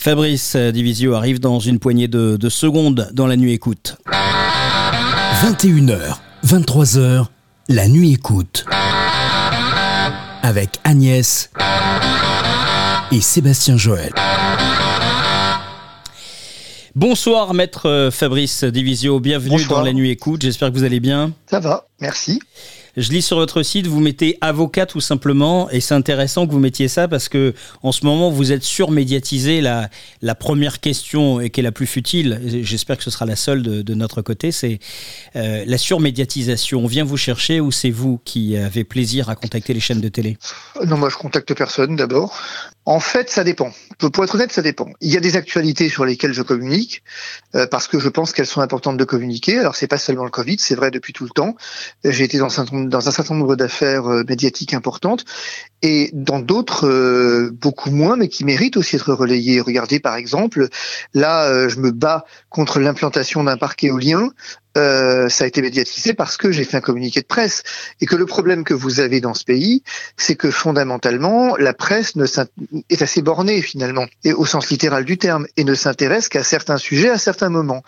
Fabrice Divisio arrive dans une poignée de, de secondes dans la nuit écoute. 21h, 23h, la nuit écoute. Avec Agnès et Sébastien Joël. Bonsoir maître Fabrice Divisio, bienvenue Bonsoir. dans la nuit écoute, j'espère que vous allez bien. Ça va, merci. Je lis sur votre site, vous mettez avocat tout simplement, et c'est intéressant que vous mettiez ça parce que en ce moment vous êtes surmédiatisé. La, première question et qui est la plus futile, j'espère que ce sera la seule de, de notre côté, c'est euh, la surmédiatisation. On vient vous chercher ou c'est vous qui avez plaisir à contacter les chaînes de télé? Non, moi je contacte personne d'abord. En fait, ça dépend. Pour être honnête, ça dépend. Il y a des actualités sur lesquelles je communique euh, parce que je pense qu'elles sont importantes de communiquer. Alors c'est pas seulement le Covid, c'est vrai depuis tout le temps. J'ai été dans un, certain nombre- d'affaires euh, médiatiques importantes et dans d'autres euh, beaucoup moins, mais qui méritent aussi d'être relayées. Regardez par exemple, là, je me bats contre l'implantation d'un parc éolien. Euh, ça a été médiatisé parce que j'ai fait un communiqué de presse et que le problème que vous avez dans ce pays, c'est que fondamentalement, la presse ne est assez bornée finalement, et au sens littéral du terme, et ne s'intéresse qu'à certains sujets à certains moments.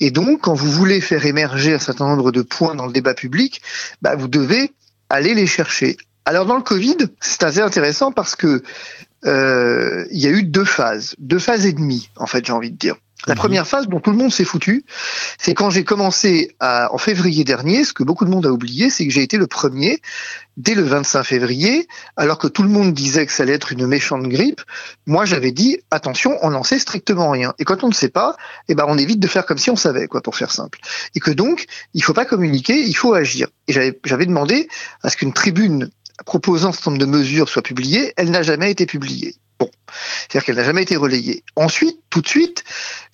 Et donc, quand vous voulez faire émerger un certain nombre de points dans le débat public, bah, vous devez aller les chercher. Alors dans le Covid, c'est assez intéressant parce que euh, il y a eu deux phases, deux phases et demie, en fait, j'ai envie de dire. La première phase dont tout le monde s'est foutu, c'est quand j'ai commencé à, en février dernier, ce que beaucoup de monde a oublié, c'est que j'ai été le premier, dès le 25 février, alors que tout le monde disait que ça allait être une méchante grippe, moi j'avais dit, attention, on n'en sait strictement rien. Et quand on ne sait pas, eh ben, on évite de faire comme si on savait, quoi, pour faire simple. Et que donc, il faut pas communiquer, il faut agir. Et j'avais j'avais demandé à ce qu'une tribune proposant ce nombre de mesures soit publiée, elle n'a jamais été publiée. Bon, c'est-à-dire qu'elle n'a jamais été relayée. Ensuite, tout de suite,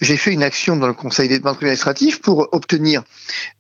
j'ai fait une action dans le Conseil des banques administratives pour obtenir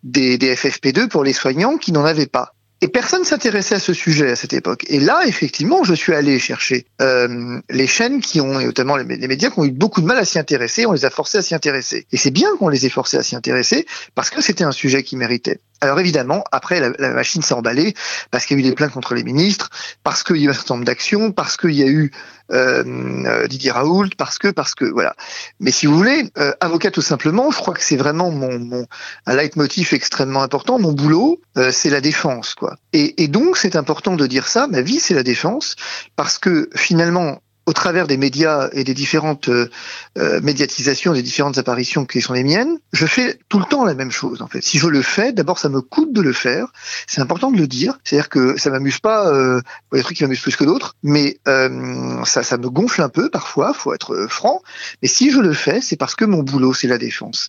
des, des FFP2 pour les soignants qui n'en avaient pas. Et personne s'intéressait à ce sujet à cette époque. Et là, effectivement, je suis allé chercher euh, les chaînes qui ont, et notamment les médias, qui ont eu beaucoup de mal à s'y intéresser. On les a forcés à s'y intéresser. Et c'est bien qu'on les ait forcés à s'y intéresser parce que c'était un sujet qui méritait. Alors évidemment, après, la, machine s'est emballée parce qu'il y a eu des plaintes contre les ministres, parce qu'il y a eu un certain nombre d'actions, parce qu'il y a eu euh, euh, Didier Raoult, parce que, parce que, voilà. Mais si vous voulez, euh, avocat tout simplement, je crois que c'est vraiment mon, mon un leitmotiv extrêmement important. Mon boulot, c'est la défense, quoi. Et donc, c'est important de dire ça. Ma vie, c'est la défense, parce que finalement, au travers des médias et des différentes euh, euh, médiatisations, des différentes apparitions qui sont les miennes, je fais tout le temps la même chose en fait. Si je le fais, d'abord ça me coûte de le faire. C'est important de le dire. C'est-à-dire que ça m'amuse pas. Il y a des trucs qui m'amusent plus que d'autres, mais euh, ça, ça me gonfle un peu parfois. Faut être franc. Mais si je le fais, c'est parce que mon boulot c'est la défense.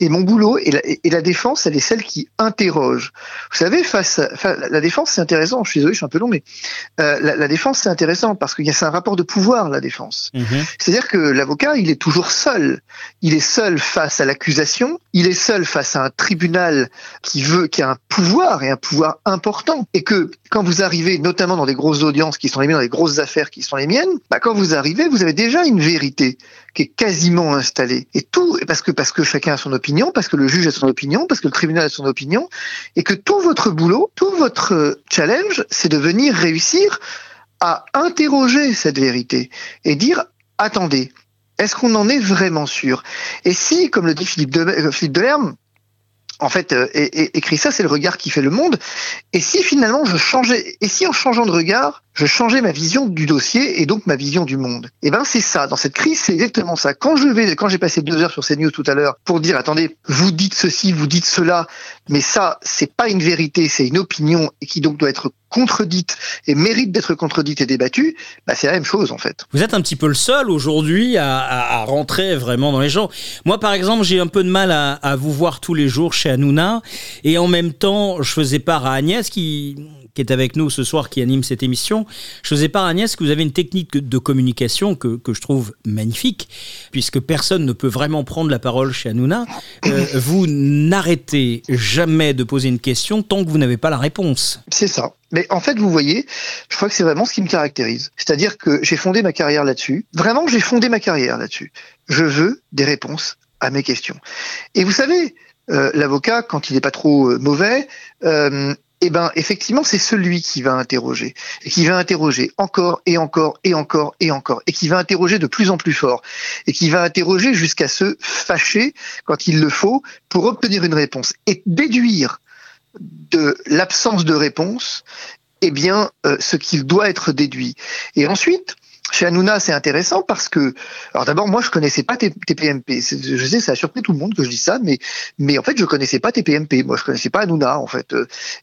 Et mon boulot et la, défense, elle est celle qui interroge. Vous savez, face, la défense c'est intéressant. Je suis désolé, je suis un peu long, mais la, défense c'est intéressant parce qu'il y a un rapport de pouvoir la défense. Mhm. C'est-à-dire que l'avocat, il est toujours seul. Il est seul face à l'accusation, il est seul face à un tribunal qui veut, qui a un pouvoir et un pouvoir important. Et que quand vous arrivez, notamment dans des grosses audiences qui sont les miennes, dans des grosses affaires qui sont les miennes, bah, quand vous arrivez, vous avez déjà une vérité qui est quasiment installée. Et tout, parce que, parce que chacun a son opinion, parce que le juge a son opinion, parce que le tribunal a son opinion, et que tout votre boulot, tout votre euh, challenge, c'est de venir réussir à interroger cette vérité et dire attendez, est-ce qu'on en est vraiment sûr? Et si, comme le dit Philippe, de, euh, Philippe en fait, euh, écrit ça, c'est le regard qui fait le monde. Et si finalement je changeais, et si en changeant de regard, je changeais ma vision du dossier et donc ma vision du monde Eh ben c'est ça. Dans cette crise, c'est exactement ça. Quand je vais, quand j'ai passé deux heures sur CNews tout à l'heure pour dire attendez, vous dites ceci, vous dites cela, mais ça, c'est pas une vérité, c'est une opinion et qui donc doit être contredite et mérite d'être contredite et débattue. Bah c'est la même chose en fait. Vous êtes un petit peu le seul aujourd'hui à, à- à rentrer vraiment dans les gens. Moi, par exemple, j'ai un peu de mal à, à vous voir tous les jours chez Hanouna. Et en même temps, je faisais part à Agnès, qui, qui est avec nous ce soir, qui anime cette émission. Je faisais part Agnès que vous avez une technique de communication que, que je trouve magnifique, puisque personne ne peut vraiment prendre la parole chez Hanouna. Euh, vous n'arrêtez jamais de poser une question tant que vous n'avez pas la réponse. C'est ça. Mais en fait, vous voyez, je crois que c'est vraiment ce qui me caractérise. C'est-à-dire que j'ai fondé ma carrière là-dessus. Vraiment, j'ai fondé ma carrière là-dessus. Je veux des réponses à mes questions. Et vous savez, euh, l'avocat, quand il n'est pas trop euh, mauvais, euh, eh ben effectivement c'est celui qui va interroger. Et qui va interroger encore et encore et encore et encore. Et qui va interroger de plus en plus fort. Et qui va interroger jusqu'à se fâcher quand il le faut pour obtenir une réponse. Et déduire de l'absence de réponse eh bien euh, ce qu'il doit être déduit. Et ensuite chez Hanouna, c'est intéressant parce que, alors d'abord, moi, je connaissais pas TPMP. Je sais, ça a surpris tout le monde que je dis ça, mais, mais en fait, je connaissais pas TPMP. Moi, je connaissais pas Hanouna, en fait.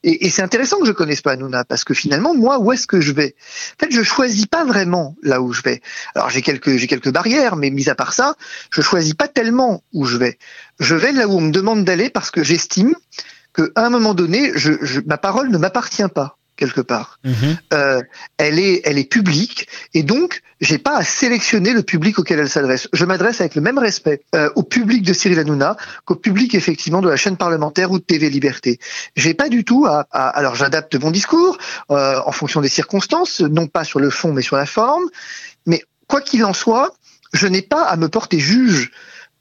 Et, et c'est intéressant que je connaisse pas Hanouna parce que finalement, moi, où est-ce que je vais? En fait, je choisis pas vraiment là où je vais. Alors, j'ai quelques, j'ai quelques barrières, mais mis à part ça, je choisis pas tellement où je vais. Je vais là où on me demande d'aller parce que j'estime qu'à un moment donné, je, je, ma parole ne m'appartient pas quelque part. Mhm. Euh, elle est, elle est publique, et donc j'ai pas à sélectionner le public auquel elle s'adresse. Je m'adresse avec le même respect euh, au public de Cyril Hanouna qu'au public effectivement de la chaîne parlementaire ou de TV Liberté. J'ai pas du tout à, à- alors j'adapte mon discours euh, en fonction des circonstances, non pas sur le fond mais sur la forme. Mais quoi qu'il en soit, je n'ai pas à me porter juge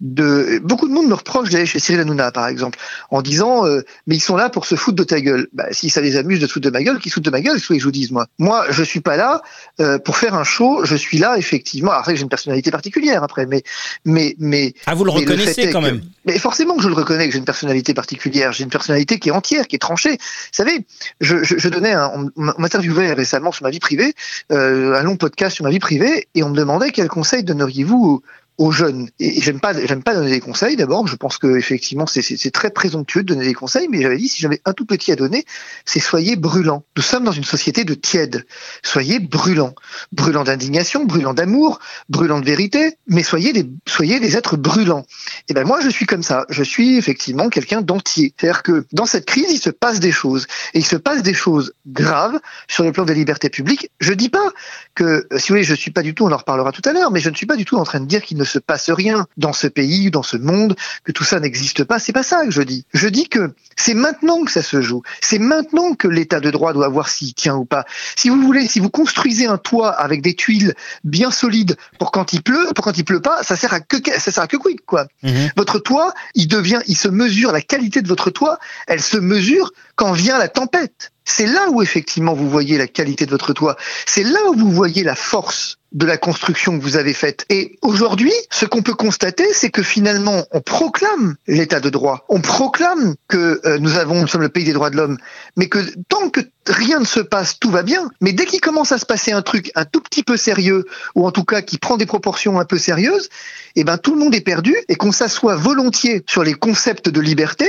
de beaucoup de monde me reproche d'aller chez Cyril Hanouna par exemple en disant euh, mais ils sont là pour se foutre de ta gueule. Bah, si ça les amuse de se foutre de ma gueule qu'ils se foutent de ma gueule que je vous dise moi moi je suis pas là euh, pour faire un show je suis là effectivement. Après j'ai une personnalité particulière après mais mais mais Ah, vous le mais reconnaissez quand que- même. mais forcément que je le reconnais que j'ai une personnalité particulière. J'ai une personnalité qui est entière qui est tranchée. Vous savez je, je, je donnais un, on m'interviewait récemment sur ma vie privée euh, un long podcast sur ma vie privée et on me demandait quel conseil donneriez-vous aux, jeunes. Et j'aime pas j'aime pas donner des conseils d'abord. Je pense que effectivement c'est très présomptueux de donner des conseils mais j'avais dit si j'avais un tout petit à donner c'est soyez brûlants. Nous sommes dans une société de tiède soyez brûlants. Brûlants d'indignation brûlants d'amour brûlants de vérité mais soyez des soyez des êtres brûlants. Et ben moi je suis comme ça. Je suis effectivement quelqu'un d'entier. C'est-à-dire que dans cette crise il se passe des choses. Et il se passe des choses graves sur le plan des libertés publiques. Je dis pas que, si vous voulez, je suis pas du tout, on en reparlera tout à l'heure, mais je ne suis pas du tout en train de dire qu'il ne se passe rien dans ce pays, dans ce monde, que tout ça n'existe pas. C'est pas ça que je dis. Je dis que c'est maintenant que ça se joue. C'est maintenant que l'état de droit doit voir s'il tient ou pas. Si vous voulez, si vous construisez un toit avec des tuiles bien solides pour quand il pleut, pour quand il pleut pas, ça sert à que, ça sert à que quid, quoi. Mhm. Votre toit, il devient, il se mesure, la qualité de votre toit, elle se mesure quand vient la tempête. C'est là où effectivement vous voyez la qualité de votre toit. C'est là où vous voyez la force de la construction que vous avez faite. Et aujourd'hui, ce qu'on peut constater, c'est que finalement, on proclame l'état de droit. On proclame que euh, nous avons, nous sommes le pays des droits de l'homme. Mais que tant que rien ne se passe, tout va bien. Mais dès qu'il commence à se passer un truc un tout petit peu sérieux, ou en tout cas qui prend des proportions un peu sérieuses, eh ben tout le monde est perdu et qu'on s'assoit volontiers sur les concepts de liberté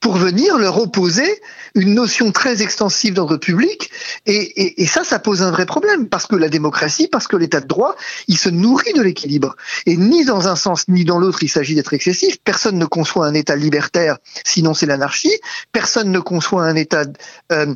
pour venir leur opposer une notion très extensive d'ordre public. Et, et, ça, ça pose un vrai problème parce que la démocratie, parce que l'état de droit, il se nourrit de l'équilibre. Et ni dans un sens ni dans l'autre, il s'agit d'être excessif. Personne ne conçoit un état libertaire, sinon c'est l'anarchie. Personne ne conçoit un état euh,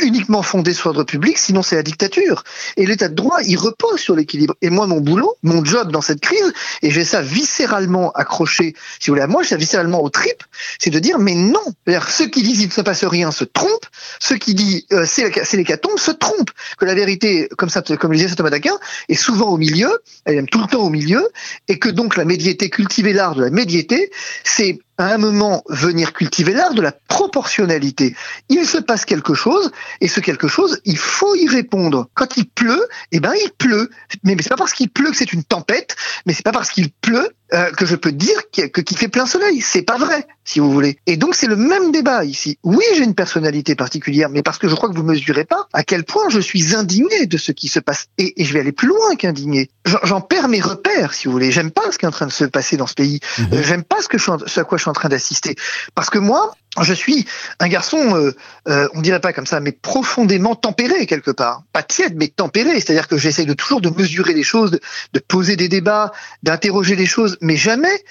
uniquement fondé sur l'ordre public, sinon c'est la dictature. Et l'état de droit, il repose sur l'équilibre. Et moi, mon boulot, mon job dans cette crise, et j'ai ça viscéralement accroché, si vous voulez, à moi, j'ai ça viscéralement au trip, c'est de dire, mais non. Ceux qui disent il ne se passe rien se trompent, ceux qui disent euh, c'est l'hécatombe se trompent. Que la vérité, comme ça, comme le disait saint Thomas d'Aquin, est souvent au milieu, elle est même tout le temps au milieu, et que donc la médiété, cultiver l'art de la médiété, c'est à un moment venir cultiver l'art de la proportionnalité. Il se passe quelque chose, et ce quelque chose, il faut y répondre. Quand il pleut, eh ben il pleut. Mais, mais c'est pas parce qu'il pleut que c'est une tempête, mais c'est pas parce qu'il pleut euh, que je peux dire a- que- qu'il fait plein soleil. C'est pas vrai, si vous voulez. Et donc c'est le même débat ici. Oui, j'ai une personnalité particulière, mais parce que je crois que vous mesurez pas à quel point je suis indigné de ce qui se passe. Et, et je vais aller plus loin qu'indigné. J'en- perds mes repères, si vous voulez. J'aime pas ce qui est en train de se passer dans ce pays. Euh, J'aime pas ce que je suis en- ce à quoi je suis en train d'assister. Parce que moi, je suis un garçon, euh, euh, on dirait pas comme ça, mais profondément tempéré quelque part. Pas tiède, mais tempéré. C'est-à-dire que j'essaye de toujours de mesurer les choses, de, poser des débats, d'interroger les choses, mais jamais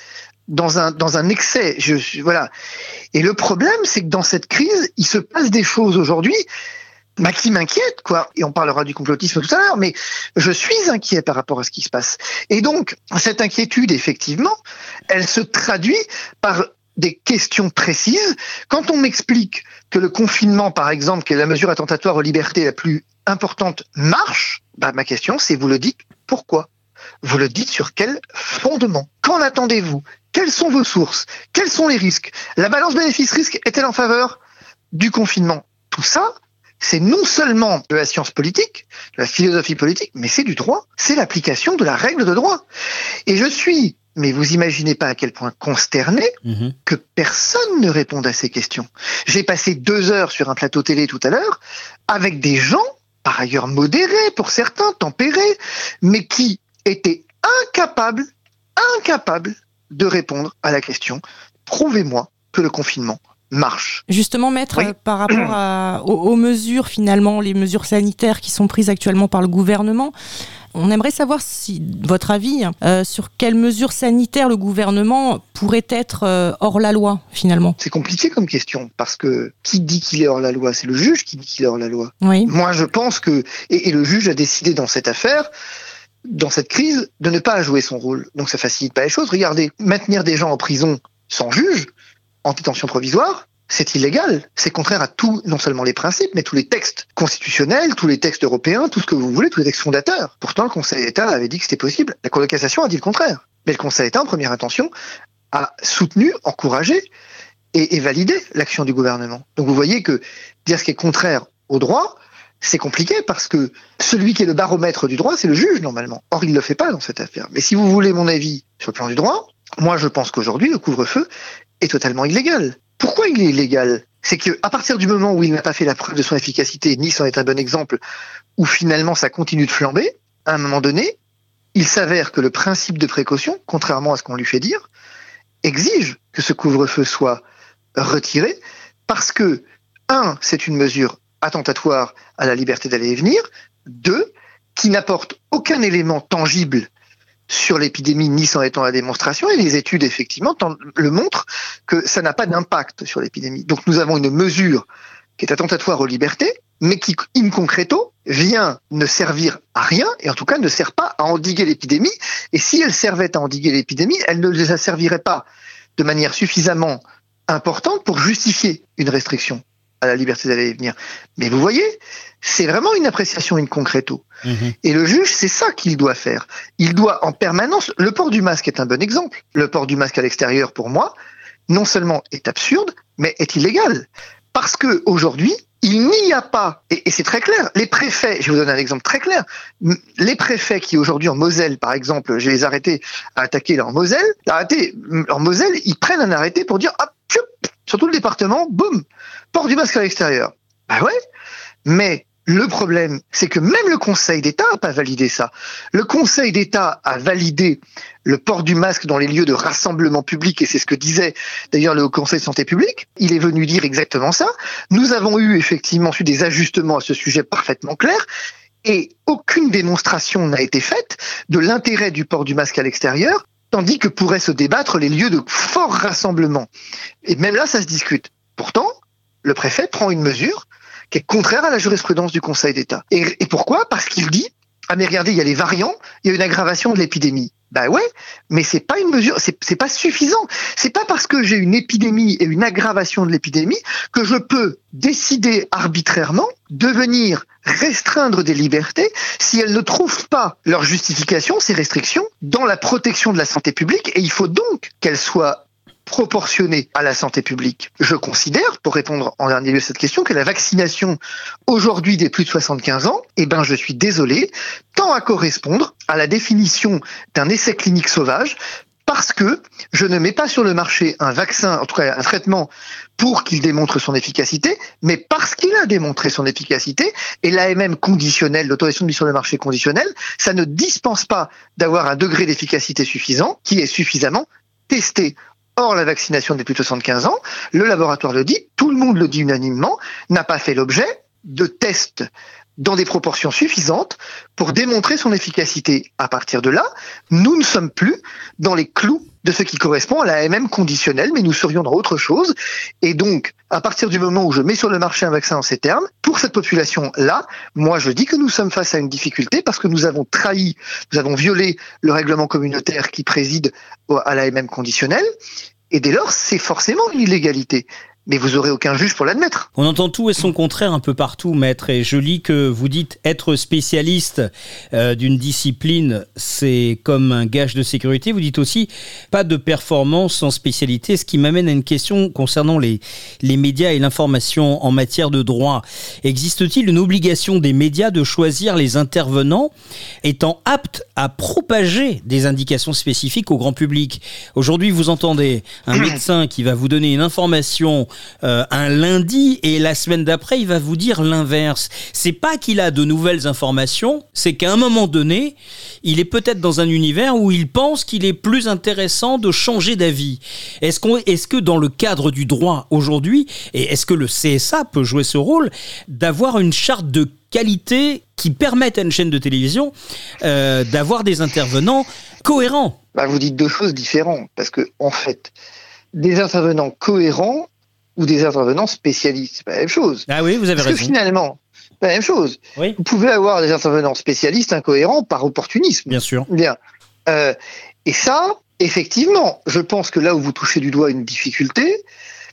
dans un dans un excès. Je voilà. Et le problème, c'est que dans cette crise, il se passe des choses aujourd'hui. Bah, qui m'inquiète quoi et on parlera du complotisme tout à l'heure mais je suis inquiet par rapport à ce qui se passe et donc cette inquiétude effectivement elle se traduit par des questions précises. Quand on m'explique que le confinement, par exemple, qui est la mesure attentatoire aux libertés la plus importante, marche, bah, ma question, c'est vous le dites pourquoi? Vous le dites sur quel fondement? Qu'en attendez-vous? Quelles sont vos sources? Quels sont les risques? La balance bénéfice-risque est-elle en faveur du confinement? Tout ça, c'est non seulement de la science politique, de la philosophie politique, mais c'est du droit. C'est l'application de la règle de droit. Et je suis, mais vous imaginez pas à quel point consterné Mhm. que personne ne réponde à ces questions. J'ai passé deux heures sur un plateau télé tout à l'heure avec des gens, par ailleurs modérés pour certains, tempérés, mais qui étaient incapables, incapables de répondre à la question prouvez-moi que le confinement marche. Justement, maître, Oui. par rapport à- aux, aux mesures finalement, les mesures sanitaires qui sont prises actuellement par le gouvernement, on aimerait savoir si votre avis euh, sur quelles mesures sanitaires le gouvernement pourrait être euh, hors la loi finalement. C'est compliqué comme question parce que qui dit qu'il est hors la loi C'est le juge qui dit qu'il est hors la loi. Oui. Moi, je pense que et, et le juge a décidé dans cette affaire, dans cette crise, de ne pas jouer son rôle. Donc ça facilite pas les choses. Regardez, maintenir des gens en prison sans juge, en détention provisoire, c'est illégal. C'est contraire à tout, non seulement les principes, mais tous les textes constitutionnels, tous les textes européens, tout ce que vous voulez, tous les textes fondateurs. Pourtant, le Conseil d'État avait dit que c'était possible. La Cour de cassation a dit le contraire. Mais le Conseil d'État, en première intention, a soutenu, encouragé et, et validé l'action du gouvernement. Donc vous voyez que dire ce qui est contraire au droit, c'est compliqué parce que celui qui est le baromètre du droit, c'est le juge normalement. Or, il ne le fait pas dans cette affaire. Mais si vous voulez mon avis sur le plan du droit, moi je pense qu'aujourd'hui, le couvre-feu est totalement illégal. Pourquoi il est illégal? C'est que à partir du moment où il n'a pas fait la preuve de son efficacité, Nice en est un bon exemple, où finalement ça continue de flamber, à un moment donné, il s'avère que le principe de précaution, contrairement à ce qu'on lui fait dire, exige que ce couvre-feu soit retiré parce que, un, c'est une mesure attentatoire à la liberté d'aller et venir, deux, qui n'apporte aucun élément tangible sur l'épidémie, Nice en étant la démonstration, et les études, effectivement, le montrent que ça n'a pas d'impact sur l'épidémie. Donc nous avons une mesure qui est attentatoire aux libertés, mais qui, in concreto, vient ne servir à rien, et en tout cas ne sert pas à endiguer l'épidémie. Et si elle servait à endiguer l'épidémie, elle ne les servirait pas de manière suffisamment importante pour justifier une restriction à la liberté d'aller et venir. Mais vous voyez, c'est vraiment une appréciation in concreto. Mhm. Et le juge, c'est ça qu'il doit faire. Il doit en permanence. Le port du masque est un bon exemple. Le port du masque à l'extérieur, pour moi, non seulement est absurde, mais est illégal. Parce que aujourd'hui, il n'y a pas, et, c'est très clair, les préfets, je vous donner un exemple très clair, les préfets qui aujourd'hui en Moselle, par exemple, je les arrêtés à attaquer là en Moselle, arrêtés, en Moselle, ils prennent un arrêté pour dire, tchoup, sur tout le département, boum, du masque à l'extérieur. Bah ouais, mais le problème, c'est que même le Conseil d'État n'a pas validé ça. Le Conseil d'État a validé le port du masque dans les lieux de rassemblement public, et c'est ce que disait d'ailleurs le Conseil de santé publique. Il est venu dire exactement ça. Nous avons eu effectivement des ajustements à ce sujet parfaitement clairs, et aucune démonstration n'a été faite de l'intérêt du port du masque à l'extérieur, tandis que pourraient se débattre les lieux de fort rassemblement. Et même là, ça se discute. Pourtant, le préfet prend une mesure qui est contraire à la jurisprudence du Conseil d'État. Et, pourquoi? Parce qu'il dit ah mais regardez, il y a les variants, il y a une aggravation de l'épidémie. Bah ouais, mais c'est pas une mesure, c'est pas suffisant. C'est pas parce que j'ai une épidémie et une aggravation de l'épidémie que je peux décider arbitrairement de venir restreindre des libertés si elles ne trouvent pas leur justification, ces restrictions, dans la protection de la santé publique. Et il faut donc qu'elles soient proportionnées à la santé publique. Je considère, pour répondre en dernier lieu à cette question, que la vaccination aujourd'hui des plus de 75 ans, eh ben, je suis désolé, tend à correspondre à la définition d'un essai clinique sauvage parce que je ne mets pas sur le marché un vaccin, en tout cas un traitement, pour qu'il démontre son efficacité, mais parce qu'il a démontré son efficacité, et l'AMM conditionnelle, l'autorisation de mise sur le marché conditionnelle, ça ne dispense pas d'avoir un degré d'efficacité suffisant, qui est suffisamment testé. Or, la vaccination des plus de 75 ans, le laboratoire le dit, tout le monde le dit unanimement, n'a pas fait l'objet de tests dans des proportions suffisantes pour démontrer son efficacité. À partir de là, nous ne sommes plus dans les clous de ce qui correspond à la MM conditionnelle, mais nous serions dans autre chose. Et donc, à partir du moment où je mets sur le marché un vaccin en ces termes, pour cette population-là, moi je dis que nous sommes face à une difficulté parce que nous avons trahi, nous avons violé le règlement communautaire qui préside à la MM conditionnelle, et dès lors, c'est forcément une illégalité. Mais vous aurez aucun juge pour l'admettre. On entend tout et son contraire un peu partout, maître. Et je lis que vous dites être spécialiste euh, d'une discipline, c'est comme un gage de sécurité. Vous dites aussi pas de performance sans spécialité, ce qui m'amène à une question concernant les, les médias et l'information en matière de droit. Existe-t-il une obligation des médias de choisir les intervenants étant aptes à propager des indications spécifiques au grand public? Aujourd'hui, vous entendez un médecin qui va vous donner une information euh, un lundi et la semaine d'après, il va vous dire l'inverse. C'est pas qu'il a de nouvelles informations, c'est qu'à un moment donné, il est peut-être dans un univers où il pense qu'il est plus intéressant de changer d'avis. Est-ce qu'on, est-ce que dans le cadre du droit aujourd'hui, et est-ce que le CSA peut jouer ce rôle d'avoir une charte de qualité qui permette à une chaîne de télévision euh, d'avoir des intervenants cohérents? Bah, Vous dites deux choses différentes, parce que en fait, des intervenants cohérents, ou des intervenants spécialistes. C'est pas la même chose. Ah oui, vous avez Parce raison. que finalement, pas la même chose. Oui. Vous pouvez avoir des intervenants spécialistes incohérents par opportunisme. Bien sûr. Bien. Euh, et ça, effectivement, je pense que là où vous touchez du doigt une difficulté,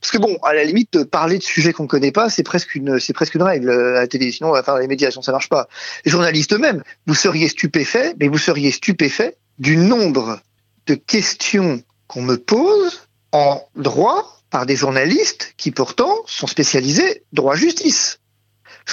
parce que bon, à la limite, parler de sujets qu'on connaît pas, c'est presque une, c'est presque une règle euh, à la télé. Sinon, enfin, les médias, sinon ça marche pas. Les journalistes eux-mêmes, vous seriez stupéfaits, mais vous seriez stupéfaits du nombre de questions qu'on me pose en droit par des journalistes qui pourtant sont spécialisés droit-justice,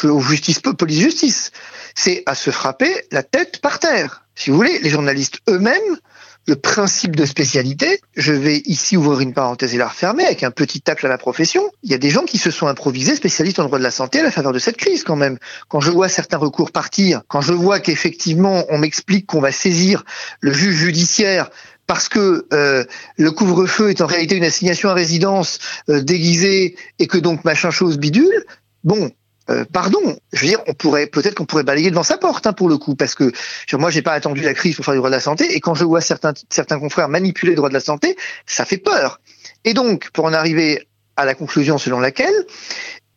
ou justice police-justice. C'est à se frapper la tête par terre. Si vous voulez, les journalistes eux-mêmes, le principe de spécialité, je vais ici ouvrir une parenthèse et la refermer avec un petit tacle à la profession. Il y a des gens qui se sont improvisés spécialistes en droit de la santé à la faveur de cette crise quand même. Quand je vois certains recours partir, quand je vois qu'effectivement on m'explique qu'on va saisir le juge judiciaire parce que euh, le couvre-feu est en réalité une assignation à résidence euh, déguisée et que donc machin chose bidule, bon, euh, pardon, je veux dire, on pourrait peut-être qu'on pourrait balayer devant sa porte hein, pour le coup, parce que genre, moi j'ai pas attendu la crise pour faire du droit de la santé, et quand je vois certains certains confrères manipuler le droit de la santé, ça fait peur. Et donc, pour en arriver à la conclusion selon laquelle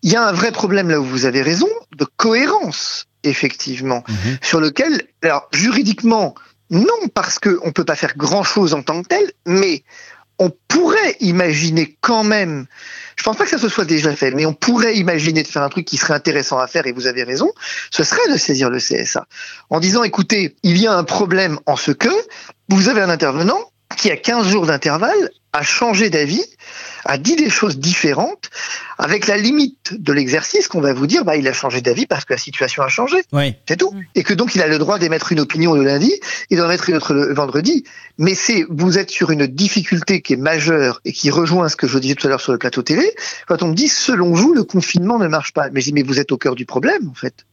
il y a un vrai problème là où vous avez raison de cohérence, effectivement, Mhm. sur lequel, alors juridiquement, non parce que on peut pas faire grand chose en tant que tel, mais on pourrait imaginer quand même, je pense pas que ça se soit déjà fait, mais on pourrait imaginer de faire un truc qui serait intéressant à faire, et vous avez raison, ce serait de saisir le CSA. En disant, écoutez, il y a un problème en ce que vous avez un intervenant qui a 15 jours d'intervalle a changé d'avis, a dit des choses différentes, avec la limite de l'exercice qu'on va vous dire, bah, il a changé d'avis parce que la situation a changé. Oui. C'est tout. Et que donc il a le droit d'émettre une opinion le lundi et d'en mettre une autre le vendredi. Mais c'est, vous êtes sur une difficulté qui est majeure et qui rejoint ce que je disais tout à l'heure sur le plateau télé. Quand on me dit, selon vous, le confinement ne marche pas. Mais je dis, mais vous êtes au cœur du problème, en fait.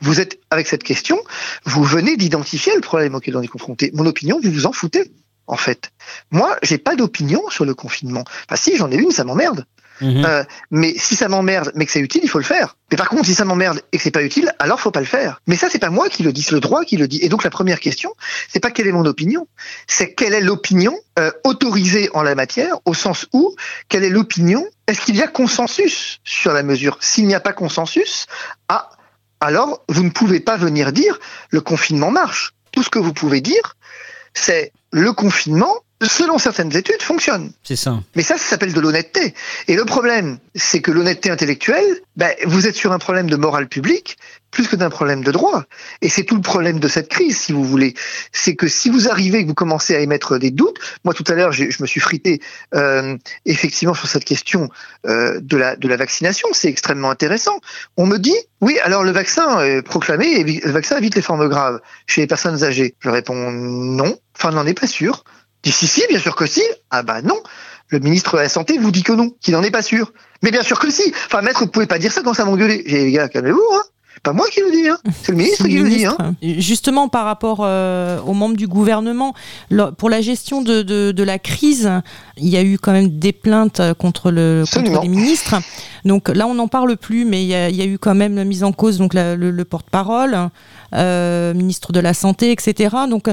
Vous êtes, avec cette question, vous venez d'identifier le problème auquel on est confronté. Mon opinion, vous vous en foutez, en fait. Moi, j'ai pas d'opinion sur le confinement. Enfin, si, j'en ai une, ça m'emmerde. Mhm. Euh, mais si ça m'emmerde, mais que c'est utile, il faut le faire. Mais par contre, si ça m'emmerde et que c'est pas utile, alors faut pas le faire. Mais ça, c'est pas moi qui le dis, c'est le droit qui le dit. Et donc la première question, c'est pas quelle est mon opinion, c'est quelle est l'opinion euh, autorisée en la matière, au sens où quelle est l'opinion. Est-ce qu'il y a consensus sur la mesure? S'il n'y a pas consensus, ah, alors vous ne pouvez pas venir dire le confinement marche. Tout ce que vous pouvez dire, c'est le confinement, selon certaines études, fonctionne. C'est ça. Mais ça, ça s'appelle de l'honnêteté. Et le problème, c'est que l'honnêteté intellectuelle, ben, vous êtes sur un problème de morale publique plus que d'un problème de droit. Et c'est tout le problème de cette crise, si vous voulez. C'est que si vous arrivez, que vous commencez à émettre des doutes, moi tout à l'heure, je me suis frité euh, effectivement sur cette question euh, de, la, de la vaccination, c'est extrêmement intéressant. On me dit, oui, alors le vaccin est proclamé, le vaccin évite les formes graves chez les personnes âgées. Je réponds non, enfin, on n'en est pas sûr. Dis si, si, bien sûr que si. Ah bah non. Le ministre de la Santé vous dit que non, qu'il n'en est pas sûr. Mais bien sûr que si. Enfin, maître, vous pouvez pas dire ça quand ça m'engueuler. J'ai dit, les gars, calmez-vous, hein. Pas moi qui le dis, hein. C'est le ministre qui le dit, hein. Justement, par rapport euh, aux membres du gouvernement, pour la gestion de, de, de la crise, il y a eu quand même des plaintes euh, contre, le, contre les ministres. Donc là, on n'en parle plus, mais il y, a, il y a eu quand même la mise en cause donc la- le, le porte-parole, euh, ministre de la Santé, etc. Donc,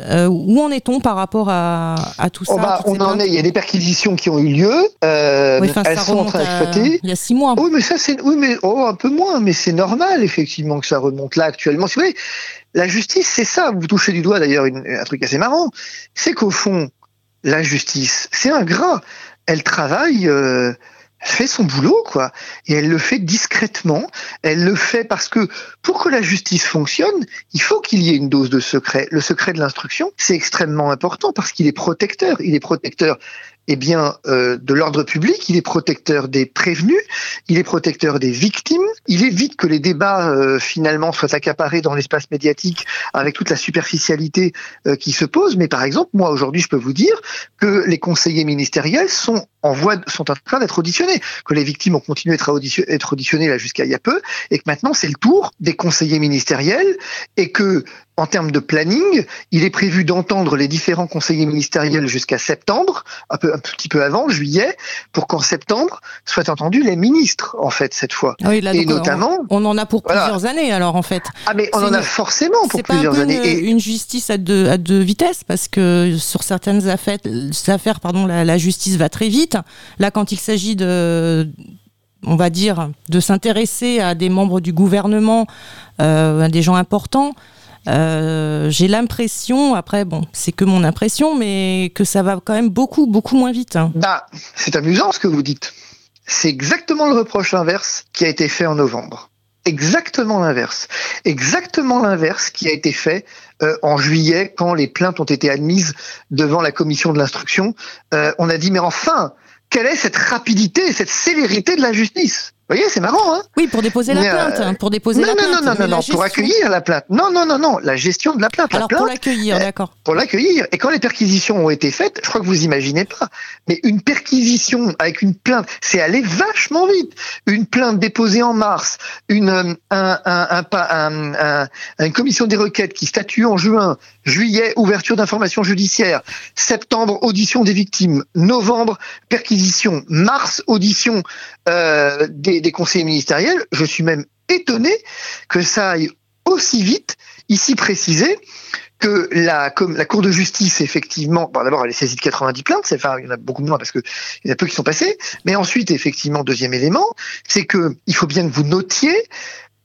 euh, où en est-on par rapport à, à tout ça Oh, bah, on en plaintes est, il y a des perquisitions qui ont eu lieu. Euh, Oui, elles ça sont en train d'exploiter. il y a six mois. Oui, mais ça, c'est, oui, mais, oh, un peu moins, mais c'est normal, effectivement, que ça remonte là actuellement. Si vous voulez, la justice, c'est ça. Vous touchez du doigt, d'ailleurs, un truc assez marrant. C'est qu'au fond, la justice, c'est ingrat. Elle travaille, euh, fait son boulot, quoi. Et elle le fait discrètement. Elle le fait parce que pour que la justice fonctionne, il faut qu'il y ait une dose de secret. Le secret de l'instruction, c'est extrêmement important parce qu'il est protecteur. Il est protecteur eh bien, euh, de l'ordre public, il est protecteur des prévenus, il est protecteur des victimes, il évite que les débats euh, finalement soient accaparés dans l'espace médiatique avec toute la superficialité euh, qui se pose. Mais par exemple, moi aujourd'hui, je peux vous dire que les conseillers ministériels sont en voie, sont en train d'être auditionnés, que les victimes ont continué d'être auditionnées, être auditionnées là jusqu'à il y a peu, et que maintenant c'est le tour des conseillers ministériels, et que en termes de planning, il est prévu d'entendre les différents conseillers ministériels jusqu'à septembre, un, peu, un petit peu avant, juillet, pour qu'en septembre soient entendus les ministres, en fait, cette fois. Ah oui, là, et notamment... On, en a pour plusieurs années, alors, en fait. Ah, mais on en a forcément pour plusieurs pas un peu années. Une, et... une justice à deux, à deux vitesses, parce que sur certaines affaires, affaires pardon, la, la justice va très vite. Là, quand il s'agit de on va dire, de s'intéresser à des membres du gouvernement, euh, à des gens importants, euh, j'ai l'impression, après, bon, c'est que mon impression, mais que ça va quand même beaucoup, beaucoup moins vite. Hein. Bah, c'est amusant ce que vous dites. C'est exactement le reproche inverse qui a été fait en novembre. Exactement l'inverse. Exactement l'inverse qui a été fait euh, en juillet quand les plaintes ont été admises devant la commission de l'instruction. Euh, on a dit, mais enfin, quelle est cette rapidité, cette célérité de la justice? Vous voyez, c'est marrant, hein Oui, pour déposer la plainte, euh, pour déposer non, la non, plainte. Non, non, non, non, pour accueillir la plainte. Non, non, non, non, la gestion de la plainte. Alors la pour l'accueillir, d'accord. Pour l'accueillir. Et quand les perquisitions ont été faites, je crois que vous imaginez pas, mais une perquisition avec une plainte, c'est aller vachement vite. Une plainte déposée en mars, une un, un, un, un, une commission des requêtes qui statue en juin, juillet ouverture d'informations judiciaires, septembre audition des victimes, novembre perquisition, mars audition euh, des, des conseillers ministériels. Je suis même étonné que ça aille aussi vite, ici précisé, que la, Cour de justice, effectivement, bon, d'abord, elle est saisie de 90 plaintes, enfin, il y en a beaucoup moins parce que il y en a peu qui sont passés, mais ensuite, effectivement, deuxième élément, c'est que il faut bien que vous notiez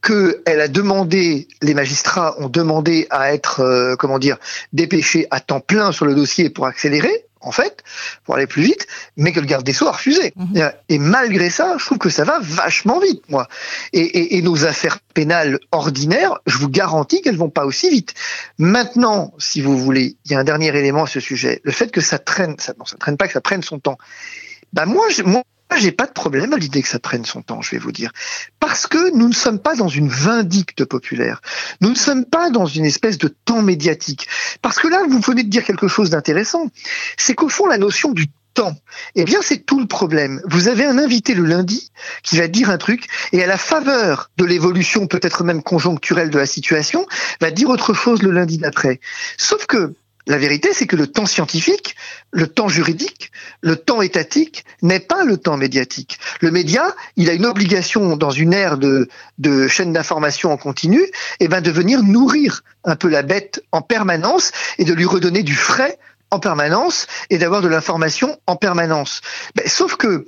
qu'elle a demandé, les magistrats ont demandé à être, euh, comment dire, dépêchés à temps plein sur le dossier pour accélérer, en fait, pour aller plus vite, mais que le garde des Sceaux a refusé. Mmh. Et malgré ça, je trouve que ça va vachement vite, moi. Et, et, et nos affaires pénales ordinaires, je vous garantis qu'elles vont pas aussi vite. Maintenant, si vous voulez, il y a un dernier élément à ce sujet. Le fait que ça traîne, ça, non, ça traîne pas, que ça prenne son temps. Bah moi, je, moi, j'ai pas de problème à l'idée que ça prenne son temps, je vais vous dire. Parce que nous ne sommes pas dans une vindicte populaire. Nous ne sommes pas dans une espèce de temps médiatique. Parce que là, vous venez de dire quelque chose d'intéressant. C'est qu'au fond, la notion du temps. Eh bien, c'est tout le problème. Vous avez un invité le lundi qui va dire un truc et à la faveur de l'évolution peut-être même conjoncturelle de la situation, va dire autre chose le lundi d'après. Sauf que la vérité, c'est que le temps scientifique, le temps juridique, le temps étatique n'est pas le temps médiatique. Le média, il a une obligation dans une ère de, de chaîne d'information en continu, et ben de venir nourrir un peu la bête en permanence et de lui redonner du frais en permanence et d'avoir de l'information en permanence. Ben, sauf que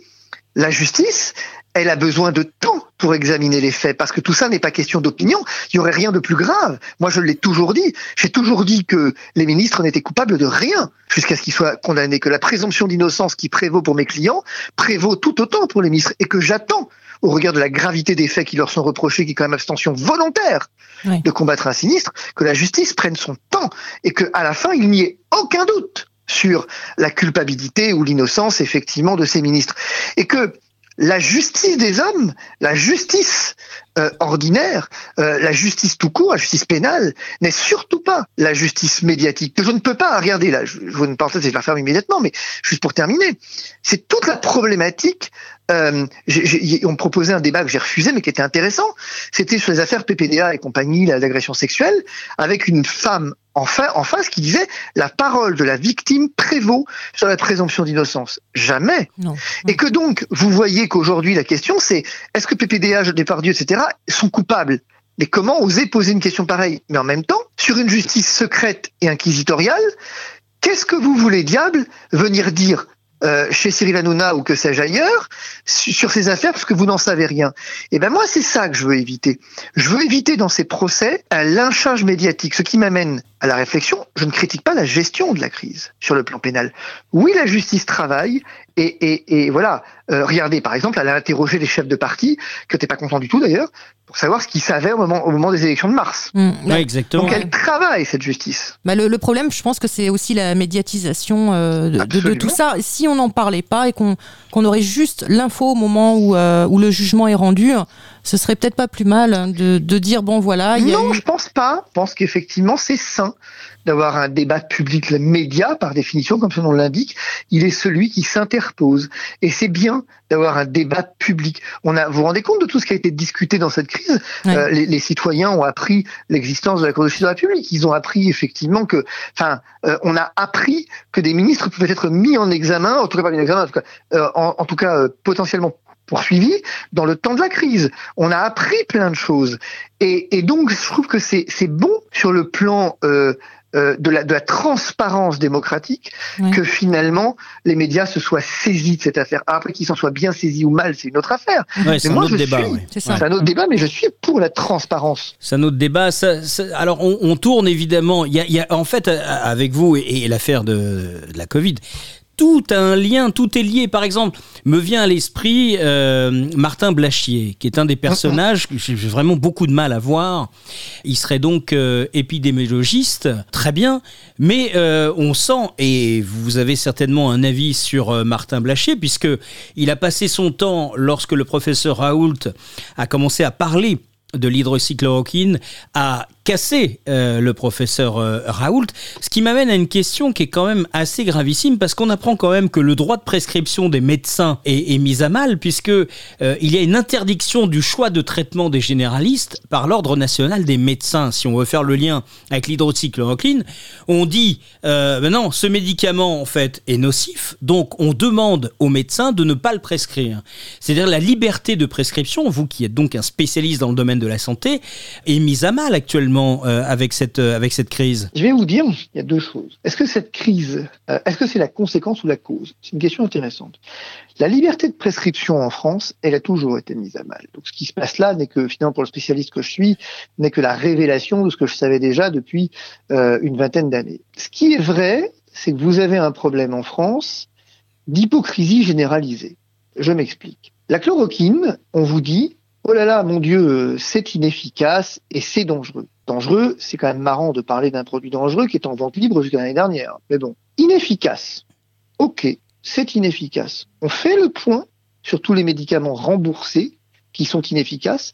la justice, elle a besoin de temps pour examiner les faits, parce que tout ça n'est pas question d'opinion. Il y aurait rien de plus grave. Moi, je l'ai toujours dit. J'ai toujours dit que les ministres n'étaient coupables de rien jusqu'à ce qu'ils soient condamnés. Que la présomption d'innocence qui prévaut pour mes clients prévaut tout autant pour les ministres, et que j'attends, au regard de la gravité des faits qui leur sont reprochés, qui est quand même abstention volontaire Oui. de combattre un sinistre, que la justice prenne son temps et que à la fin il n'y ait aucun doute sur la culpabilité ou l'innocence effectivement de ces ministres et que la justice des hommes, la justice euh, ordinaire, euh, la justice tout court, la justice pénale, n'est surtout pas la justice médiatique. Que je ne peux pas, regardez là, je, je vous ne parenthèse, je vais la faire immédiatement, mais juste pour terminer, c'est toute la problématique. Euh, j'ai- on me proposait un débat que j'ai refusé, mais qui était intéressant. C'était sur les affaires PPDA et compagnie, la- l'agression sexuelle, avec une femme en, fa- en face qui disait la parole de la victime prévaut sur la présomption d'innocence. Jamais. Non. Et que donc, vous voyez qu'aujourd'hui, la question, c'est est-ce que PPDA, Depardieu, etc., sont coupables? Mais comment oser poser une question pareille? Mais en même temps, sur une justice secrète et inquisitoriale, qu'est-ce que vous voulez, diable, venir dire euh, chez Cyril Hanouna ou que sais-je ailleurs su- sur ces affaires parce que vous n'en savez rien. Et ben moi c'est ça que je veux éviter. Je veux éviter dans ces procès un lynchage médiatique, ce qui m'amène à la réflexion, je ne critique pas la gestion de la crise sur le plan pénal. Oui, la justice travaille et, et, et voilà. Euh, regardez, par exemple, elle a interrogé les chefs de parti, que t'es pas content du tout d'ailleurs, pour savoir ce qu'ils savaient au moment, au moment des élections de mars. Mmh. Ouais, exactement. Donc elle travaille cette justice. Bah, le, le problème, je pense que c'est aussi la médiatisation euh, de, de- de Absolument. tout ça. Si on n'en parlait pas et qu'on qu'on aurait juste l'info au moment où, euh, où le jugement est rendu, ce serait peut-être pas plus mal de, de dire bon voilà, il y a Non, eu- je pense pas. Je pense qu'effectivement, c'est sain d'avoir un débat public. Le média, par définition, comme son nom l'indique, il est celui qui s'interpose. Et c'est bien d'avoir un débat public. On a, vous vous rendez compte de tout ce qui a été discuté dans cette crise? Euh, les, les citoyens ont appris l'existence de la Cour de justice de la République. Ils ont appris effectivement que, enfin, euh, on a appris que des ministres pouvaient être mis en examen, en tout cas pas mis en examen, en tout cas, euh, en, en tout cas potentiellement poursuivis dans le temps de la crise. On a appris plein de choses. Et, et donc, je trouve que c'est c'est bon sur le plan euh, euh, de, la, de la transparence démocratique que finalement les médias se soient saisis de cette affaire. Après qu'ils s'en soient bien saisis ou mal, c'est une autre affaire. Ouais, c'est un autre débat. suis- ouais. C'est ça. C'est un autre débat, mais je suis pour la transparence. C'est un autre débat. Ça- ça- alors, on, on tourne évidemment. Il y a, il y a- en fait, euh, avec vous et, et l'affaire de, de la Covid, tout a un lien, tout est lié. Par exemple, me vient à l'esprit euh, Martin Blachier, qui est un des personnages que j'ai vraiment beaucoup de mal à voir. Il serait donc euh, épidémiologiste, très bien, mais euh, on sent, et vous avez certainement un avis sur Martin Blachier, puisque il a passé son temps, lorsque le professeur Raoult a commencé à parler de l'hydroxychloroquine à casser euh, le professeur euh, Raoult, ce qui m'amène à une question qui est quand même assez gravissime parce qu'on apprend quand même que le droit de prescription des médecins est, mis à mal puisque euh, il y a une interdiction du choix de traitement des généralistes par l'ordre national des médecins. Si on veut faire le lien avec l'hydroxychloroquine, on dit ben non, ce médicament en fait est nocif, donc on demande aux médecins de ne pas le prescrire. C'est-à-dire la liberté de prescription, vous qui êtes donc un spécialiste dans le domaine de la santé, est mise à mal actuellement euh, avec cette euh, avec cette crise? Je vais vous dire, il y a deux choses. Est-ce que cette crise, euh, est-ce que c'est la conséquence ou la cause? C'est une question intéressante. La liberté de prescription en France, elle a toujours été mise à mal. Donc ce qui se passe là n'est que finalement pour le spécialiste que je suis, n'est que la révélation de ce que je savais déjà depuis une vingtaine d'années. Ce qui est vrai, c'est que vous avez un problème en France d'hypocrisie généralisée. Je m'explique. La chloroquine, on vous dit, oh là là, mon Dieu, c'est inefficace et c'est dangereux. Dangereux, c'est quand même marrant de parler d'un produit dangereux qui est en vente libre jusqu'à l'année dernière. Mais bon, inefficace. Ok, c'est inefficace. On fait le point sur tous les médicaments remboursés qui sont inefficaces.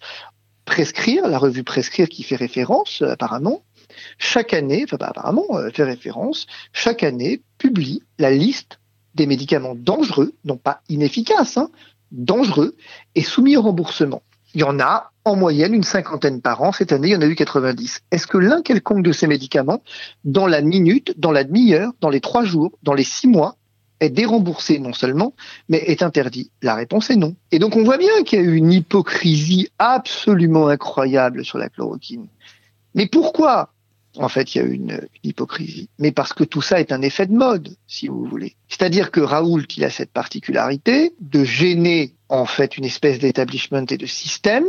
Prescrire, la revue Prescrire qui fait référence, euh, apparemment, chaque année, enfin pas apparemment, euh, fait référence, chaque année publie la liste des médicaments dangereux, non pas inefficaces, hein, dangereux, et soumis au remboursement. Il y en a en moyenne une cinquantaine par an. Cette année, il y en a eu 90. Est-ce que l'un quelconque de ces médicaments, dans la minute, dans la demi-heure, dans les trois jours, dans les six mois, est déremboursé non seulement, mais est interdit? La réponse est non. Et donc on voit bien qu'il y a eu une hypocrisie absolument incroyable sur la chloroquine. Mais pourquoi en fait, il y a une, une hypocrisie? Mais parce que tout ça est un effet de mode, si vous voulez. C'est-à-dire que Raoult, il a cette particularité de gêner, en fait, une espèce d'établissement et de système,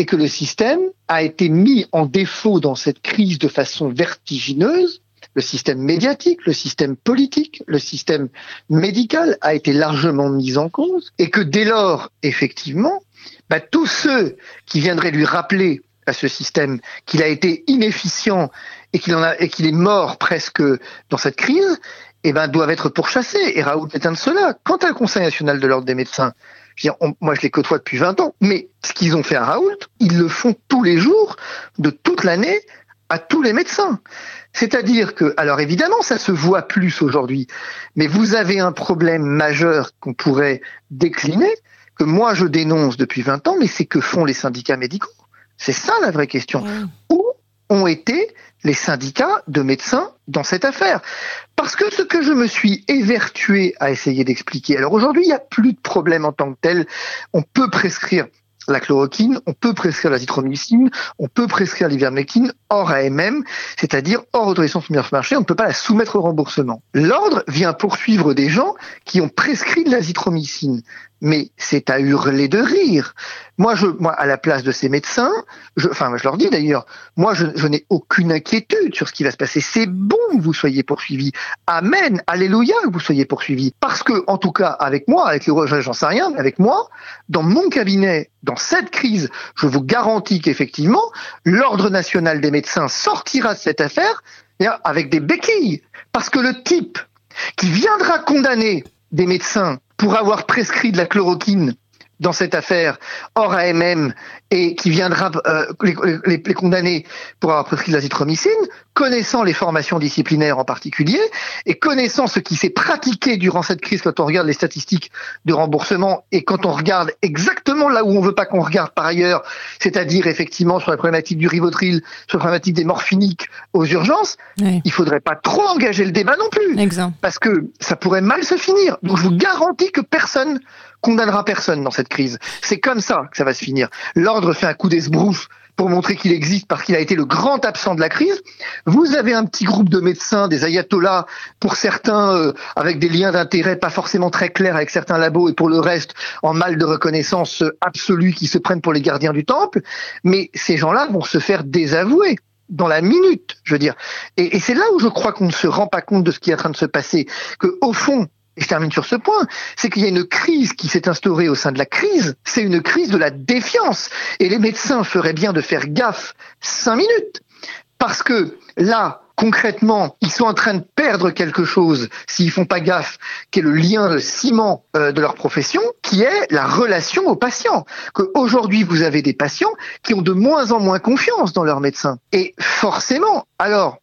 et que le système a été mis en défaut dans cette crise de façon vertigineuse. Le système médiatique, le système politique, le système médical a été largement mis en cause, et que dès lors, effectivement, bah, tous ceux qui viendraient lui rappeler à ce système qu'il a été inefficient et qu'il est mort presque dans cette crise, eh ben doivent être pourchassés. Et Raoult est un de ceux-là. Quant à Conseil national de l'ordre des médecins, je veux dire, on- moi je les côtoie depuis 20 ans, mais ce qu'ils ont fait à Raoult, ils le font tous les jours, de toute l'année, à tous les médecins. C'est-à-dire que, alors évidemment, ça se voit plus aujourd'hui, mais vous avez un problème majeur qu'on pourrait décliner, que moi je dénonce depuis 20 ans, mais c'est que font les syndicats médicaux. C'est ça la vraie question. Où ont été les syndicats de médecins dans cette affaire Parce que ce que je me suis évertué à essayer d'expliquer, alors aujourd'hui il n'y a plus de problème en tant que tel, on peut prescrire la chloroquine, on peut prescrire l'azithromycine, on peut prescrire l'ivermectine hors AMM, c'est-à-dire hors autorisation de marché, on ne peut pas la soumettre au remboursement. L'ordre vient poursuivre des gens qui ont prescrit de l'azithromycine. Mais c'est à hurler de rire. Moi, je, moi, à la place de ces médecins, je, enfin, je leur dis d'ailleurs, moi, je, n'ai aucune inquiétude sur ce qui va se passer. C'est bon que vous soyez poursuivis. Amen, alléluia que vous soyez poursuivis. Parce que, en tout cas, avec moi, avec les j'en sais rien, mais avec moi, dans mon cabinet, dans cette crise, je vous garantis qu'effectivement, l'ordre national des médecins sortira de cette affaire avec des béquilles. Parce que le type qui viendra condamner des médecins pour avoir prescrit de la chloroquine dans cette affaire hors AMM et qui viendra euh, les, les, condamner pour avoir prescrit de l'azithromycine, connaissant les formations disciplinaires en particulier et connaissant ce qui s'est pratiqué durant cette crise quand on regarde les statistiques de remboursement et quand on regarde exactement là où on veut pas qu'on regarde par ailleurs, c'est-à-dire effectivement sur la problématique du rivotril, sur la problématique des morphiniques aux urgences, oui. il faudrait pas trop engager le débat non plus, Exemple. parce que ça pourrait mal se finir. Donc je vous garantis que personne condamnera personne dans cette crise. C'est comme ça que ça va se finir. L'ordre fait un coup d'esbrouf pour montrer qu'il existe parce qu'il a été le grand absent de la crise. Vous avez un petit groupe de médecins, des ayatollahs, pour certains euh, avec des liens d'intérêt pas forcément très clairs avec certains labos et pour le reste en mal de reconnaissance absolue qui se prennent pour les gardiens du temple. Mais ces gens-là vont se faire désavouer dans la minute, je veux dire. Et, et c'est là où je crois qu'on ne se rend pas compte de ce qui est en train de se passer, que au fond, et je termine sur ce point, c'est qu'il y a une crise qui s'est instaurée au sein de la crise, c'est une crise de la défiance. Et les médecins feraient bien de faire gaffe cinq minutes. Parce que là, concrètement, ils sont en train de perdre quelque chose s'ils font pas gaffe, qui est le lien, le ciment euh, de leur profession, qui est la relation aux patients. Que aujourd'hui vous avez des patients qui ont de moins en moins confiance dans leurs médecins. Et forcément, alors,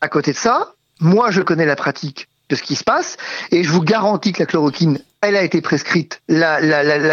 à côté de ça, moi je connais la pratique de ce qui se passe. Et je vous garantis que la chloroquine, elle a été prescrite, la, la, elle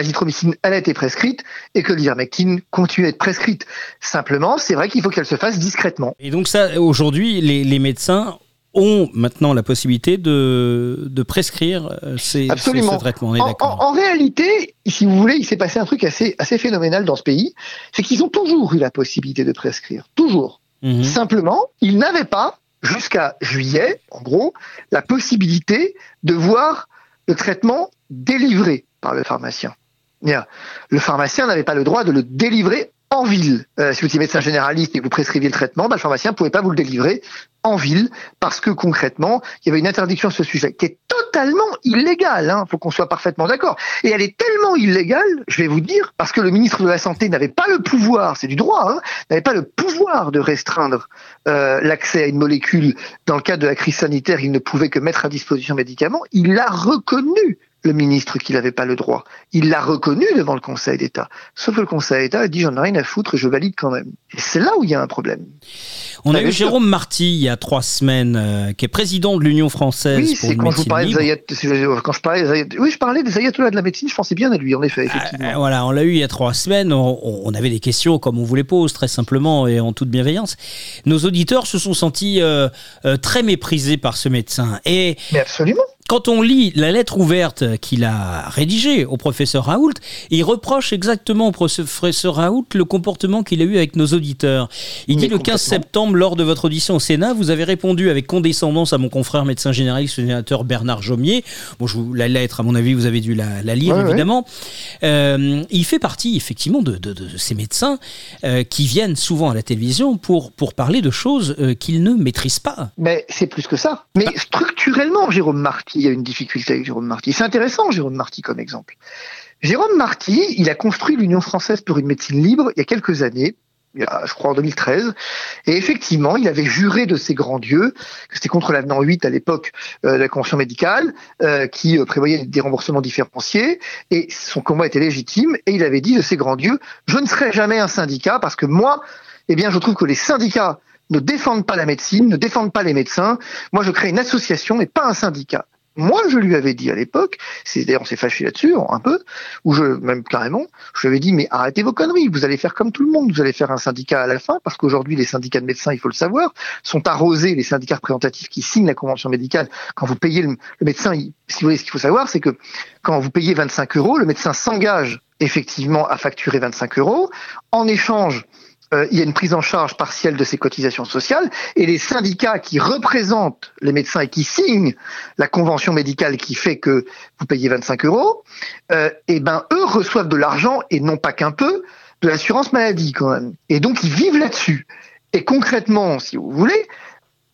a été prescrite, et que l'ivermectine continue à être prescrite. Simplement, c'est vrai qu'il faut qu'elle se fasse discrètement. Et donc ça, aujourd'hui, les, les médecins ont maintenant la possibilité de, de prescrire ces, Absolument. ces, ce traitement. On est En, d'accord. en- en réalité, si vous voulez, il s'est passé un truc assez, assez phénoménal dans ce pays, c'est qu'ils ont toujours eu la possibilité de prescrire. Toujours. Mhm. Simplement, ils n'avaient pas, jusqu'à juillet, en gros, la possibilité de voir le traitement délivré par le pharmacien. Le pharmacien n'avait pas le droit de le délivrer en ville. Euh, si vous étiez médecin généraliste et que vous prescriviez le traitement, bah, le pharmacien ne pouvait pas vous le délivrer en ville parce que concrètement, il y avait une interdiction sur ce sujet qui est totalement illégale. Il faut qu'on soit parfaitement d'accord. Et elle est tellement illégale, je vais vous dire, parce que le ministre de la Santé n'avait pas le pouvoir, c'est du droit, hein, n'avait pas le pouvoir de restreindre euh, l'accès à une molécule dans le cadre de la crise sanitaire. Il ne pouvait que mettre à disposition médicaments. Il l'a reconnu le ministre qu'il n'avait pas le droit. Il l'a reconnu devant le Conseil d'État. Sauf que le Conseil d'État a dit j'en ai rien à foutre, je valide quand même. Et c'est là où il y a un problème. On a Bien eu. Jérôme Marty il y a trois semaines, euh, qui est président de l'Union française Oui, c'est une quand je parlais c'est- quand je parlais des oui, je parlais des ayatollahs de la médecine, je pensais bien à lui, en effet, effectivement. Euh, voilà, on l'a eu il y a trois semaines. On, on avait des questions comme on vous les pose, très simplement et en toute bienveillance. Nos auditeurs se sont sentis euh, euh, très méprisés par ce médecin. Et Mais absolument. Quand on lit la lettre ouverte qu'il a rédigée au professeur Raoult, il reproche exactement au professeur Raoult le comportement qu'il a eu avec nos auditeurs. Il Mais dit le 15 complètement. septembre, lors de votre audition au Sénat, vous avez répondu avec condescendance à mon confrère médecin généraliste, le sénateur Bernard Jomier. Bon, je vous, la lettre, à mon avis, vous avez dû la, la lire, Ouais, ouais. évidemment. Euh, il fait partie, effectivement, de, de- de ces médecins euh, qui viennent souvent à la télévision pour, pour parler de choses euh, qu'ils ne maîtrisent pas. Mais c'est plus que ça. Mais structurellement, Jérôme Marty, y a une difficulté avec Jérôme Marty. C'est intéressant, Jérôme Marty, comme exemple. Jérôme Marty, il a construit l'Union française pour une médecine libre il y a quelques années. il je crois en 2013, et effectivement, il avait juré de ses grands dieux, que c'était contre l'avenant 8 à l'époque euh, de la convention médicale, euh, qui euh, prévoyait des remboursements différenciés, et son combat était légitime, et il avait dit de ses grands dieux, je ne serai jamais un syndicat, parce que moi, eh bien, je trouve que les syndicats ne défendent pas la médecine, ne défendent pas les médecins. Moi, je crée une association et pas un syndicat. Moi, je lui avais dit à l'époque, c'est d'ailleurs on s'est fâché là-dessus un peu, ou je même carrément, je lui avais dit mais arrêtez vos conneries, vous allez faire comme tout le monde, vous allez faire un syndicat à la fin parce qu'aujourd'hui les syndicats de médecins, il faut le savoir, sont arrosés les syndicats représentatifs qui signent la convention médicale. Quand vous payez le, médecin, si vous voulez, ce qu'il faut savoir, c'est que quand vous payez 25 euros, le médecin s'engage effectivement à facturer 25 euros en échange euh, il y a une prise en charge partielle de ces cotisations sociales et les syndicats qui représentent les médecins et qui signent la convention médicale qui fait que vous payez 25 euros, euh, et ben eux reçoivent de l'argent et non pas qu'un peu de l'assurance maladie quand même. Et donc ils vivent là-dessus. Et concrètement, si vous voulez,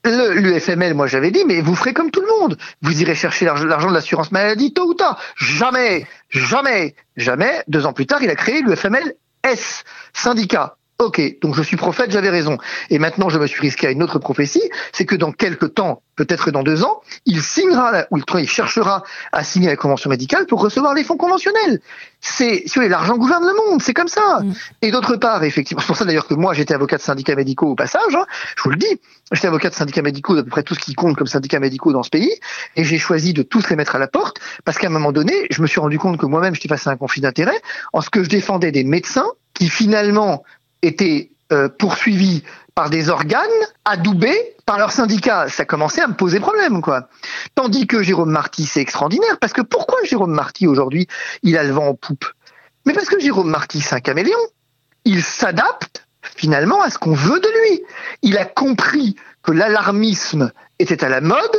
L'UFML, moi j'avais dit, mais vous ferez comme tout le monde. Vous irez chercher l'argent de l'assurance maladie tôt ou tard. Jamais, jamais, jamais. Deux ans plus tard, il a créé l'UFML S, syndicat. Ok, donc je suis prophète, j'avais raison. Et maintenant, je me suis risqué à une autre prophétie, c'est que dans quelques temps, peut-être dans deux ans, il signera, ou il cherchera à signer la convention médicale pour recevoir les fonds conventionnels. C'est, si vous voulez, l'argent gouverne le monde, c'est comme ça. Mm. Et d'autre part, effectivement, c'est pour ça d'ailleurs que moi, j'étais avocat de syndicats médicaux au passage, hein, je vous le dis, j'étais avocat de syndicats médicaux d'à peu près tout ce qui compte comme syndicats médicaux dans ce pays, et j'ai choisi de tous les mettre à la porte, parce qu'à un moment donné, je me suis rendu compte que moi-même, j'étais face à un conflit d'intérêts, en ce que je défendais des médecins qui finalement étaient euh, poursuivis par des organes adoubés par leurs syndicats. Ça commençait à me poser problème, quoi. Tandis que Jérôme Marty, c'est extraordinaire, parce que pourquoi Jérôme Marty, aujourd'hui, il a le vent en poupe? Mais parce que Jérôme Marty, c'est un caméléon. Il s'adapte, finalement, à ce qu'on veut de lui. Il a compris que l'alarmisme était à la mode,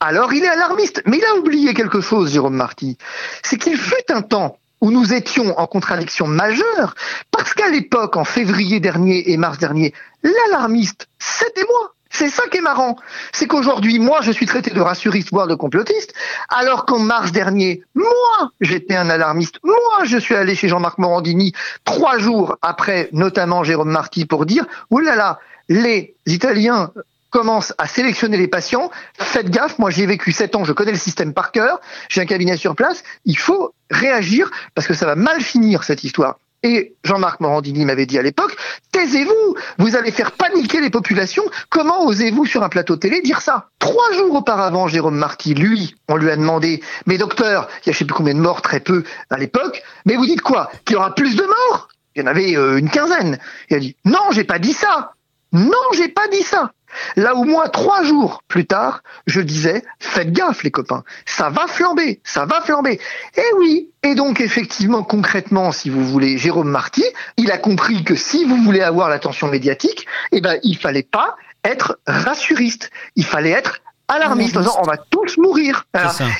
alors il est alarmiste. Mais il a oublié quelque chose, Jérôme Marty. C'est qu'il fut un temps où nous étions en contradiction majeure, parce qu'à l'époque, en février dernier et mars dernier, l'alarmiste, c'était moi. C'est ça qui est marrant. C'est qu'aujourd'hui, moi, je suis traité de rassuriste, voire de complotiste, alors qu'en mars dernier, moi, j'étais un alarmiste. Moi, je suis allé chez Jean-Marc Morandini trois jours après, notamment Jérôme Marty, pour dire, oulala, là, les Italiens commence à sélectionner les patients. Faites gaffe, moi j'ai vécu 7 ans, je connais le système par cœur, j'ai un cabinet sur place, il faut réagir parce que ça va mal finir cette histoire. Et Jean-Marc Morandini m'avait dit à l'époque, taisez-vous, vous allez faire paniquer les populations, comment osez-vous sur un plateau télé dire ça? Trois jours auparavant, Jérôme Marty, lui, on lui a demandé, mais docteur, il y a je sais plus combien de morts, très peu à l'époque, mais vous dites quoi? Qu'il y aura plus de morts? Il y en avait euh, une quinzaine. Il a dit, non, j'ai pas dit ça. Non, j'ai pas dit ça. Là où moi, trois jours plus tard, je disais, faites gaffe les copains, ça va flamber, ça va flamber. Eh oui, et donc effectivement, concrètement, si vous voulez, Jérôme Marty, il a compris que si vous voulez avoir l'attention médiatique, eh ben, il fallait pas être rassuriste, il fallait être alarmiste, en disant on va tous mourir.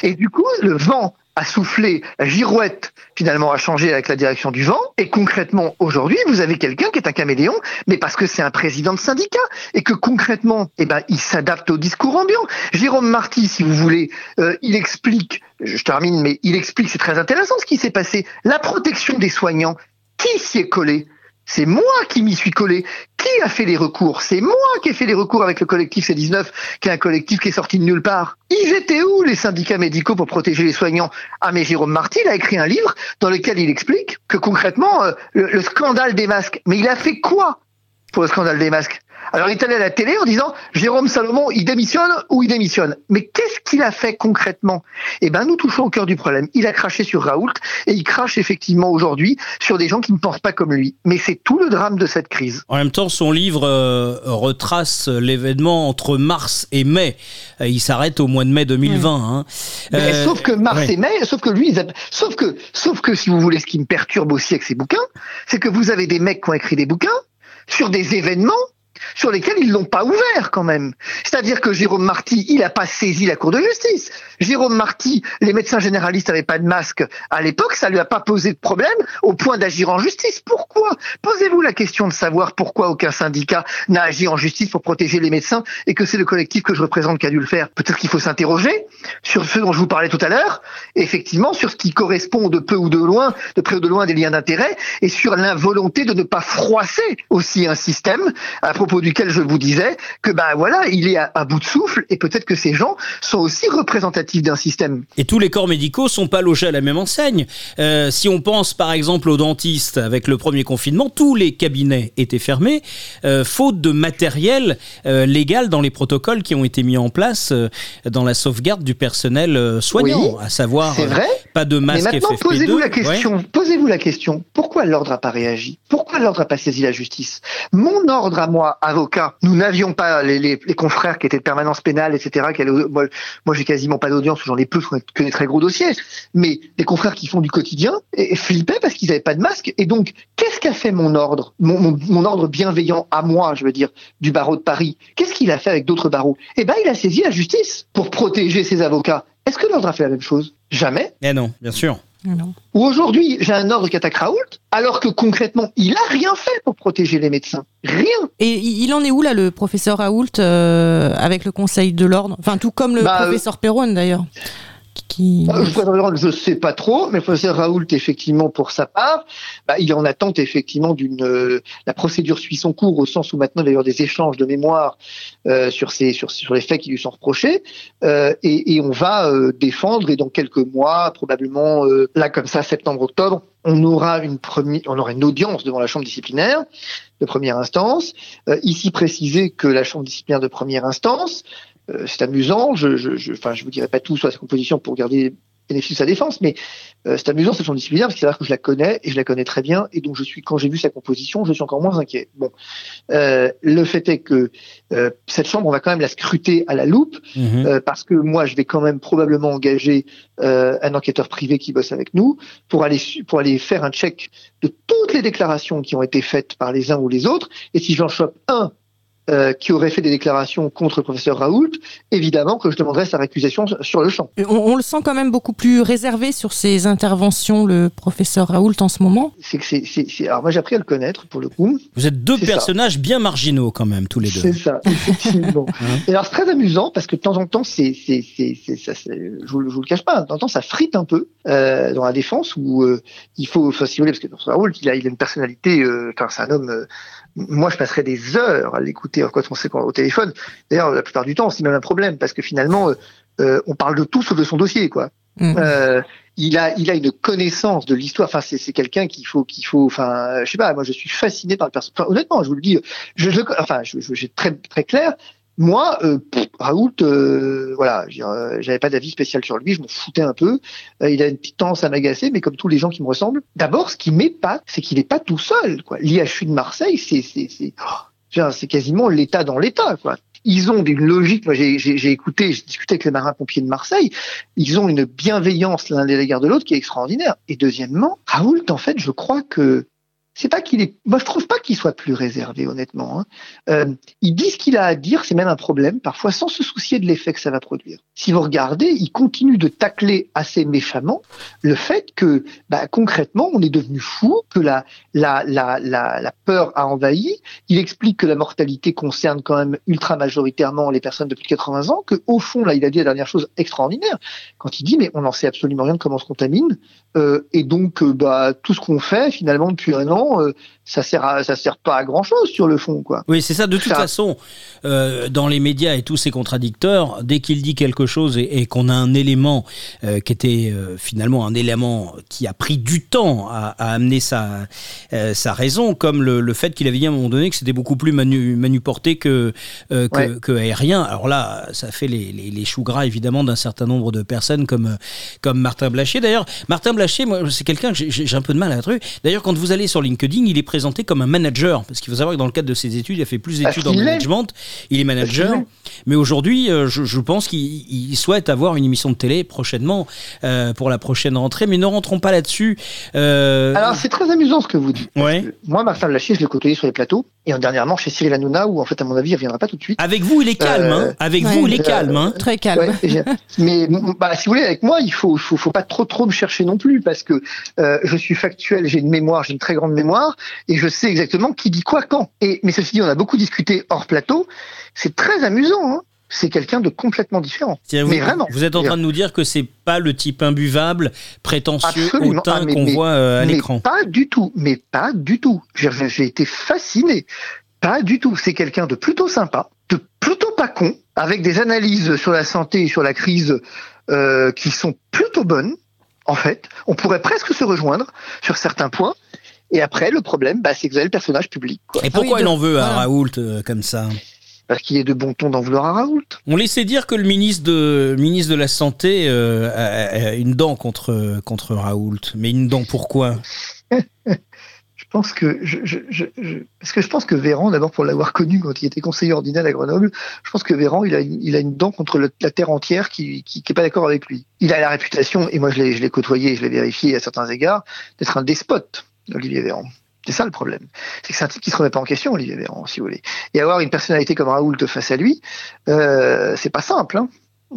Et du coup, le vent a soufflé, la girouette finalement a changé avec la direction du vent. Et concrètement, aujourd'hui, vous avez quelqu'un qui est un caméléon, mais parce que c'est un président de syndicat et que concrètement, eh ben, il s'adapte au discours ambiant. Jérôme Marty, si vous voulez, euh, il explique, je termine, mais il explique, c'est très intéressant ce qui s'est passé, la protection des soignants. Qui s'y est collé c'est moi qui m'y suis collé. Qui a fait les recours? C'est moi qui ai fait les recours avec le collectif C19, qui est un collectif qui est sorti de nulle part. Ils étaient où les syndicats médicaux pour protéger les soignants? Ah mais Jérôme Marty a écrit un livre dans lequel il explique que concrètement, euh, le scandale des masques, mais il a fait quoi pour le scandale des masques? Alors il est allé à la télé en disant Jérôme Salomon, il démissionne ou il démissionne. Mais qu'est-ce qu'il a fait concrètement? Eh ben nous touchons au cœur du problème. Il a craché sur Raoult et il crache effectivement aujourd'hui sur des gens qui ne pensent pas comme lui. Mais c'est tout le drame de cette crise. En même temps, son livre euh, retrace l'événement entre mars et mai. Euh, il s'arrête au mois de mai 2020. Hein. Euh, sauf que mars et mai, sauf que lui, sauf que, sauf que si vous voulez, ce qui me perturbe aussi avec ces bouquins, c'est que vous avez des mecs qui ont écrit des bouquins sur des événements sur lesquels ils l'ont pas ouvert quand même. C'est-à-dire que Jérôme Marty, il n'a pas saisi la Cour de justice. Jérôme Marty, les médecins généralistes n'avaient pas de masque à l'époque, ça lui a pas posé de problème au point d'agir en justice. Pourquoi? Posez-vous la question de savoir pourquoi aucun syndicat n'a agi en justice pour protéger les médecins et que c'est le collectif que je représente qui a dû le faire. Peut-être qu'il faut s'interroger sur ce dont je vous parlais tout à l'heure, effectivement sur ce qui correspond de peu ou de loin, de près ou de loin des liens d'intérêt et sur l'involonté de ne pas froisser aussi un système à propos duquel je vous disais que ben voilà, il est à, bout de souffle et peut-être que ces gens sont aussi représentatifs d'un système. Et tous les corps médicaux sont pas logés à la même enseigne. Euh, si on pense par exemple aux dentistes avec le premier confinement, tous les cabinets étaient fermés, euh, faute de matériel euh, légal dans les protocoles qui ont été mis en place dans la sauvegarde du personnel soignant, à savoir vrai, pas de masque mais maintenant, Posez-vous la question. Posez-vous la question. Pourquoi l'ordre n'a pas réagi? Pourquoi l'ordre n'a pas saisi la justice? Mon ordre à moi, avocat, nous n'avions pas les, confrères qui étaient de permanence pénale, etc. Moi, j'ai quasiment pas d'audience, j'en ai peu que des très gros dossiers. Mais les confrères qui font du quotidien et, flippaient parce qu'ils n'avaient pas de masque. Et donc, qu'est-ce qu'a fait mon ordre, mon, ordre bienveillant à moi, je veux dire, du barreau de Paris? Qu'est-ce qu'il a fait avec d'autres barreaux? Eh ben, il a saisi la justice pour protéger ses avocats. Est-ce que l'ordre a fait la même chose? Jamais. Eh non, bien sûr. Ou aujourd'hui, j'ai un ordre qui attaque Raoult, alors que concrètement, il a rien fait pour protéger les médecins. Rien. Et il en est où là, le professeur Raoult, euh, avec le Conseil de l'ordre? Enfin, tout comme le bah, professeur Perron d'ailleurs. Bah, je ne sais pas trop, mais professeur Raoult, effectivement, pour sa part, bah, il est en attente effectivement d'une. Euh, la procédure suit son cours au sens où maintenant d'ailleurs des échanges de mémoire euh, sur, les faits qui lui sont reprochés, euh, et, on va euh, défendre et dans quelques mois, probablement euh, là comme ça, septembre-octobre, on aura une première, on aura une audience devant la chambre disciplinaire de première instance. ici préciser que la chambre disciplinaire de première instance euh, c'est amusant. Je, je, je, enfin, je vous dirai pas tout sur sa composition pour garder bénéfice de sa défense, mais euh, c'est amusant cette disciplinaire parce qu'il s'avère que je la connais et je la connais très bien et donc je suis quand j'ai vu sa composition, je suis encore moins inquiet. Bon, euh, le fait est que euh, cette chambre, on va quand même la scruter à la loupe mhm. euh, parce que moi, je vais quand même probablement engager un enquêteur privé qui bosse avec nous pour aller pour aller faire un check de toutes les déclarations qui ont été faites par les uns ou les autres et si j'en chope un euh, qui aurait fait des déclarations contre le professeur Raoult, évidemment que je demanderais sa récusation sur le champ. On, on, le sent quand même beaucoup plus réservé sur ses interventions, le professeur Raoult, en ce moment. C'est que c'est, alors moi j'ai appris à le connaître pour le coup. Vous êtes deux personnages bien marginaux quand même tous les deux. C'est ça, effectivement. Et alors c'est très amusant parce que de temps en temps, c'est, c'est, c'est, ça, je, vous, je vous le cache pas, de temps en temps ça frite un peu euh, dans la défense où euh, il faut, enfin si vous voulez, parce que le professeur Raoult, il a, il a une personnalité, euh, enfin c'est un homme euh, moi, je passerais des heures à l'écouter quand on sait au téléphone. D'ailleurs, la plupart du temps, c'est même un problème parce que finalement, euh, euh, on parle de tout sauf de son dossier, quoi. Mmh. Euh, il a, il a une connaissance de l'histoire. Enfin, c'est, c'est quelqu'un qu'il faut, qu'il faut. Enfin, je sais pas. Moi, je suis fasciné par le personnage. Enfin, honnêtement, je vous le dis. Je, je enfin, je, je, j'ai très, très clair. Moi, euh, Raoult, euh, voilà, j'avais pas d'avis spécial sur lui, je m'en foutais un peu. Euh, il a une petite tendance à m'agacer, mais comme tous les gens qui me ressemblent. D'abord, ce qui m'épate, c'est qu'il n'est pas tout seul. Quoi. L'IHU de Marseille, c'est, c'est, c'est, oh, c'est quasiment l'État dans l'État. Quoi. Ils ont une logique. Moi, j'ai, écouté, j'ai discuté avec les marins-pompiers de Marseille. Ils ont une bienveillance l'un des l'égard de l'autre qui est extraordinaire. Et deuxièmement, Raoult, en fait, je crois que c'est pas qu'il est. Moi, je trouve pas qu'il soit plus réservé, honnêtement. Hein. Euh, il dit ce qu'il a à dire, c'est même un problème, parfois sans se soucier de l'effet que ça va produire. Si vous regardez, il continue de tacler assez méchamment le fait que, bah, concrètement, on est devenu fou, que la, la, la, la, la peur a envahi. Il explique que la mortalité concerne quand même ultra majoritairement les personnes de plus de 80 ans, que au fond, là, il a dit la dernière chose extraordinaire quand il dit, mais on n'en sait absolument rien de comment on se contamine, euh, et donc, euh, bah, tout ce qu'on fait finalement depuis un an euh, ça sert à, ça sert pas à grand chose sur le fond, quoi. Oui, c'est ça. De toute façon, euh, dans les médias et tous ces contradicteurs, dès qu'il dit quelque chose et, et qu'on a un élément euh, qui était euh, finalement un élément qui a pris du temps à, à amener sa sa raison, comme le, le fait qu'il avait dit à un moment donné que c'était beaucoup plus manu, manuporté que que, ouais. que, aérien. Alors là, ça fait les, les, les choux gras évidemment d'un certain nombre de personnes comme comme Martin Blachier. D'ailleurs, Martin Blachier, moi, c'est quelqu'un que j'ai un peu de mal à trouver. D'ailleurs, quand vous allez sur LinkedIn, il est présenté comme un manager, parce qu'il faut savoir que dans le cadre de ses études, il a fait plus d'études en management, il est manager, mais aujourd'hui, euh, je, je, pense qu'il souhaite avoir une émission de télé prochainement, euh, pour la prochaine rentrée, mais ne rentrons pas là-dessus. Euh... Alors, c'est très amusant ce que vous dites. Ouais. Moi, Martin Lachier, je l'ai côtoyé sur les plateaux, et en dernièrement chez Cyril Hanouna, où en fait, à mon avis, il reviendra pas tout de suite. Avec vous, il est calme, hein. Avec ouais, vous, il est calme, hein. Très calme. Ouais, mais bah, si vous voulez, avec moi, il faut, faut, faut pas trop, trop me chercher non plus, parce que euh, je suis factuel, j'ai une mémoire, j'ai une très grande mémoire, et je sais exactement qui dit quoi quand. Et mais ceci dit, on a beaucoup discuté hors plateau. C'est très amusant. Hein c'est quelqu'un de complètement différent. Vous, mais vraiment. Vous êtes en train de nous dire que c'est pas le type imbuvable, prétentieux, Absolument. hautain ah, qu'on voit euh, à l'écran. Pas du tout, mais pas du tout. J'ai été fasciné. Pas du tout. C'est quelqu'un de plutôt sympa, de plutôt pas con, avec des analyses sur la santé et sur la crise euh, qui sont plutôt bonnes. En fait, on pourrait presque se rejoindre sur certains points. Et après, le problème, bah, c'est que vous avez le personnage public. Quoi. Et pourquoi ah oui, il en veut voilà. à Raoult euh, comme ça? Parce qu'il est de bon ton d'en vouloir à Raoult. On laissait dire que le ministre de, ministre de la Santé euh, a, a, une dent contre, contre Raoult. Mais une dent pourquoi? Je pense que je, je, je, parce que je pense que Véran, d'abord pour l'avoir connu quand il était conseiller ordinaire à Grenoble, je pense que Véran, il a une, il a une dent contre le, la terre entière qui, qui, qui est pas d'accord avec lui. Il a la réputation, et moi je l'ai, je l'ai côtoyé, je l'ai vérifié à certains égards, d'être un despote, Olivier Véran. C'est ça le problème. C'est que c'est un type qui se remet pas en question, Olivier Véran, si vous voulez. Et avoir une personnalité comme Raoult face à lui, euh, c'est pas simple. Hein.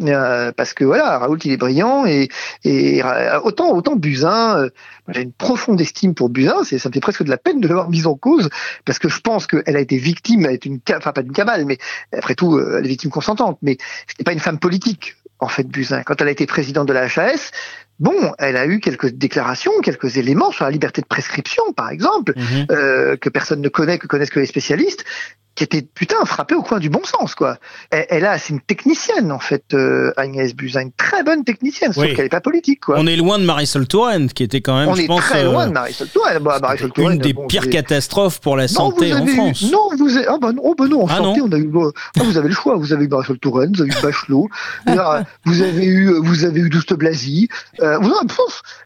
Euh, parce que voilà, Raoult il est brillant et, euh, autant autant Buzyn, euh, j'ai une profonde estime pour Buzyn, c'est ça me fait presque de la peine de l'avoir mise en cause parce que je pense qu'elle a été victime, elle est une enfin pas d'une cabale, mais après tout elle est victime consentante, mais c'était pas une femme politique en fait Buzyn. Quand elle a été présidente de la HAS, Bon, elle a eu quelques déclarations, quelques éléments sur la liberté de prescription, par exemple, mhm. euh, que personne ne connaît, que connaissent que les spécialistes, qui était putain frappée au coin du bon sens quoi. Elle, a c'est une technicienne en fait euh, Agnès Buzyn, une très bonne technicienne sauf qu'elle est pas politique quoi. On est loin de Marisol Touraine qui était quand même on je est pense très loin euh, de Marisol Touraine. Bah, Marisol Touraine une des pires catastrophes pour la santé en France. non, vous avez, ah bah non, oh bah non en ah santé on a eu ah, vous avez le choix, vous avez eu Marisol Touraine, vous avez eu Bachelot, vous avez eu vous avez eu Douste Blasi. Euh,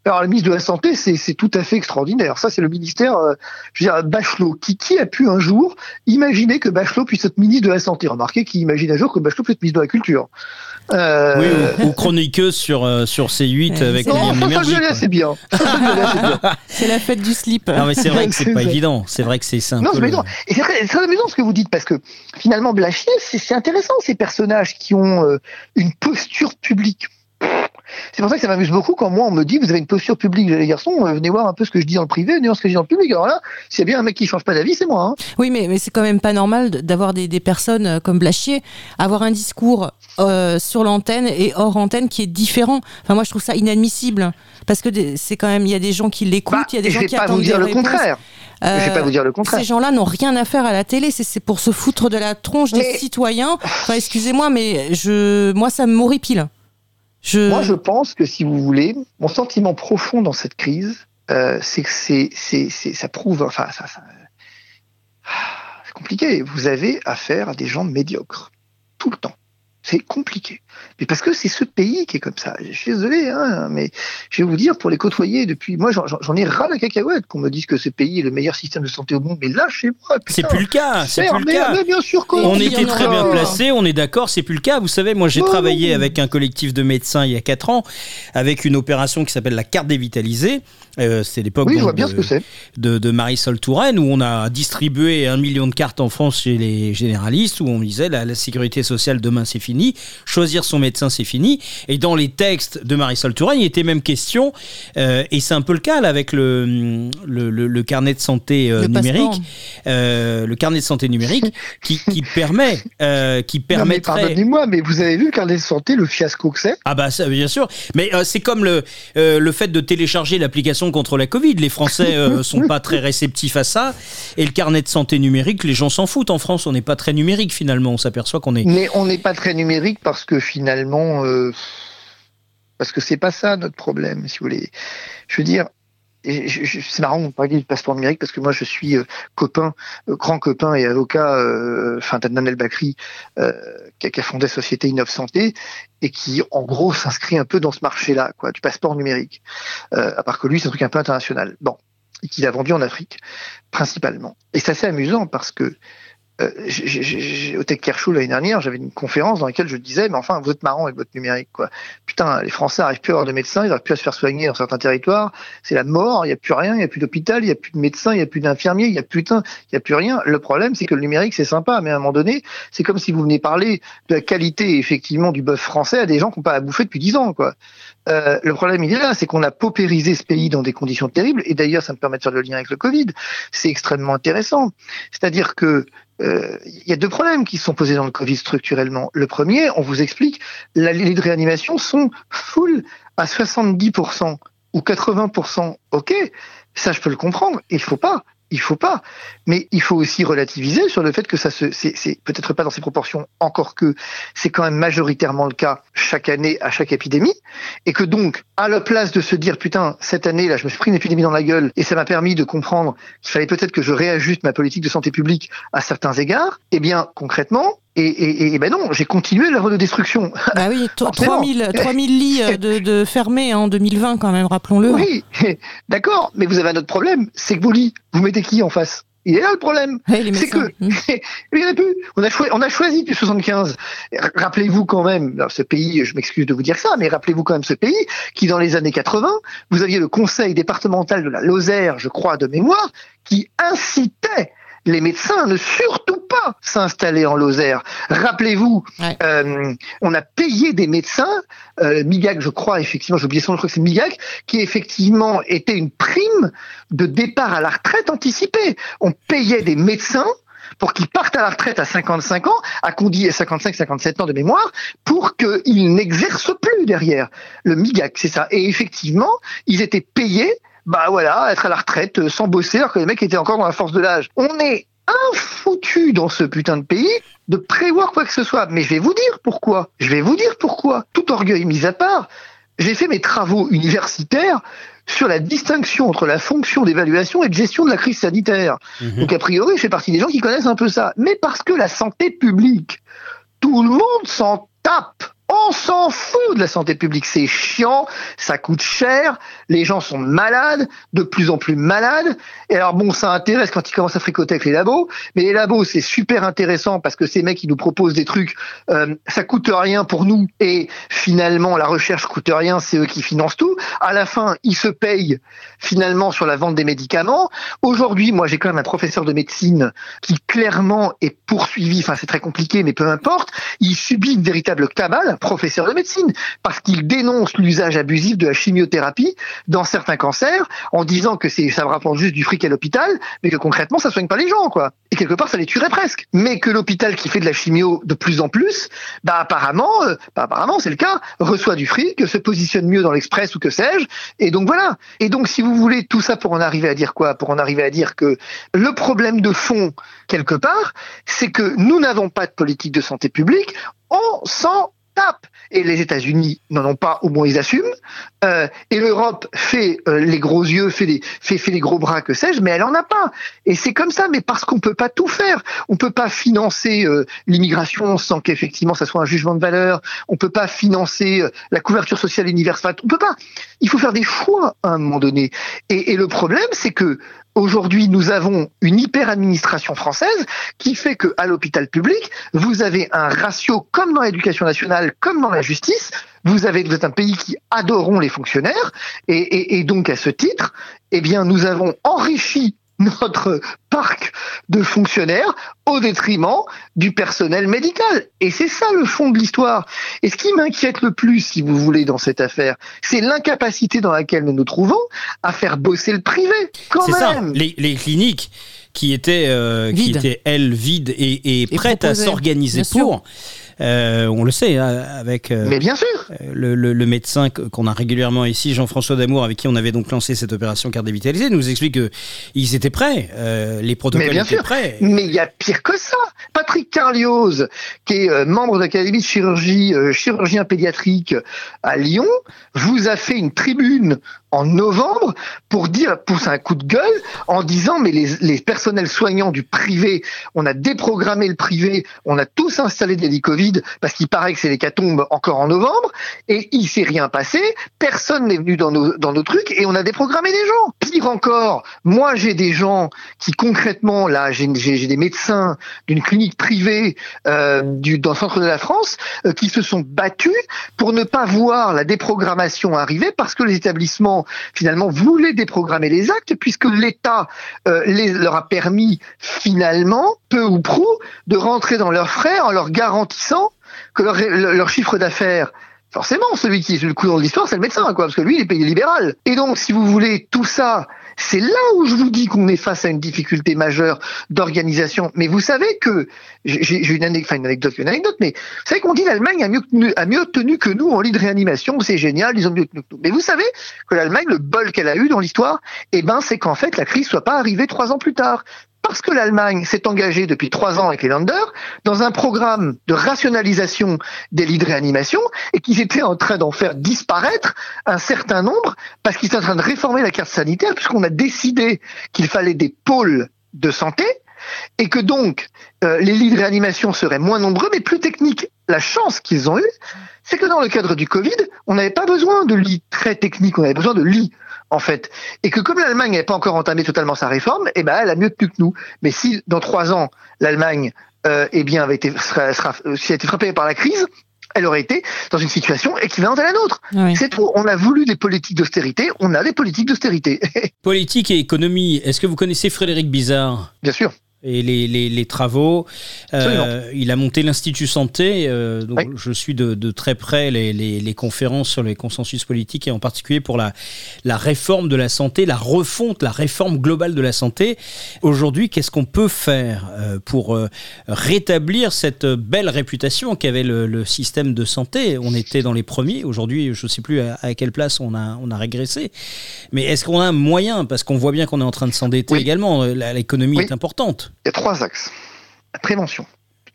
alors le ministre de la santé c'est c'est tout à fait extraordinaire. Ça c'est le ministère euh, je veux dire Bachelot qui qui a pu un jour imaginer que Bachelot puisse être ministre de la Santé. Remarquez qu'il imagine un jour que Bachelot peut être ministre de la Culture. Euh... Oui, ou, chroniqueuse sur, euh, sur C8 avec non, c'est bien. c'est la fête du slip. Non, mais c'est vrai que c'est pas évident. C'est vrai que c'est simple. Non, mais Et c'est très, amusant ce que vous dites parce que finalement, Blachier, c'est intéressant ces personnages qui ont euh, une posture publique. C'est pour ça que ça m'amuse beaucoup quand moi on me dit vous avez une posture publique, les garçons, euh, venez voir un peu ce que je dis dans le privé, venez voir ce que je dis dans le public. Alors là, s'il y a bien un mec qui change pas d'avis, c'est moi. Hein. Oui, mais, mais c'est quand même pas normal d'avoir des, des, personnes euh, comme Blachier, avoir un discours euh, sur l'antenne et hors antenne qui est différent. Enfin, moi je trouve ça inadmissible parce que c'est quand même il y a des gens qui l'écoutent, bah, il y a des gens qui attendent vous dire le contraire. je vais pas vous dire le contraire. Ces gens-là n'ont rien à faire à la télé, c'est pour se foutre de la tronche des citoyens. Enfin, excusez-moi, mais je, moi, ça me m'horripile. Moi, je pense que si vous voulez, mon sentiment profond dans cette crise, euh, c'est que c'est, ça prouve, enfin, ça, ça c'est compliqué. Vous avez affaire à des gens médiocres tout le temps. C'est compliqué. Mais parce que c'est ce pays qui est comme ça. Je suis désolé, hein, mais je vais vous dire, pour les côtoyer depuis, moi j'en ai ras la cacahuète qu'on me dise que ce pays est le meilleur système de santé au monde, mais là chez moi, c'est plus le cas. C'est plus le cas. bien sûr, on était très bien placé, on est d'accord, c'est plus le cas. Vous savez, moi j'ai travaillé avec un collectif de médecins il y a 4 ans, avec une opération qui s'appelle la carte dévitalisée. Euh, c'est l'époque de, de, Marisol Touraine où on a distribué un million de cartes en France chez les généralistes où on disait la, la sécurité sociale demain c'est fini, choisir son médecin c'est fini. Et dans les textes de Marisol Touraine, il était même question, euh, et c'est un peu le cas là, avec le, le, le, carnet de santé euh, numérique, euh, le carnet de santé numérique qui, qui permet, qui permettrait. Pardonnez-moi, mais vous avez vu le carnet de santé, le fiasco que c'est? Ah bah ça, bien sûr. Mais c'est comme le, le fait de télécharger l'application contre la Covid. Les Français euh, sont pas très réceptifs à ça. Et le carnet de santé numérique, les gens s'en foutent. En France, on n'est pas très numérique finalement. On s'aperçoit qu'on est. Mais on n'est pas très numérique parce que finalement, euh, parce que c'est pas ça notre problème, si vous voulez. Je veux dire, c'est marrant, on parle du passeport numérique parce que moi je suis euh, copain, euh, grand copain et avocat, euh, enfin El Bakri, euh, qui, a, fondé Société Innov Santé et qui en gros s'inscrit un peu dans ce marché-là, quoi, du passeport numérique. à part que lui, c'est un truc un peu international. Bon, et qu'il a vendu en Afrique principalement. Et c'est assez amusant parce que euh, au Tech Kershaw l'année dernière, j'avais une conférence dans laquelle je disais, mais enfin, vous êtes marrant avec votre numérique, quoi. Putain, les Français n'arrivent plus à avoir de médecins, ils n'arrivent plus à se faire soigner dans certains territoires. C'est la mort, il n'y a plus rien, il n'y a plus d'hôpital, il n'y a plus de médecins, il n'y a plus d'infirmiers, il n'y a plus il n'y a plus rien. Le problème, c'est que le numérique, c'est sympa, mais à un moment donné, c'est comme si vous venez parler de la qualité, effectivement, du bœuf français à des gens qui n'ont pas à bouffer depuis dix ans, quoi. Euh, le problème, il est là, c'est qu'on a paupérisé ce pays dans des conditions terribles. Et d'ailleurs, ça me permet de faire le lien avec le Covid. C'est extrêmement intéressant. C'est-à-dire que euh, il y a deux problèmes qui sont posés dans le Covid structurellement. Le premier, on vous explique, les lits de réanimation sont full à 70% ou 80%. Ok, ça je peux le comprendre. Il faut pas il faut pas. Mais il faut aussi relativiser sur le fait que ça se, c'est peut-être pas dans ces proportions, encore que c'est quand même majoritairement le cas chaque année à chaque épidémie, et que donc, à la place de se dire, putain, cette année, là, je me suis pris une épidémie dans la gueule, et ça m'a permis de comprendre qu'il fallait peut-être que je réajuste ma politique de santé publique à certains égards, eh bien, concrètement, et, et, et, ben non, j'ai continué l'œuvre de destruction. Ah oui, 3000, 3000 lits euh, de, de fermés en 2020 quand même, rappelons-le. Oui, d'accord, mais vous avez un autre problème, c'est que vos lits, vous mettez qui en face? Il est là le problème. Ouais, C'est que Mm. il y en a plus. On a, choi- on a choisi depuis 75. Rappelez-vous quand même, ce pays, je m'excuse de vous dire ça, mais rappelez-vous quand même ce pays qui, dans les années 80, vous aviez le conseil départemental de la Lozère, je crois, de mémoire, qui incitait les médecins à ne surtout pas s'installer en Lozère. Rappelez-vous, Ouais. euh, on a payé des médecins, euh, Migac, je crois, effectivement, j'ai oublié son nom, je crois que c'est Migac, qui effectivement était une prime de départ à la retraite anticipée. On payait des médecins pour qu'ils partent à la retraite à 55 ans, à qu'on dit 55-57 ans de mémoire, pour qu'ils n'exercent plus derrière. Le MIGAC, c'est ça. Et effectivement, ils étaient payés, bah voilà, être à la retraite euh, sans bosser, alors que les mecs étaient encore dans la force de l'âge. On est infoutu dans ce putain de pays de prévoir quoi que ce soit. Mais je vais vous dire pourquoi. Je vais vous dire pourquoi. Tout orgueil mis à part, j'ai fait mes travaux universitaires sur la distinction entre la fonction d'évaluation et de gestion de la crise sanitaire. Mhm. Donc a priori, je fais partie des gens qui connaissent un peu ça. Mais parce que la santé publique, tout le monde s'en tape. On s'en fout de la santé publique. C'est chiant, ça coûte cher, les gens sont malades, de plus en plus malades. Et alors bon, ça intéresse quand ils commencent à fricoter avec les labos. Mais les labos, c'est super intéressant parce que ces mecs, qui nous proposent des trucs, euh, ça coûte rien pour nous. Et finalement, la recherche coûte rien, c'est eux qui financent tout. À la fin, ils se payent finalement sur la vente des médicaments. Aujourd'hui, moi, j'ai quand même un professeur de médecine qui clairement est poursuivi. Enfin, c'est très compliqué, mais peu importe. Il subit une véritable cabale, professeur de médecine, parce qu'il dénonce l'usage abusif de la chimiothérapie dans certains cancers, en disant que ça rapporte juste du fric à l'hôpital, mais que concrètement, ça soigne pas les gens, quoi. Et quelque part, ça les tuerait presque. Mais que l'hôpital qui fait de la chimio de plus en plus, bah apparemment, euh, bah apparemment, c'est le cas, reçoit du fric, se positionne mieux dans l'express ou que sais-je. Et donc voilà. Et donc, si vous voulez tout ça pour en arriver à dire quoi? Pour en arriver à dire que le problème de fond, quelque part, c'est que nous n'avons pas de politique de santé publique, on s'en Et les États-Unis n'en ont pas, au moins ils assument. Euh, et l'Europe fait euh, les gros yeux, fait les, gros bras, que sais-je, mais elle en a pas. Et c'est comme ça, mais parce qu'on peut pas tout faire. On peut pas financer euh, l'immigration sans qu'effectivement ça soit un jugement de valeur. On peut pas financer la couverture sociale universelle. On peut pas. Il faut faire des choix à un moment donné. Et le problème, c'est que Aujourd'hui, nous avons une hyper-administration française qui fait que à l'hôpital public, vous avez un ratio comme dans l'éducation nationale, comme dans la justice. Vous avez êtes un pays qui adorons les fonctionnaires et, et, et donc à ce titre, eh bien, nous avons enrichi notre parc de fonctionnaires au détriment du personnel médical. Et c'est ça le fond de l'histoire. Et ce qui m'inquiète le plus, si vous voulez, dans cette affaire, c'est l'incapacité dans laquelle nous nous trouvons à faire bosser le privé. Quand C'est ça, même. les, les cliniques qui étaient, euh, qui étaient elles vides et, et Et prêtes à s'organiser sûr. Euh, on le sait hein, avec euh, Mais bien sûr. le, le- le médecin qu'on a régulièrement ici, Jean-François Damour, avec qui on avait donc lancé cette opération carte dévitalisée, nous explique qu'ils étaient prêts, euh, les protocoles Mais bien étaient sûr. prêts. Mais il y a pire que ça. Patrick Carlioz, qui est euh, membre de l'Académie de chirurgie, euh, chirurgien pédiatrique à Lyon, vous a fait une tribune en novembre pour dire, pousser un coup de gueule en disant mais les, personnels soignants du privé, on a déprogrammé le privé, on a tous installé de l'hélicovid parce qu'il paraît que c'est l'hécatombe encore en novembre et il s'est rien passé, personne n'est venu dans nos, trucs et on a déprogrammé des gens. Pire encore, moi j'ai des gens qui concrètement, là j'ai des médecins d'une clinique privée euh, dans le centre de la France euh, qui se sont battus pour ne pas voir la déprogrammation arriver parce que les établissements finalement voulaient déprogrammer les actes puisque l'État euh, leur a permis finalement, peu ou prou, de rentrer dans leurs frais en leur garantissant que leur, chiffre d'affaires Forcément, celui qui est le coup dans l'histoire, c'est le médecin, quoi, parce que lui, il est payé libéral. Et donc, si vous voulez, tout ça, c'est là où je vous dis qu'on est face à une difficulté majeure d'organisation. Mais vous savez que, j'ai une, anecdote, une anecdote, mais vous savez qu'on dit l'Allemagne a mieux, tenu, a mieux tenu que nous en lit de réanimation, c'est génial, ils ont mieux tenu que nous. Mais vous savez que l'Allemagne, le bol qu'elle a eu dans l'histoire, eh ben, c'est qu'en fait, la crise soit pas arrivée trois ans plus tard. Parce que l'Allemagne s'est engagée depuis trois ans avec les Länder dans un programme de rationalisation des lits de réanimation et qu'ils étaient en train d'en faire disparaître un certain nombre parce qu'ils étaient en train de réformer la carte sanitaire puisqu'on a décidé qu'il fallait des pôles de santé et que donc euh, les lits de réanimation seraient moins nombreux mais plus techniques. la chance qu'ils ont eue, c'est que dans le cadre du Covid, on n'avait pas besoin de lits très techniques, on avait besoin de lits en fait. Et que comme l'Allemagne n'avait pas encore entamé totalement sa réforme, eh ben, elle a mieux tenu que nous. Mais si dans trois ans, l'Allemagne euh, eh bien, avait été, sera, sera, si a été frappée par la crise, elle aurait été dans une situation équivalente à la nôtre. Oui. C'est trop. On a voulu des politiques d'austérité, on a des politiques d'austérité. Politique et économie. Est-ce que vous connaissez Frédéric Bizarre Bien sûr. Et les, les, les travaux. Euh, il a monté l'Institut Santé, euh, donc Oui. je suis de, de très près les, les, les conférences sur les consensus politiques et en particulier pour la, la réforme de la santé, la refonte, la réforme globale de la santé. Aujourd'hui, qu'est-ce qu'on peut faire euh, pour euh, rétablir cette belle réputation qu'avait le, le système de santé? On était dans les premiers, aujourd'hui je ne sais plus à, à quelle place on a, on a régressé. Mais est-ce qu'on a un moyen? Parce qu'on voit bien qu'on est en train de s'endetter Oui. également, l'économie Oui. est importante. Il y a trois axes. La prévention.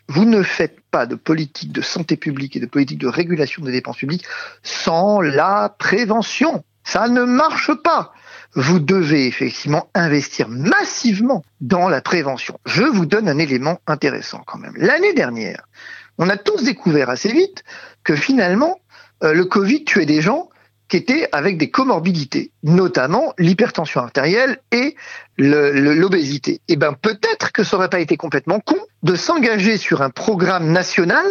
Vous ne faites pas de politique de santé publique et de politique de régulation des dépenses publiques sans la prévention. Ça ne marche pas. Vous devez effectivement investir massivement dans la prévention. Je vous donne un élément intéressant quand même. L'année dernière, on a tous découvert assez vite que finalement, euh, le Covid tuait des gens qui étaient avec des comorbidités, notamment l'hypertension artérielle et l'obésité. Eh ben peut-être que ça aurait pas été complètement con de s'engager sur un programme national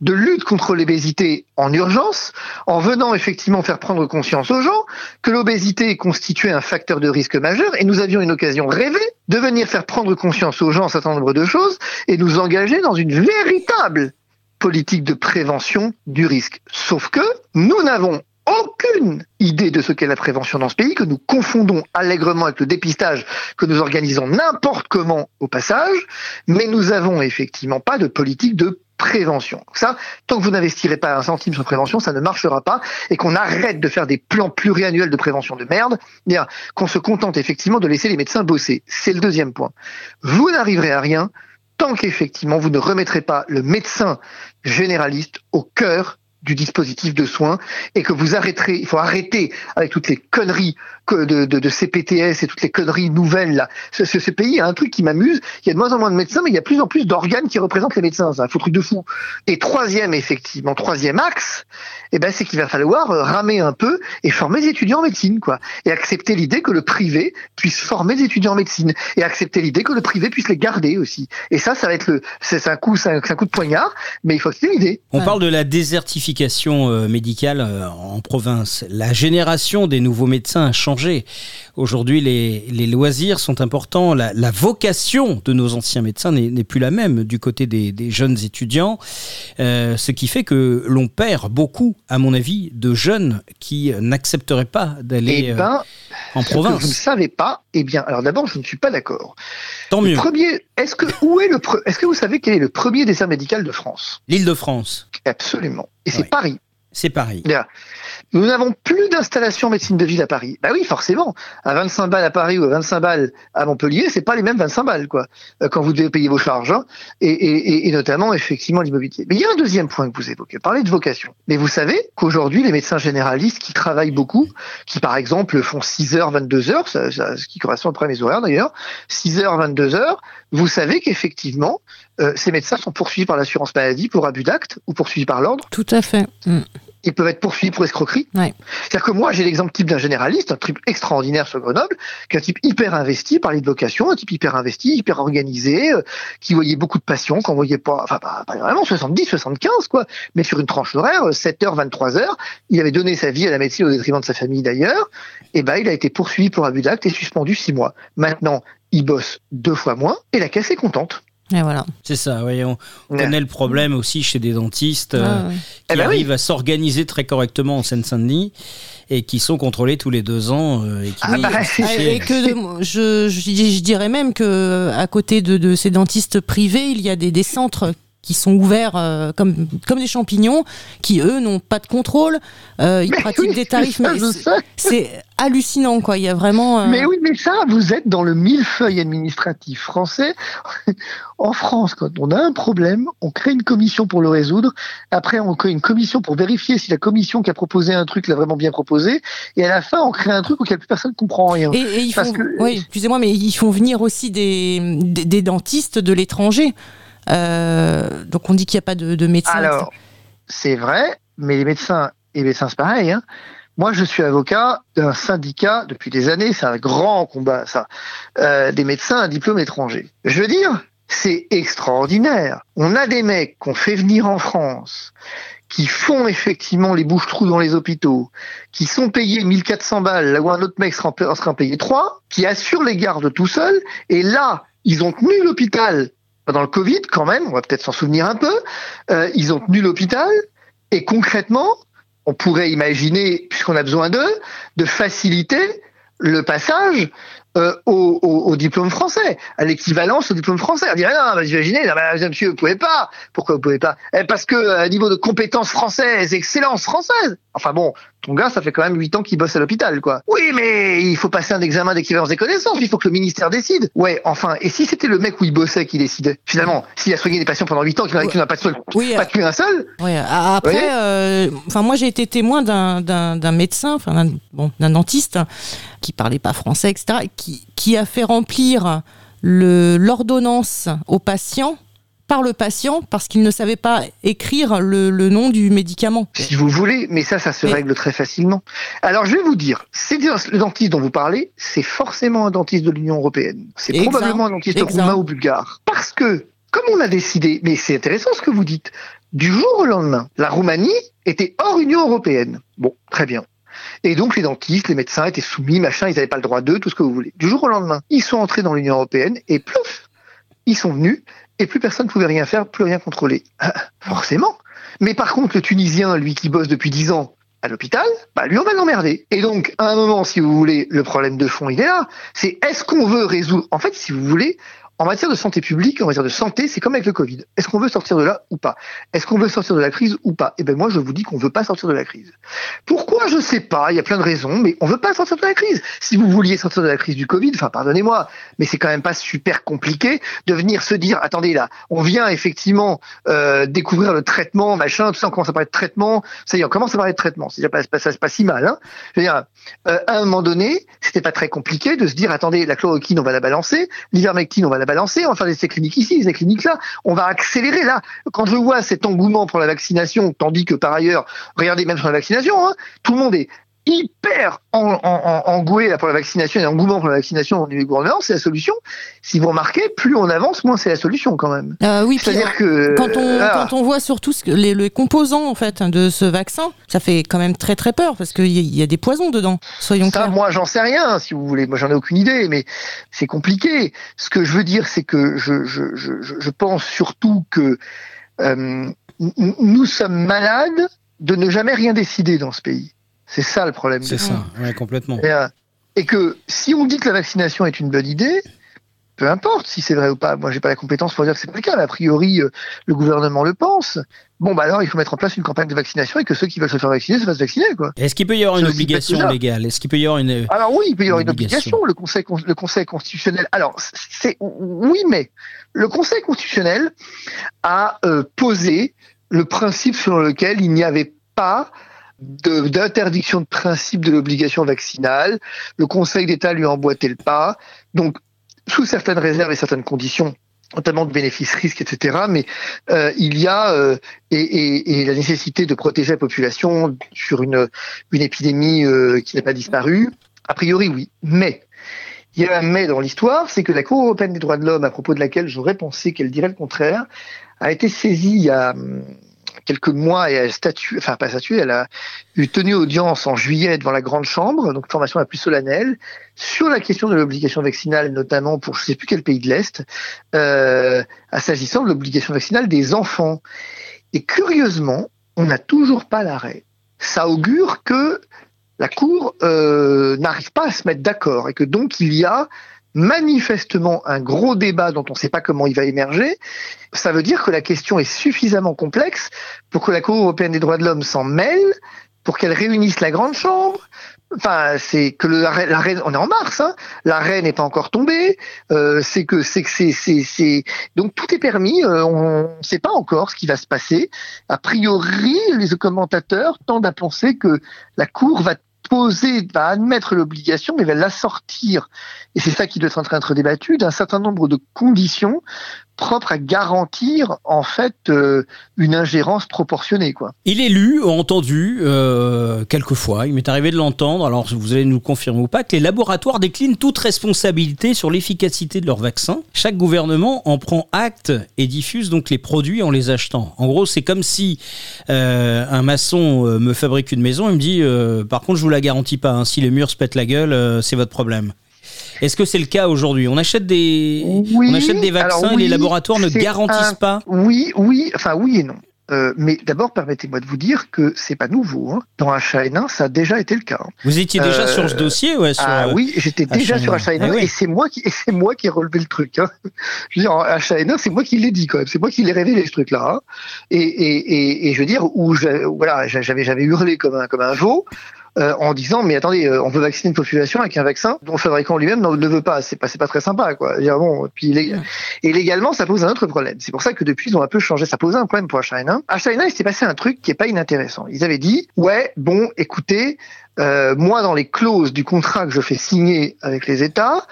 de lutte contre l'obésité en urgence, en venant effectivement faire prendre conscience aux gens que l'obésité constituait un facteur de risque majeur, et nous avions une occasion rêvée de venir faire prendre conscience aux gens un certain nombre de choses et nous engager dans une véritable politique de prévention du risque. Sauf que nous n'avons aucune idée de ce qu'est la prévention dans ce pays, que nous confondons allègrement avec le dépistage que nous organisons n'importe comment au passage, mais nous avons effectivement pas de politique de prévention. Ça, tant que vous n'investirez pas un centime sur prévention, ça ne marchera pas et qu'on arrête de faire des plans pluriannuels de prévention de merde, bien qu'on se contente effectivement de laisser les médecins bosser. C'est le deuxième point. Vous n'arriverez à rien tant qu'effectivement vous ne remettrez pas le médecin généraliste au cœur du dispositif de soins et que vous arrêterez, il faut arrêter avec toutes les conneries de, de, de CPTS et toutes les conneries nouvelles là. Ce, ce, ce pays a un truc qui m'amuse, il y a de moins en moins de médecins, mais il y a de plus en plus d'organes qui représentent les médecins, c'est un faux truc de fou. Et troisième, effectivement, troisième axe, eh ben, c'est qu'il va falloir euh, ramer un peu et former des étudiants en médecine, quoi. Et accepter l'idée que le privé puisse former des étudiants en médecine. Et accepter l'idée que le privé puisse les garder aussi. Et ça, ça va être le, c'est un coup, c'est un, coup de poignard, mais il faut accepter l'idée. On parle de la désertification euh, médicale euh, en province. La génération des nouveaux médecins a changé. Aujourd'hui, les, les loisirs sont importants. La, la vocation de nos anciens médecins n'est plus la même du côté des, des jeunes étudiants. Euh, ce qui fait que l'on perd beaucoup, à mon avis, de jeunes qui n'accepteraient pas d'aller Eh euh, ben, en ce que vous ne province. savez pas, eh bien, alors d'abord, je ne suis pas d'accord. Tant Le mieux. premier, est-ce que où est le, est-ce que vous savez quel est le premier dessert médical de France? L'Île-de-France, Absolument. Et c'est Ouais. Paris. c'est. Bien. Nous n'avons plus d'installation médecine de ville à Paris. Bah oui, forcément. À 25 balles à Paris ou à 25 balles à Montpellier, c'est pas les mêmes 25 balles, quoi, euh, quand vous devez payer vos charges, hein, et, et, et- notamment, effectivement, l'immobilier. Mais il y a un deuxième point que vous évoquez, parler de vocation. Mais vous savez qu'aujourd'hui, les médecins généralistes qui travaillent beaucoup, qui par exemple font 6 heures, 22 heures, ce qui correspond après mes horaires d'ailleurs, 6 heures, 22 heures, vous savez qu'effectivement, euh, ces médecins sont poursuivis par l'assurance maladie pour abus d'acte ou poursuivis par l'ordre Tout à fait. Mm. Ils peuvent être poursuivis pour escroquerie. Ouais. C'est-à-dire que moi, j'ai l'exemple type d'un généraliste, un type extraordinaire sur Grenoble, qui est un type hyper investi, parler de vocation, un type hyper investi, hyper organisé, euh, qui voyait beaucoup de patients, qu'on voyait pas, enfin pas, pas vraiment 70, 75 quoi, mais sur une tranche horaire, 7h, 23h, il avait donné sa vie à la médecine au détriment de sa famille d'ailleurs, et ben il a été poursuivi pour abus d'acte et suspendu six mois. Maintenant, il bosse deux fois moins et la caisse est contente. Et voilà. C'est ça, oui. On Ouais. connaît le problème aussi chez des dentistes. euh, ouais. qui Eh ben oui. arrivent à s'organiser très correctement en Seine-Saint-Denis et qui sont contrôlés tous les deux ans. euh, et qui Ah bah, Ah, et que de- je, je, je dirais même que à côté de, de ces dentistes privés, il y a des, des centres qui sont ouverts euh, comme, comme des champignons, qui eux n'ont pas de contrôle, euh, ils Mais pratiquent oui, des tarifs, mais c'est- hallucinant quoi. Il y a vraiment. euh, Mais oui, mais ça, vous êtes dans le millefeuille administratif français. en France, quand on a un problème, on crée une commission pour le résoudre. Après, on crée une commission pour vérifier si la commission qui a proposé un truc l'a vraiment bien proposé. Et à la fin, on crée un truc auquel plus personne ne comprend rien. Et, et ils Parce font, que- oui, excusez-moi, mais ils font venir aussi des, des, des dentistes de l'étranger. Euh, donc on dit qu'il n'y a pas de, de médecins. Alors, c'est vrai, mais les médecins, et les médecins c'est pareil, hein. Moi, je suis avocat d'un syndicat depuis des années, c'est un grand combat, ça, euh, des médecins à diplôme étranger. Je veux dire, c'est extraordinaire. On a des mecs qu'on fait venir en France, qui font effectivement les bouches-trous dans les hôpitaux, qui sont payés 1400 balles, là où un autre mec sera, sera payé 3, qui assurent les gardes tout seuls, et là, ils ont tenu l'hôpital pendant le Covid quand même, on va peut-être s'en souvenir un peu, euh, ils ont tenu l'hôpital, et concrètement, on pourrait imaginer, puisqu'on a besoin d'eux, de faciliter le passage euh, au, diplôme français, à l'équivalence au diplôme français. On dirait non, bah, imaginez, monsieur, vous pouvez pas. Pourquoi vous pouvez pas? Eh, Parce que à niveau de compétences françaises, excellence française. Enfin bon, ton gars, ça fait quand même 8 ans qu'il bosse à l'hôpital, quoi. Oui, mais il faut passer un examen d'équivalence des connaissances. Il faut que le ministère décide. Ouais, enfin. Et si c'était le mec où il bossait qui décidait? Finalement, s'il a soigné des patients pendant 8 ans, qu'il n'a pas, oui, pas tué un seul. Oui. Après, euh, enfin, moi, j'ai été témoin d'un médecin, enfin, d'un bon, dentiste qui parlait pas français, etc., qui, qui a fait remplir l'ordonnance au patient par le patient parce qu'il ne savait pas écrire le, le, nom du médicament. Si vous voulez, mais ça, ça se mais... règle très facilement. Alors, je vais vous dire, c'est le dentiste dont vous parlez, c'est forcément un dentiste de l'Union européenne. C'est probablement un dentiste roumain ou bulgare. Parce que, comme on a décidé, mais c'est intéressant ce que vous dites, du jour au lendemain, la Roumanie était hors Union européenne. Bon, très bien. Et donc les dentistes, les médecins étaient soumis, machin, ils n'avaient pas le droit d'eux, tout ce que vous voulez. Du jour au lendemain, ils sont entrés dans l'Union européenne et plouf, ils sont venus et plus personne ne pouvait rien faire, plus rien contrôler. Ah, forcément. Mais par contre, le Tunisien, lui qui bosse depuis 10 ans à l'hôpital, bah lui on va l'emmerder. Et donc, à un moment, si vous voulez, le problème de fond, il est là. C'est est-ce qu'on veut résoudre En fait, si vous voulez, en matière de santé publique, en matière de santé, c'est comme avec le Covid. Est-ce qu'on veut sortir de là ou pas? Est-ce qu'on veut sortir de la crise ou pas? Eh ben moi, je vous dis qu'on veut pas sortir de la crise. Pourquoi? Je sais pas. Il y a plein de raisons, mais on veut pas sortir de la crise. Si vous vouliez sortir de la crise du Covid, enfin, pardonnez-moi, mais c'est quand même pas super compliqué de venir se dire, attendez là, on vient effectivement euh, découvrir le traitement, machin, tout ça, on commence à parler de traitement. Ça y est, on commence à parler de traitement. C'est pas, pas, pas si mal. Hein Je veux dire, euh, à un moment donné, c'était pas très compliqué de se dire, attendez, la chloroquine, on va la balancer, l'ivermectine, on va la balancer, on va faire des essais cliniques ici, des essais cliniques là, on va accélérer là. Quand je vois cet engouement pour la vaccination, tandis que par ailleurs, regardez même sur la vaccination, hein, tout le monde est hyper en, en, engoué pour la vaccination et engouement pour la vaccination du gouvernement, c'est la solution. Si vous remarquez, plus on avance, moins c'est la solution quand même. Euh, oui, c'est-à-dire que quand on, ah. quand on voit surtout ce que, les, les, composants en fait de ce vaccin, ça fait quand même très très peur parce qu'il y, y, a des poisons dedans. Soyons ça, clairs. moi j'en sais rien, si vous voulez. Moi j'en ai aucune idée, mais c'est compliqué. Ce que je veux dire, c'est que je, je, je, je pense surtout que euh, nous sommes malades de ne jamais rien décider dans ce pays. C'est ça le problème. C'est ça, ouais, complètement. Et, euh, et, que si on dit que la vaccination est une bonne idée, peu importe si c'est vrai ou pas. Moi, j'ai pas la compétence pour dire que c'est pas le cas. Mais a priori, euh, le gouvernement le pense. Bon, bah alors, il faut mettre en place une campagne de vaccination et que ceux qui veulent se faire vacciner se fassent vacciner, quoi. Est-ce qu'il peut y avoir une obligation légale? Est-ce qu'il peut y avoir une Alors oui, il peut y avoir une, une obligation. Le Conseil, le Conseil constitutionnel. Alors, c'est oui, mais le Conseil constitutionnel a euh, posé le principe selon lequel il n'y avait pas d'interdiction de, principe de l'obligation vaccinale. Le Conseil d'État lui a le pas. Donc, sous certaines réserves et certaines conditions, notamment de bénéfices-risques, etc. Mais euh, il y a euh, et, la nécessité de protéger la population sur une, une épidémie euh, qui n'a pas disparu. A priori, oui. Mais il y a un mais dans l'histoire, c'est que la Cour européenne des droits de l'homme, à propos de laquelle j'aurais pensé qu'elle dirait le contraire, a été saisie il quelques mois et elle statue, enfin pas statué, elle a eu tenu audience en juillet devant la grande chambre, donc formation la plus solennelle, sur la question de l'obligation vaccinale, notamment pour je sais plus quel pays de l'Est, euh, s'agissant de l'obligation vaccinale des enfants. Et curieusement, on n'a toujours pas l'arrêt. Ça augure que la Cour euh, n'arrive pas à se mettre d'accord et que donc il y a manifestement un gros débat dont on ne sait pas comment il va émerger, ça veut dire que la question est suffisamment complexe pour que la Cour européenne des droits de l'homme s'en mêle, pour qu'elle réunisse la grande chambre. Enfin, c'est que la reine, on est en mars, hein, la reine n'est pas encore tombée. Euh, c'est que c'est que c'est donc tout est permis. Euh, on ne sait pas encore ce qui va se passer. A priori, les commentateurs tendent à penser que la Cour va poser, va admettre l'obligation, mais va l'assortir, et c'est ça qui doit être en train d'être débattu, d'un certain nombre de conditions propre à garantir en fait euh, une ingérence proportionnée quoi. Il est lu, entendu euh, quelquefois, il m'est arrivé de l'entendre, alors vous allez nous confirmer ou pas, que les laboratoires déclinent toute responsabilité sur l'efficacité de leurs vaccins. Chaque gouvernement en prend acte et diffuse donc les produits en les achetant. En gros, c'est comme si euh, un maçon euh, me fabrique une maison et me dit par contre je vous la garantis pas, hein, si les murs se pètent la gueule, c'est votre problème. Est-ce que c'est le cas aujourd'hui? On achète des, Oui, on achète des vaccins alors et les oui, laboratoires ne garantissent un- pas? Oui, oui, enfin oui et non. Euh, mais d'abord, permettez-moi de vous dire que c'est pas nouveau. Hein. Dans H1N1, ça a déjà été le cas. hein. Vous étiez déjà Euh, sur ce dossier, ouais, sur, Ah euh, oui, j'étais déjà H1N1. sur H1N1 Eh oui. et c'est moi qui c'est moi qui ai relevé le truc. Hein. Je veux dire, en H1N1, c'est moi qui l'ai dit quand même, c'est moi qui l'ai révélé ce truc-là. hein. Et, et, et, et je veux dire où je, voilà, j'avais j'avais hurlé comme un comme un veau. Euh, en disant mais attendez euh, on veut vacciner une population avec un vaccin dont le fabricant lui-même ne veut pas. C'est pas c'est pas très sympa quoi. Dire, bon puis lég- et légalement ça pose un autre problème. C'est pour ça que depuis ils ont un peu changé. Ça posait un problème pour H1N1 H1N1 il s'est passé un truc qui est pas inintéressant. Ils avaient dit ouais bon écoutez euh, moi dans les clauses du contrat que je fais signer avec les États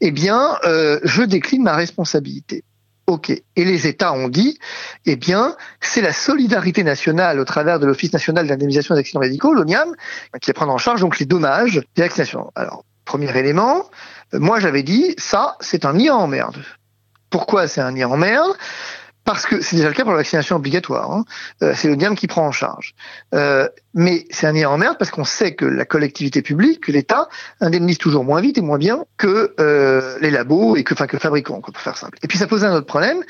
eh bien euh, je décline ma responsabilité Ok. Et les États ont dit, eh bien, c'est la solidarité nationale au travers de l'Office national d'indemnisation des accidents médicaux, l'ONIAM, qui va prendre en charge donc les dommages des vaccinations. Alors, premier élément, euh, moi j'avais dit, ça, c'est un nid en merde. Pourquoi c'est un nid en merde? Parce que c'est déjà le cas pour la vaccination obligatoire. Hein. Euh, c'est l'ONIAM qui prend en charge. Euh, mais c'est un nid en merde parce qu'on sait que la collectivité publique, que l'État, indemnise toujours moins vite et moins bien que euh, les labos et que, enfin, que le fabricant, pour faire simple. Et puis ça pose un autre problème,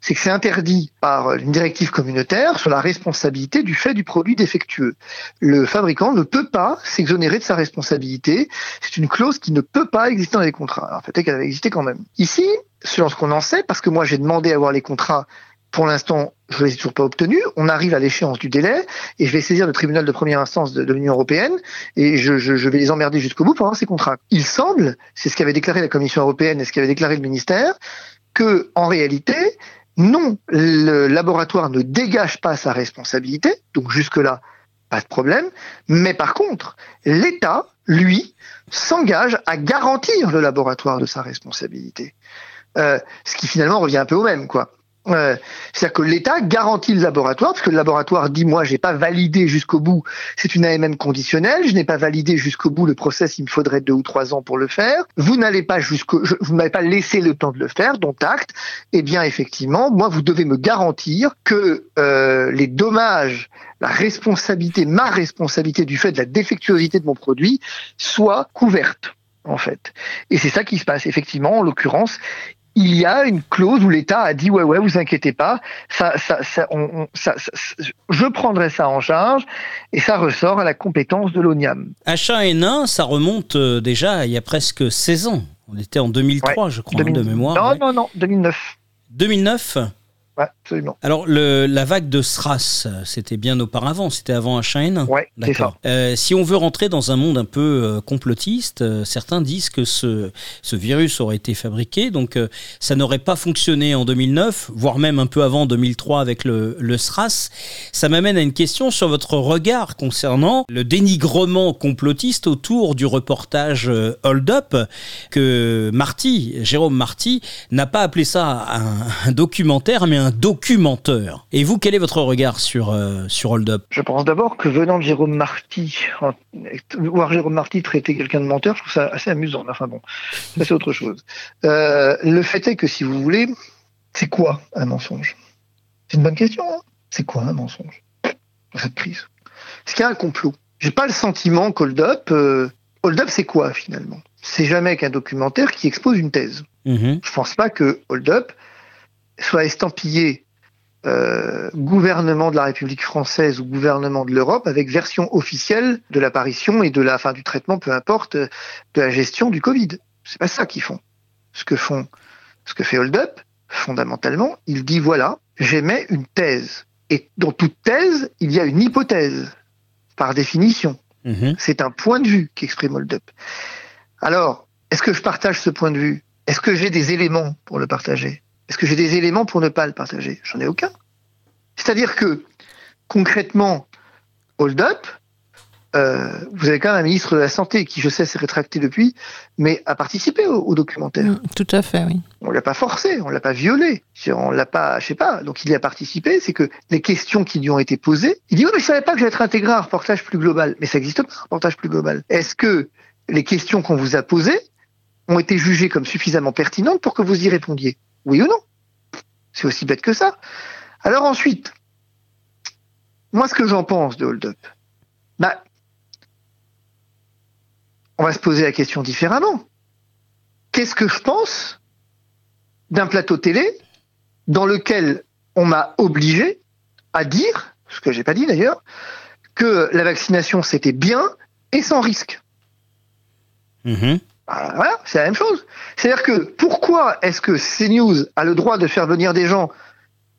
c'est que c'est interdit par une directive communautaire sur la responsabilité du fait du produit défectueux. Le fabricant ne peut pas s'exonérer de sa responsabilité. C'est une clause qui ne peut pas exister dans les contrats. Alors peut-être qu'elle avait existé quand même. Ici, selon ce qu'on en sait, parce que moi j'ai demandé à voir les contrats pour l'instant, je ne les ai toujours pas obtenus. On arrive à l'échéance du délai et je vais saisir le tribunal de première instance de, l'Union européenne et je, je, je vais les emmerder jusqu'au bout pour avoir ces contrats. Il semble, c'est ce qu'avait déclaré la Commission européenne et ce qu'avait déclaré le ministère, que en réalité, non, le laboratoire ne dégage pas sa responsabilité, donc jusque-là, pas de problème, mais par contre, l'État, lui, s'engage à garantir le laboratoire de sa responsabilité. Euh, ce qui finalement revient un peu au même, quoi. Euh, C'est-à-dire que l'État garantit le laboratoire, parce que le laboratoire dit moi j'ai pas validé jusqu'au bout, c'est une AMM conditionnelle, je n'ai pas validé jusqu'au bout le process, il me faudrait deux ou trois ans pour le faire. Vous n'allez pas jusqu'au, vous m'avez pas laissé le temps de le faire, dont acte. Eh bien effectivement, moi vous devez me garantir que euh, les dommages, la responsabilité, ma responsabilité du fait de la défectuosité de mon produit soit couverte en fait. Et c'est ça qui se passe effectivement en l'occurrence il y a une clause où l'État a dit ouais ouais vous inquiétez pas ça ça ça, on, on- ça, ça- ça- je prendrai ça en charge et ça ressort à la compétence de l'ONIAM. H1N1, ça remonte euh, déjà il y a presque 16 ans. On était en 2003, je crois, hein, 2000 de mémoire. Non ouais. non non 2009. 2009 Ouais, absolument. Alors, le, la vague de SRAS, c'était bien auparavant, c'était avant H1N1 Ouais, c'est ça. D'accord. Euh, si on veut rentrer dans un monde un peu euh, complotiste, euh, certains disent que ce, ce virus aurait été fabriqué, donc euh, ça n'aurait pas fonctionné en 2009, voire même un peu avant 2003 avec le, le SRAS. Ça m'amène à une question sur votre regard concernant le dénigrement complotiste autour du reportage Hold Up, que Marty, Jérôme Marty, n'a pas appelé ça un, un documentaire, mais un documenteur. Et vous, quel est votre regard sur, euh, sur Hold Up? Je pense d'abord que venant de Jérôme Marty, voir Jérôme Marty traiter quelqu'un de menteur, je trouve ça assez amusant. Mais Enfin bon, ça c'est autre chose. Euh, le fait est que si vous voulez, c'est quoi un mensonge? C'est une bonne question. hein c'est quoi un mensonge? Cette crise Est-ce qu'il y a un complot? J'ai pas le sentiment qu'Hold Up, euh, Hold Up c'est quoi finalement? C'est jamais qu'un documentaire qui expose une thèse. Mhm. Je pense pas que Hold Up soit estampillé euh, gouvernement de la République française ou gouvernement de l'Europe avec version officielle de l'apparition et de la fin du traitement, peu importe, de la gestion du Covid. C'est pas ça qu'ils font. Ce que font, ce que fait Hold Up, fondamentalement, il dit voilà, j'émets une thèse. Et dans toute thèse, il y a une hypothèse, par définition. Mhm. C'est un point de vue qu'exprime Hold Up. Alors, est-ce que je partage ce point de vue? Est-ce que j'ai des éléments pour le partager? Est-ce que j'ai des éléments pour ne pas le partager? J'en ai aucun. C'est-à-dire que, concrètement, Hold Up euh, vous avez quand même un ministre de la Santé qui, je sais, s'est rétracté depuis, mais a participé au, documentaire. Mm, tout à fait, oui. On l'a pas forcé, on l'a pas violé, on l'a pas, je sais pas. Donc il y a participé. C'est que les questions qui lui ont été posées, il dit oui, mais je savais pas que j'allais être intégré à un reportage plus global. Mais ça existe pas, un reportage plus global. Est-ce que les questions qu'on vous a posées ont été jugées comme suffisamment pertinentes pour que vous y répondiez? Oui ou non? C'est aussi bête que ça. Alors ensuite, moi ce que j'en pense de Hold Up, bah, on va se poser la question différemment. Qu'est-ce que je pense d'un plateau télé dans lequel on m'a obligé à dire, ce que j'ai pas dit d'ailleurs, que la vaccination c'était bien et sans risque? Mm-hmm. Bah, voilà, c'est la même chose. C'est-à-dire que pourquoi est-ce que CNews a le droit de faire venir des gens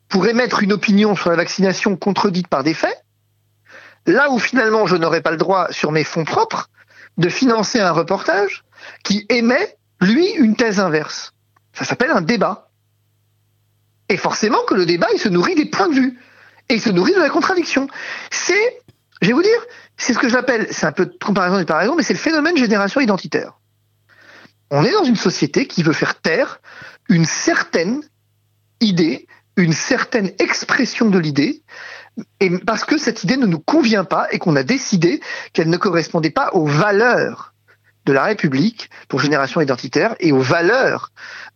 pour émettre une opinion sur la vaccination contredite par des faits, là où finalement je n'aurais pas le droit sur mes fonds propres de financer un reportage qui émet, lui, une thèse inverse. Ça s'appelle un débat. Et forcément que le débat, il se nourrit des points de vue. Et il se nourrit de la contradiction. C'est, je vais vous dire, c'est ce que j'appelle, c'est un peu de comparaison et de mais c'est le phénomène génération identitaire. On est dans une société qui veut faire taire une certaine idée, une certaine expression de l'idée, parce que cette idée ne nous convient pas et qu'on a décidé qu'elle ne correspondait pas aux valeurs de la République pour génération identitaire et aux valeurs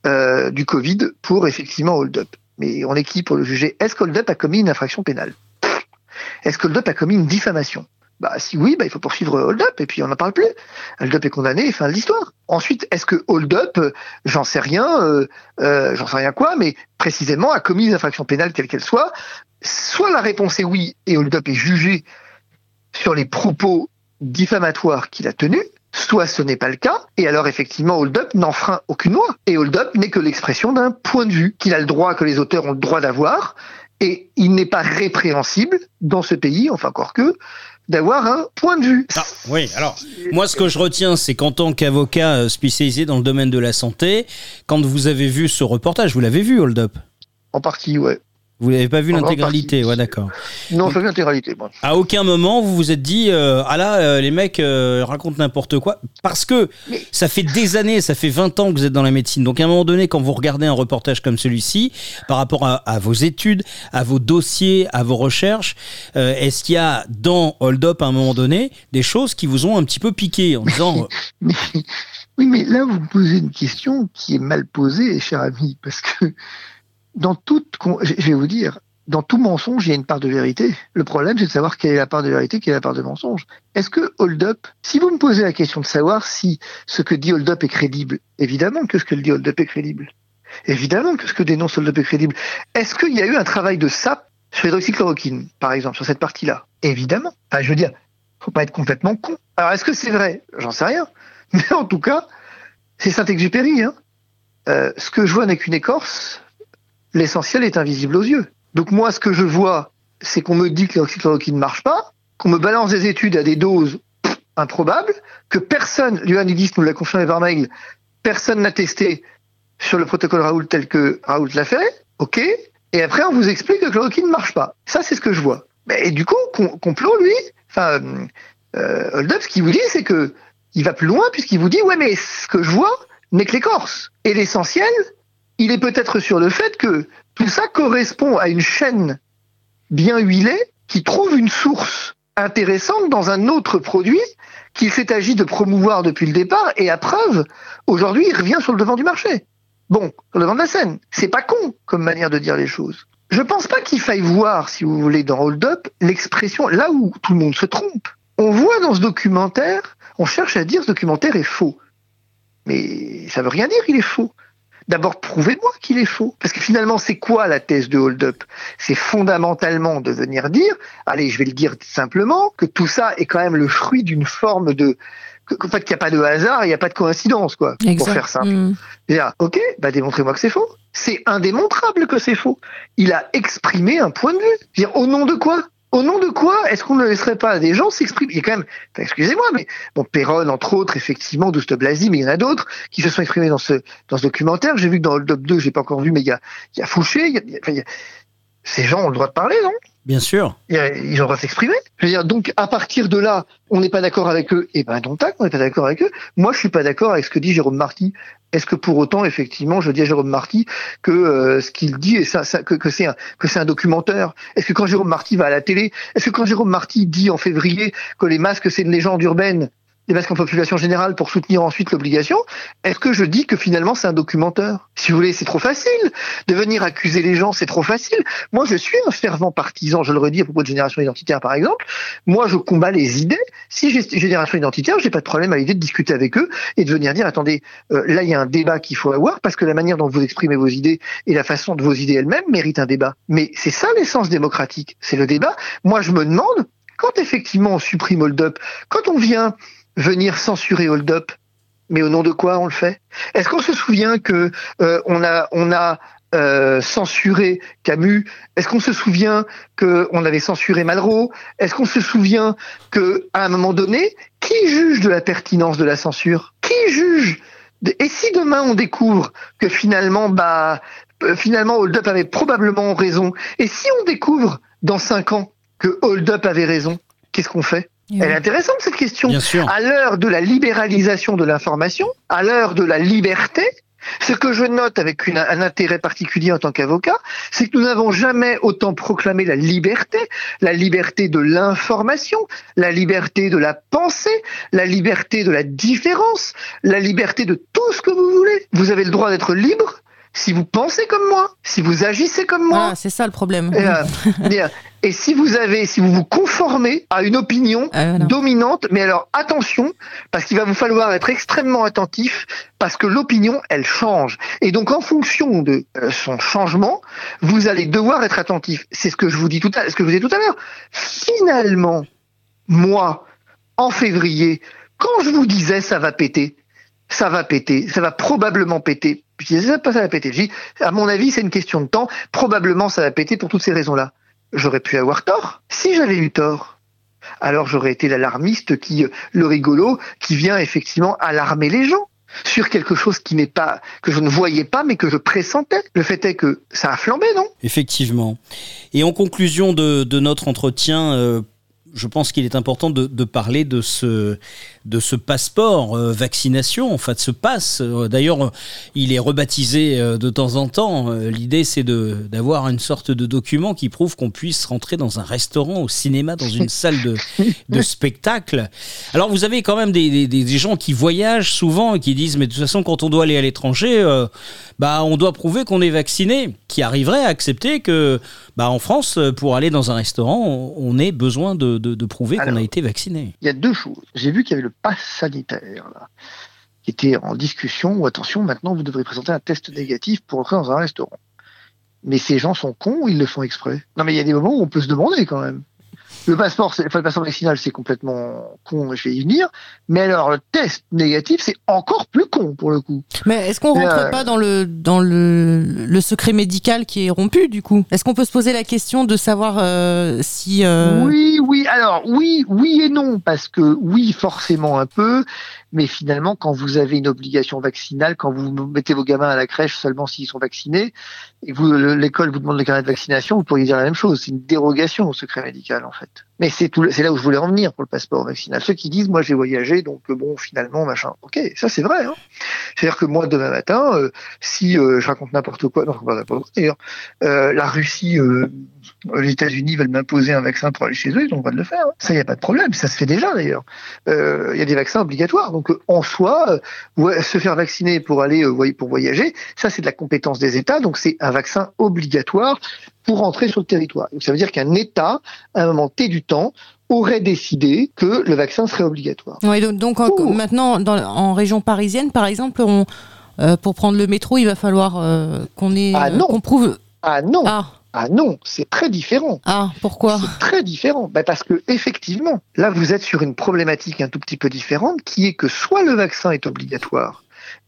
euh, du Covid pour effectivement Hold Up. Mais on est qui pour le juger? Est-ce qu'Hold Up a commis une infraction pénale? Est-ce qu'Hold Up a commis une diffamation? Bah si oui, bah il faut poursuivre Hold Up et puis on n'en parle plus. Hold Up est condamné, fin de l'histoire. Ensuite, est-ce que Hold Up, j'en sais rien, euh, euh, j'en sais rien quoi, mais précisément a commis une infraction pénale quelle qu'elle soit Soit la réponse est oui et Hold Up est jugé sur les propos diffamatoires qu'il a tenus, soit ce n'est pas le cas, et alors effectivement Hold Up n'enfreint aucune loi. Et Hold Up n'est que l'expression d'un point de vue qu'il a le droit, que les auteurs ont le droit d'avoir, et il n'est pas répréhensible dans ce pays, enfin encore que, d'avoir un point de vue. Ah, oui, alors moi ce que je retiens, c'est qu'en tant qu'avocat euh, spécialisé dans le domaine de la santé, quand vous avez vu ce reportage, vous l'avez vu, Hold Up? En partie, ouais. Vous n'avez pas vu l'intégralité, ouais, d'accord. Non, pas vu l'intégralité. Bon. À aucun moment vous vous êtes dit, euh, ah là, euh, les mecs euh, racontent n'importe quoi, parce que ça fait des années, ça fait 20 ans que vous êtes dans la médecine. Donc à un moment donné, quand vous regardez un reportage comme celui-ci, par rapport à, vos études, à vos dossiers, à vos recherches, est-ce qu'il y a dans Hold Up à un moment donné des choses qui vous ont un petit peu piqué en disant. oui, mais là vous posez une question qui est mal posée, cher ami, parce que dans toute, je vais vous dire, dans tout mensonge, il y a une part de vérité. Le problème, c'est de savoir quelle est la part de vérité, quelle est la part de mensonge. Est-ce que Hold Up, si vous me posez la question de savoir si ce que dit Hold Up est crédible, évidemment que ce que dit Hold Up est crédible. Évidemment que ce que dénonce Hold Up est crédible. Est-ce qu'il y a eu un travail de SAP sur l'hydroxychloroquine, par exemple, sur cette partie-là? Évidemment. Enfin, je veux dire, faut pas être complètement con. Alors, est-ce que c'est vrai? J'en sais rien. Mais en tout cas, c'est Saint-Exupéry. Hein. Euh, ce que je vois n'est qu'une écorce, l'essentiel est invisible aux yeux. Donc moi, ce que je vois, c'est qu'on me dit que l'oxychloroquine ne marche pas, qu'on me balance des études à des doses improbables, que personne, l'UNIDIS nous l'a confirmé par mail, personne n'a testé sur le protocole Raoult tel que Raoult l'a fait, ok, et après on vous explique que le chloroquine ne marche pas. Ça, c'est ce que je vois. Et du coup, complot, lui, enfin, euh, Hold Up, ce qu'il vous dit, c'est que il va plus loin puisqu'il vous dit, ouais, mais ce que je vois n'est que l'écorce. Et l'essentiel, il est peut-être sur le fait que tout ça correspond à une chaîne bien huilée qui trouve une source intéressante dans un autre produit qu'il s'est agi de promouvoir depuis le départ et à preuve, aujourd'hui, il revient sur le devant du marché. Bon, sur le devant de la scène. C'est pas con comme manière de dire les choses. Je pense pas qu'il faille voir, si vous voulez, dans Hold Up, l'expression là où tout le monde se trompe. On voit dans ce documentaire, on cherche à dire ce documentaire est faux. Mais ça veut rien dire, il est faux. D'abord, prouvez-moi qu'il est faux. Parce que finalement, c'est quoi la thèse de hold-up C'est fondamentalement de venir dire, allez, je vais le dire simplement, que tout ça est quand même le fruit d'une forme de... En fait, qu'il n'y a pas de hasard, il n'y a pas de coïncidence, quoi, pour faire simple. Mmh. ok, bah démontrez-moi que c'est faux. C'est indémontrable que c'est faux. Il a exprimé un point de vue. Dire, au nom de quoi? Au nom de quoi est-ce qu'on ne laisserait pas des gens s'exprimer? Il y a quand même, excusez-moi, mais bon, Perron, entre autres, effectivement, Douste Blasi, mais il y en a d'autres qui se sont exprimés dans ce dans ce documentaire. J'ai vu que dans le top 2, j'ai pas encore vu, mais il y a, il y a Fouché, il y a, ces gens ont le droit de parler, non? Bien sûr. Ils ont le droit de s'exprimer. Je veux dire, donc à partir de là, on n'est pas d'accord avec eux. Et ben donc tac, on n'est pas d'accord avec eux. Moi, je suis pas d'accord avec ce que dit Jérôme Marty. Est-ce que pour autant, effectivement, je dis à Jérôme Marty que euh, ce qu'il dit, ça, ça, que, que c'est un, un documentaire? Est-ce que quand Jérôme Marty va à la télé, est-ce que quand Jérôme Marty dit en février que les masques c'est une légende urbaine, des masques en population générale pour soutenir ensuite l'obligation, est-ce que je dis que finalement c'est un documentaire? Si vous voulez, c'est trop facile. De venir accuser les gens, c'est trop facile. Moi, je suis un fervent partisan, je le redis à propos de génération identitaire par exemple. Moi, je combats les idées. Si j'ai génération identitaire, j'ai pas de problème à l'idée de discuter avec eux et de venir dire, attendez, euh, là il y a un débat qu'il faut avoir parce que la manière dont vous exprimez vos idées et la façon de vos idées elles-mêmes méritent un débat. Mais c'est ça l'essence démocratique, c'est le débat. Moi, je me demande, quand effectivement on supprime Hold Up, quand on vient venir censurer Hold Up, mais au nom de quoi on le fait? Est-ce qu'on se souvient que euh, on a euh, censuré Camus? Est-ce qu'on se souvient que on avait censuré Malraux? Est-ce qu'on se souvient que à un moment donné, qui juge de la pertinence de la censure? Qui juge? Et si demain on découvre que finalement, bah, euh, finalement Hold Up avait probablement raison, et si on découvre dans cinq ans que Hold Up avait raison, qu'est-ce qu'on fait? Elle est intéressante cette question. Bien sûr. À l'heure de la libéralisation de l'information, à l'heure de la liberté, ce que je note avec une, un intérêt particulier en tant qu'avocat, c'est que nous n'avons jamais autant proclamé la liberté, la liberté de l'information, la liberté de la pensée, la liberté de la différence, la liberté de tout ce que vous voulez. Vous avez le droit d'être libre si vous pensez comme moi, si vous agissez comme moi. Voilà, c'est ça le problème. Et, euh, et, si vous avez, si vous vous conformez à une opinion Ah, dominante, mais alors attention, parce qu'il va vous falloir être extrêmement attentif, parce que l'opinion, elle change. Et donc, en fonction de euh, son changement, vous allez devoir être attentif. C'est ce que je vous dis tout à, ce que je vous ai tout à l'heure. Finalement, moi, en février, quand je vous disais ça va péter, ça va péter, ça va probablement péter. Disais pas ça va péter. Je dis, à mon avis, c'est une question de temps. Probablement, ça va péter pour toutes ces raisons-là. J'aurais pu avoir tort. Si j'avais eu tort, alors j'aurais été l'alarmiste qui, le rigolo, qui vient effectivement alarmer les gens sur quelque chose qui n'est pas que je ne voyais pas mais que je pressentais. Le fait est que ça a flambé, non? Effectivement. Et en conclusion de, notre entretien, euh, je pense qu'il est important de, parler de ce, de ce passeport euh, vaccination, enfin de ce passe. Euh, D'ailleurs, il est rebaptisé euh, de temps en temps. Euh, L'idée, c'est d'avoir une sorte de document qui prouve qu'on puisse rentrer dans un restaurant, au cinéma, dans une salle de, de spectacle. Alors, vous avez quand même des, des, des, gens qui voyagent souvent et qui disent, mais de toute façon, quand on doit aller à l'étranger, euh, bah, on doit prouver qu'on est vacciné, qui arriverait à accepter que, bah, en France, pour aller dans un restaurant, on, on ait besoin de, de, de prouver qu'on a été vacciné. Il y a deux choses. J'ai vu qu'il y avait le pass sanitaire, là, qui était en discussion, ou attention, maintenant vous devrez présenter un test négatif pour entrer dans un restaurant. Mais ces gens sont cons ils le font exprès Non mais il y a des moments où on peut se demander quand même. Le passeport, enfin, le passeport vaccinal, c'est complètement con, je vais y venir. Mais alors, le test négatif, c'est encore plus con, pour le coup. Mais est-ce qu'on rentre euh... pas dans le, dans le, le secret médical qui est rompu, du coup? Est-ce qu'on peut se poser la question de savoir euh, si... Euh... Oui, oui, alors, oui, oui et non, parce que oui, forcément un peu, mais finalement, quand vous avez une obligation vaccinale, quand vous mettez vos gamins à la crèche seulement s'ils sont vaccinés, et l'école vous demande le carnet de vaccination, vous pourriez dire la même chose. C'est une dérogation au secret médical, en fait. Mais c'est là où je voulais en venir pour le passeport vaccinal. Ceux qui disent, moi, j'ai voyagé, donc bon, finalement, machin. Ok, ça c'est vrai. Hein. C'est-à-dire que moi, demain matin, euh, si euh, je raconte n'importe quoi, non, n'importe quoi d'ailleurs, euh, la Russie, les États-Unis veulent m'imposer un vaccin pour aller chez eux, ils ont le droit de le faire. Hein. Ça, il n'y a pas de problème. Ça se fait déjà d'ailleurs. Il y a des vaccins obligatoires. Donc, en soi, se faire vacciner pour aller pour voyager, ça c'est de la compétence des États. Donc, c'est un vaccin obligatoire pour entrer sur le territoire. Donc ça veut dire qu'un État, à un moment T du temps, aurait décidé que le vaccin serait obligatoire. Oui, donc, donc en, maintenant, dans, en région parisienne, par exemple, on, euh, pour prendre le métro, il va falloir euh, qu'on ait, ah non. prouve. Ah non. Ah. Ah non, c'est très différent. Ah, pourquoi C'est très différent. Ben parce que effectivement, là vous êtes sur une problématique un tout petit peu différente, qui est que soit le vaccin est obligatoire,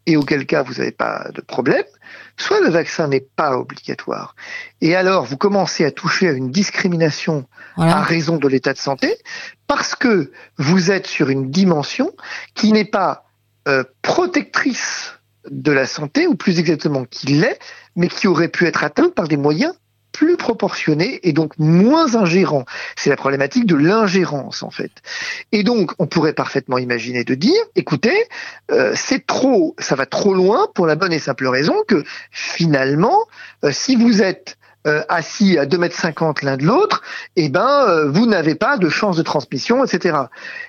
et auquel cas vous n'avez pas de problème, soit le vaccin n'est pas obligatoire. Et alors vous commencez à toucher à une discrimination voilà. à raison de l'état de santé, parce que vous êtes sur une dimension qui n'est pas euh, protectrice de la santé, ou plus exactement qui l'est, mais qui aurait pu être atteinte par des moyens plus proportionné et donc moins ingérant. C'est la problématique de l'ingérence en fait. Et donc on pourrait parfaitement imaginer de dire, écoutez, euh, c'est trop, ça va trop loin pour la bonne et simple raison que finalement, euh, si vous êtes euh, assis à 2 mètres 50 l'un de l'autre, eh ben vous n'avez pas de chance de transmission, etc.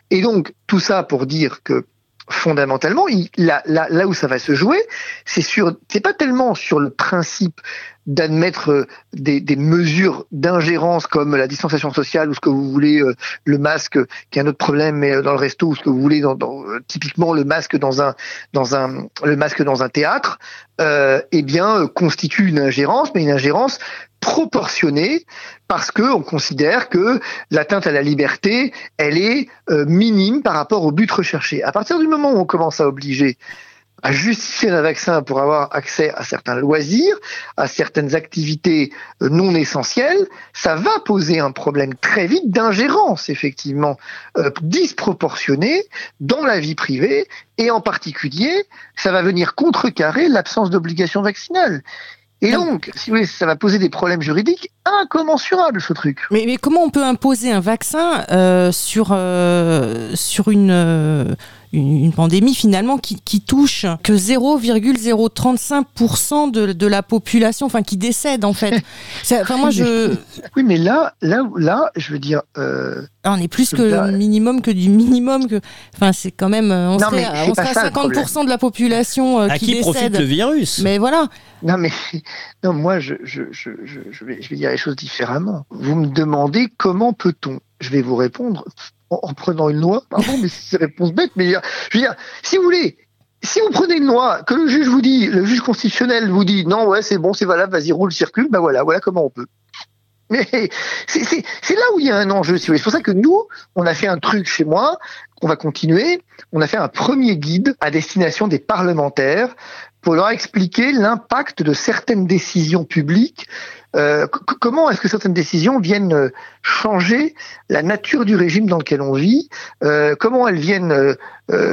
Et donc tout ça pour dire que fondamentalement, là, où ça va se jouer, c'est sur, c'est pas tellement sur le principe d'admettre euh, des, mesures d'ingérence comme la distanciation sociale ou ce que vous voulez, euh, le masque, qui est un autre problème, mais euh, dans le resto ou ce que vous voulez, typiquement le masque dans un théâtre, eh bien constitue une ingérence, mais une ingérence proportionnée parce que on considère que l'atteinte à la liberté, elle est minime par rapport au but recherché. À partir du moment où on commence à obliger à justifier un vaccin pour avoir accès à certains loisirs, à certaines activités euh, non essentielles, ça va poser un problème très vite d'ingérence, effectivement, euh, disproportionnée dans la vie privée, et en particulier, ça va venir contrecarrer l'absence d'obligation vaccinale. Et donc, si vous voulez, ça va poser des problèmes juridiques incommensurables, ce truc. Mais, mais comment on peut imposer un vaccin euh, sur, euh, sur une, euh, une, pandémie finalement qui, qui touche que 0,035% de, de la population, enfin qui décède en fait? Enfin, moi, je... Oui, mais là, là, là, je veux dire... Euh, on est plus que le minimum que du minimum. Que... Enfin, c'est quand même... On serait, on serait à 50% de la population à qui, qui profite le virus? Mais voilà. Non, mais non, moi, je, je, je, je, vais, je vais dire les choses différemment. Vous me demandez comment peut-on? Je vais vous répondre en, prenant une loi. Pardon, mais c'est une réponse bête. Mais je veux dire, si vous voulez, si vous prenez une loi, que le juge vous dit, le juge constitutionnel vous dit, non, ouais, c'est bon, c'est valable, vas-y, roule, circule, ben voilà, voilà comment on peut. Mais c'est là où il y a un enjeu. C'est pour ça que nous, on a fait un truc chez moi, qu'on va continuer. On a fait un premier guide à destination des parlementaires pour leur expliquer l'impact de certaines décisions publiques euh, comment est-ce que certaines décisions viennent euh, changer la nature du régime dans lequel on vit? Euh, Comment elles viennent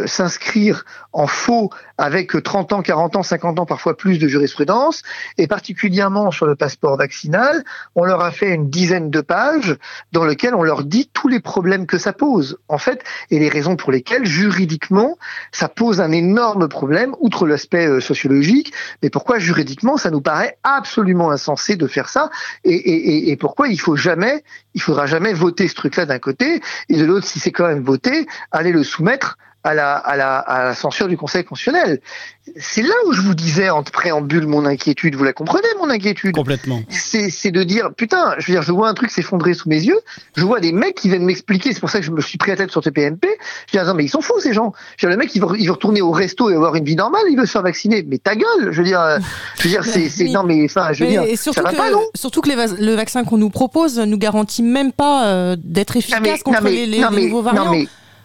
s'inscrire en faux avec 30 ans, 40 ans, 50 ans, parfois plus de jurisprudence Et particulièrement sur le passeport vaccinal, on leur a fait une dizaine de pages dans lesquelles on leur dit tous les problèmes que ça pose, en fait, et les raisons pour lesquelles, juridiquement, ça pose un énorme problème, outre l'aspect sociologique, mais pourquoi juridiquement, ça nous paraît absolument insensé de faire ça et, pourquoi il faut jamais, il faudra jamais voter ce truc-là d'un côté et de l'autre, si c'est quand même voté, aller le soumettre à la, à la, à la censure du Conseil constitutionnel. C'est là où je vous disais en préambule mon inquiétude. Vous la comprenez, mon inquiétude? Complètement. C'est de dire, putain, je veux dire, je vois un truc s'effondrer sous mes yeux. Je vois des mecs qui viennent m'expliquer. C'est pour ça que je me suis pris à tête sur TPMP. Je dis, non, mais ils sont fous, ces gens. Je veux dire, le mec, il veut, il veut retourner au resto et avoir une vie normale. Il veut se faire vacciner. Mais ta gueule. Je veux dire, je veux dire, c'est, non, mais enfin, je veux dire, surtout ça va pas, non? Surtout que le vaccin qu'on nous propose nous garantit même pas euh, d'être efficace contre les, les, nouveaux variants.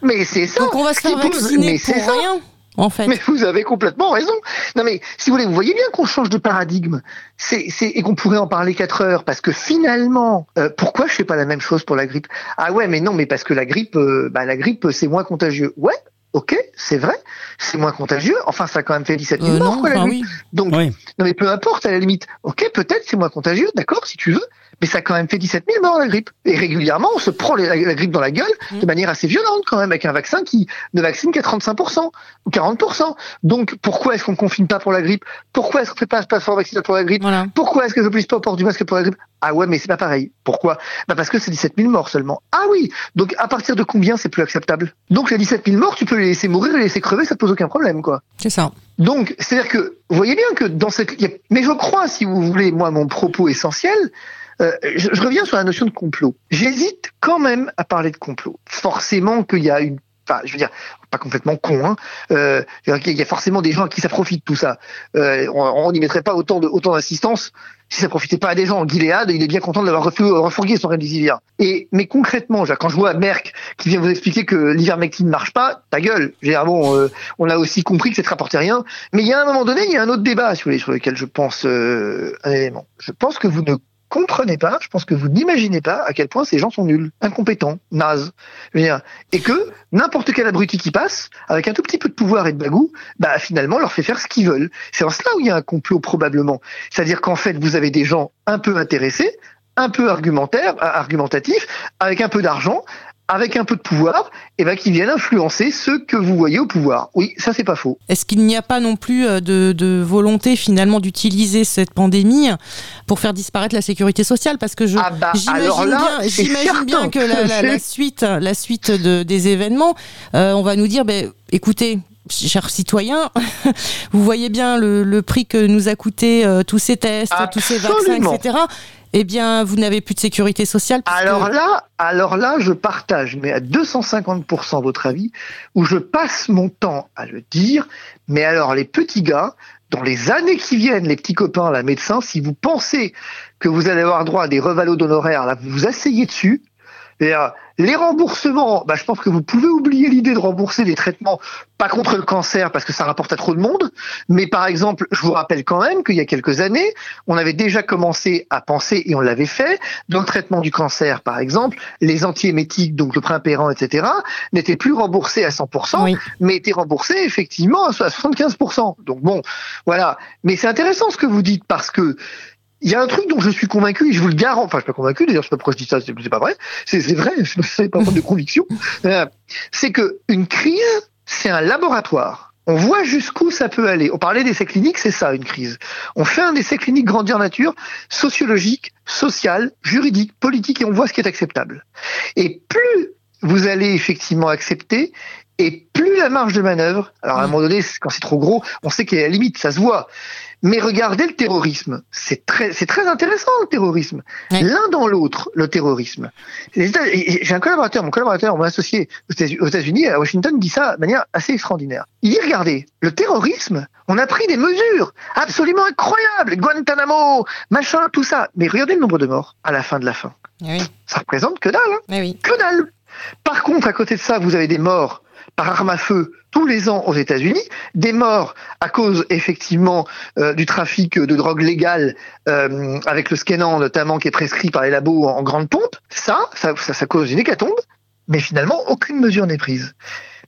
Mais c'est ça. Donc on va se faire vacciner pour rien. En fait. Mais vous avez complètement raison. Non mais si vous voulez, vous voyez bien qu'on change de paradigme. C'est, et qu'on pourrait en parler quatre heures parce que finalement, euh, pourquoi je fais pas la même chose pour la grippe? Ah ouais, mais non, mais parce que la grippe, euh, bah la grippe c'est moins contagieux. Ouais, ok, c'est vrai, c'est moins contagieux. Enfin, ça a quand même fait 17 000 euh, morts, quoi, la grippe. Donc, non mais peu importe à la limite. Ok, peut-être c'est moins contagieux, d'accord, si tu veux mais ça a quand même fait 17 000 morts la grippe. Et régulièrement, on se prend la, grippe dans la gueule mmh. de manière assez violente quand même, avec un vaccin qui ne vaccine qu'à 35% ou 40%. Donc pourquoi est-ce qu'on ne confine pas pour la grippe? Pourquoi est-ce qu'on ne fait pas un passeport vaccinal pour la grippe? Pourquoi est-ce que je n'oblige pas au port du masque pour la grippe? Ah ouais, mais c'est pas pareil. Pourquoi? Bah Parce que c'est 17 000 morts seulement. Ah oui Donc à partir de combien c'est plus acceptable? Donc les 17 000 morts, tu peux les laisser mourir, les laisser crever, ça te pose aucun problème, quoi. C'est ça. Donc, c'est-à-dire que, vous voyez bien que dans cette... Mais je crois, si vous voulez, moi, mon propos essentiel, euh, je, reviens sur la notion de complot. J'hésite quand même à parler de complot. Forcément qu'il y a une Enfin, je veux dire, pas complètement con. Hein. Euh, il y a forcément des gens qui ça profite de tout ça. Euh, on n'y mettrait pas autant de autant si ça profitait pas à des gens. en Gilead, il est bien content d'avoir refourgué son remdesivir. Et mais concrètement, quand je vois Merck qui vient vous expliquer que l'ivermectine ne marche pas, ta gueule. bon, euh, on a aussi compris que ça ne rapportait rien. Mais il y a un moment donné, il y a un autre débat sur lequel je pense euh, un élément. Je pense que vous ne comprenez pas, je pense que vous n'imaginez pas à quel point ces gens sont nuls, incompétents, nazes. Et que n'importe quel abruti qui passe, avec un tout petit peu de pouvoir et de bagou, bah finalement leur fait faire ce qu'ils veulent. C'est en cela où il y a un complot probablement. C'est-à-dire qu'en fait, vous avez des gens un peu intéressés, un peu argumentaires, argumentatifs, avec un peu d'argent, avec un peu de pouvoir, et eh ben, qui viennent influencer ceux que vous voyez au pouvoir. Oui, ça c'est pas faux. Est-ce qu'il n'y a pas non plus euh, de, volonté finalement d'utiliser cette pandémie pour faire disparaître la sécurité sociale? Parce que je ah bah, j'imagine bien, que la, suite, la suite de, des événements, euh, on va nous dire, ben, écoutez, chers citoyens, vous voyez bien le, prix que nous a coûté euh, tous ces tests, tous ces vaccins, etc eh bien, vous n'avez plus de sécurité sociale. Alors là, alors là, je partage, mais à 250% votre avis, où je passe mon temps à le dire. Mais alors, les petits gars, dans les années qui viennent, les petits copains, la médecin, si vous pensez que vous allez avoir droit à des revalos d'honoraires, là, vous vous asseyez dessus. Les remboursements, bah, je pense que vous pouvez oublier l'idée de rembourser les traitements, pas contre le cancer parce que ça rapporte à trop de monde, mais par exemple, je vous rappelle quand même qu'il y a quelques années, on avait déjà commencé à penser, et on l'avait fait, dans le traitement du cancer, par exemple, les antiémétiques, donc le primpérant, etc., n'étaient plus remboursés à 100%, mais étaient remboursés effectivement à 75%. Donc bon, voilà. Mais c'est intéressant ce que vous dites parce que il y a un truc dont je suis convaincu, et je vous le garantis, enfin je suis pas convaincu, d'ailleurs je sais pas pourquoi je dis ça, c'est pas vrai, c'est vrai, c'est pas de conviction, euh, c'est que une crise, c'est un laboratoire. On voit jusqu'où ça peut aller. On parlait d'essais cliniques, c'est ça une crise. On fait un essai clinique grandeur nature, sociologique, social, juridique, politique, et on voit ce qui est acceptable. Et plus vous allez effectivement accepter, et plus la marge de manœuvre, alors à un moment donné, quand c'est trop gros, on sait qu'il y a la limite, ça se voit. Mais regardez le terrorisme. C'est très, c'est très intéressant le terrorisme. L'un dans l'autre, le terrorisme. J'ai un collaborateur, mon collaborateur, mon associé aux États-Unis, à Washington, dit ça de manière assez extraordinaire. Il dit regardez, le terrorisme, on a pris des mesures absolument incroyables, Guantanamo, machin, tout ça. Mais regardez le nombre de morts à la fin de la fin. Oui. Ça représente que dalle. Hein. Oui. Que dalle. Par contre, à côté de ça, vous avez des morts par arme à feu tous les ans aux États-Unis, des morts à cause effectivement euh, du trafic de drogue légale euh, avec le scannant notamment qui est prescrit par les labos en, grande pompe. Ça, ça cause une hécatombe, mais finalement aucune mesure n'est prise.